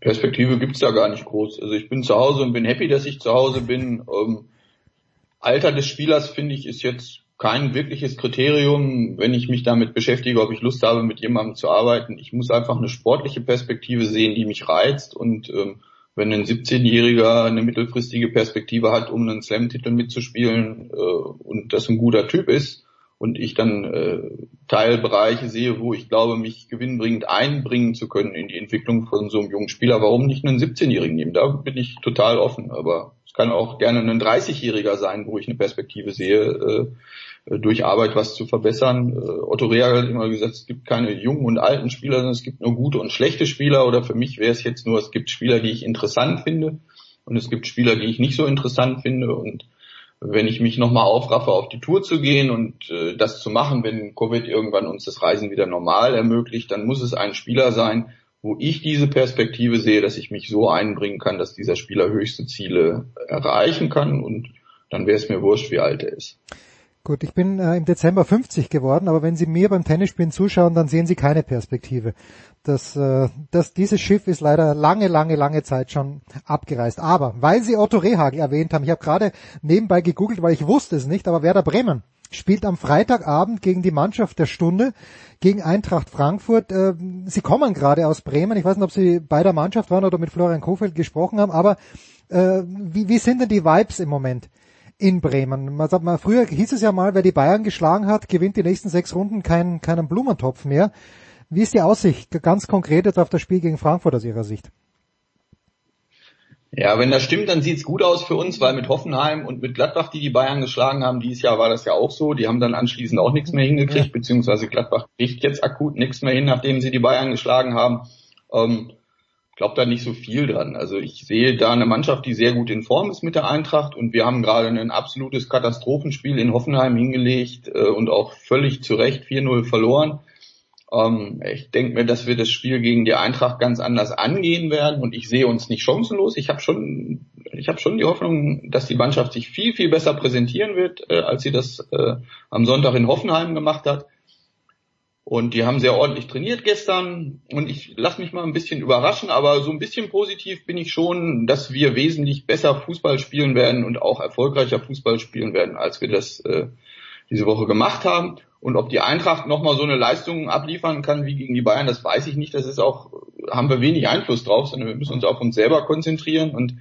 Perspektive gibt's da gar nicht groß. Also ich bin zu Hause und bin happy, dass ich zu Hause bin. Ähm, Alter des Spielers finde ich ist jetzt kein wirkliches Kriterium, wenn ich mich damit beschäftige, ob ich Lust habe, mit jemandem zu arbeiten. Ich muss einfach eine sportliche Perspektive sehen, die mich reizt und ähm, wenn ein 17-Jähriger eine mittelfristige Perspektive hat, um einen Slam-Titel mitzuspielen äh, und das ein guter Typ ist und ich dann äh, Teilbereiche sehe, wo ich glaube, mich gewinnbringend einbringen zu können in die Entwicklung von so einem jungen Spieler, warum nicht einen 17-Jährigen nehmen? Da bin ich total offen, aber es kann auch gerne ein 30-Jähriger sein, wo ich eine Perspektive sehe, äh, durch Arbeit was zu verbessern. Äh, Otto Rea hat immer gesagt, es gibt keine jungen und alten Spieler, sondern es gibt nur gute und schlechte Spieler. Oder für mich wäre es jetzt nur, es gibt Spieler, die ich interessant finde und es gibt Spieler, die ich nicht so interessant finde. Und wenn ich mich nochmal aufraffe, auf die Tour zu gehen und äh, das zu machen, wenn Covid irgendwann uns das Reisen wieder normal ermöglicht, dann muss es ein Spieler sein, wo ich diese Perspektive sehe, dass ich mich so einbringen kann, dass dieser Spieler höchste Ziele erreichen kann und dann wäre es mir wurscht, wie alt er ist. Gut, ich bin äh, im Dezember 50 geworden, aber wenn Sie mir beim Tennisspielen zuschauen, dann sehen Sie keine Perspektive. Das, äh, das, dieses Schiff ist leider lange, lange, lange Zeit schon abgereist. Aber weil Sie Otto Rehagel erwähnt haben, ich habe gerade nebenbei gegoogelt, weil ich wusste es nicht, aber Werder Bremen spielt am Freitagabend gegen die Mannschaft der Stunde, gegen Eintracht Frankfurt. Äh, Sie kommen gerade aus Bremen. Ich weiß nicht, ob Sie bei der Mannschaft waren oder mit Florian Kofeld gesprochen haben, aber äh, wie, wie sind denn die Vibes im Moment? In Bremen. Man sagt mal, früher hieß es ja mal, wer die Bayern geschlagen hat, gewinnt die nächsten sechs Runden keinen keinen Blumentopf mehr. Wie ist die Aussicht ganz konkret jetzt auf das Spiel gegen Frankfurt aus Ihrer Sicht? Ja, wenn das stimmt, dann sieht's gut aus für uns, weil mit Hoffenheim und mit Gladbach, die die Bayern geschlagen haben, dieses Jahr war das ja auch so. Die haben dann anschließend auch nichts mehr hingekriegt, ja. beziehungsweise Gladbach kriegt jetzt akut nichts mehr hin, nachdem sie die Bayern geschlagen haben. Ähm, glaube da nicht so viel dran. Also ich sehe da eine Mannschaft, die sehr gut in Form ist mit der Eintracht und wir haben gerade ein absolutes Katastrophenspiel in Hoffenheim hingelegt äh, und auch völlig zu Recht 4-0 verloren. Ähm, ich denke mir, dass wir das Spiel gegen die Eintracht ganz anders angehen werden und ich sehe uns nicht chancenlos. Ich habe schon, ich habe schon die Hoffnung, dass die Mannschaft sich viel viel besser präsentieren wird, äh, als sie das äh, am Sonntag in Hoffenheim gemacht hat. Und die haben sehr ordentlich trainiert gestern. Und ich lasse mich mal ein bisschen überraschen, aber so ein bisschen positiv bin ich schon, dass wir wesentlich besser Fußball spielen werden und auch erfolgreicher Fußball spielen werden, als wir das äh, diese Woche gemacht haben. Und ob die Eintracht nochmal so eine Leistung abliefern kann wie gegen die Bayern, das weiß ich nicht. Das ist auch, haben wir wenig Einfluss drauf, sondern wir müssen uns auf uns selber konzentrieren. Und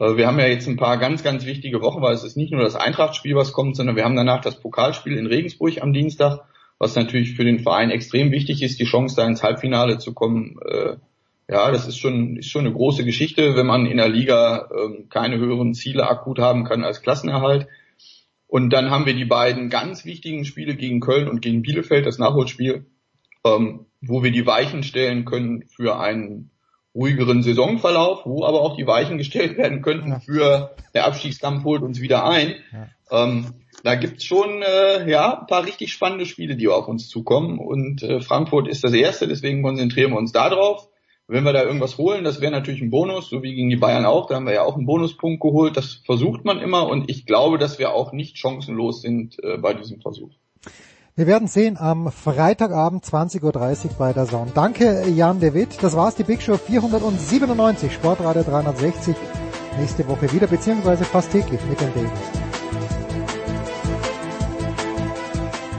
äh, wir haben ja jetzt ein paar ganz, ganz wichtige Wochen, weil es ist nicht nur das Eintrachtspiel, was kommt, sondern wir haben danach das Pokalspiel in Regensburg am Dienstag was natürlich für den Verein extrem wichtig ist, die Chance da ins Halbfinale zu kommen. Äh, ja, das ist schon, ist schon eine große Geschichte, wenn man in der Liga ähm, keine höheren Ziele akut haben kann als Klassenerhalt. Und dann haben wir die beiden ganz wichtigen Spiele gegen Köln und gegen Bielefeld, das Nachholspiel, ähm, wo wir die Weichen stellen können für einen ruhigeren Saisonverlauf, wo aber auch die Weichen gestellt werden könnten für der Abstiegskampf holt uns wieder ein. Ja. Ähm, da gibt's schon äh, ja ein paar richtig spannende Spiele, die auf uns zukommen. Und äh, Frankfurt ist das erste, deswegen konzentrieren wir uns da drauf. Wenn wir da irgendwas holen, das wäre natürlich ein Bonus, so wie gegen die Bayern auch. Da haben wir ja auch einen Bonuspunkt geholt. Das versucht man immer und ich glaube, dass wir auch nicht chancenlos sind äh, bei diesem Versuch. Wir werden sehen am Freitagabend 20.30 Uhr bei der Zone. Danke Jan de Witt. Das war's, die Big Show 497, Sportradio 360. Nächste Woche wieder, beziehungsweise fast täglich mit den Davis.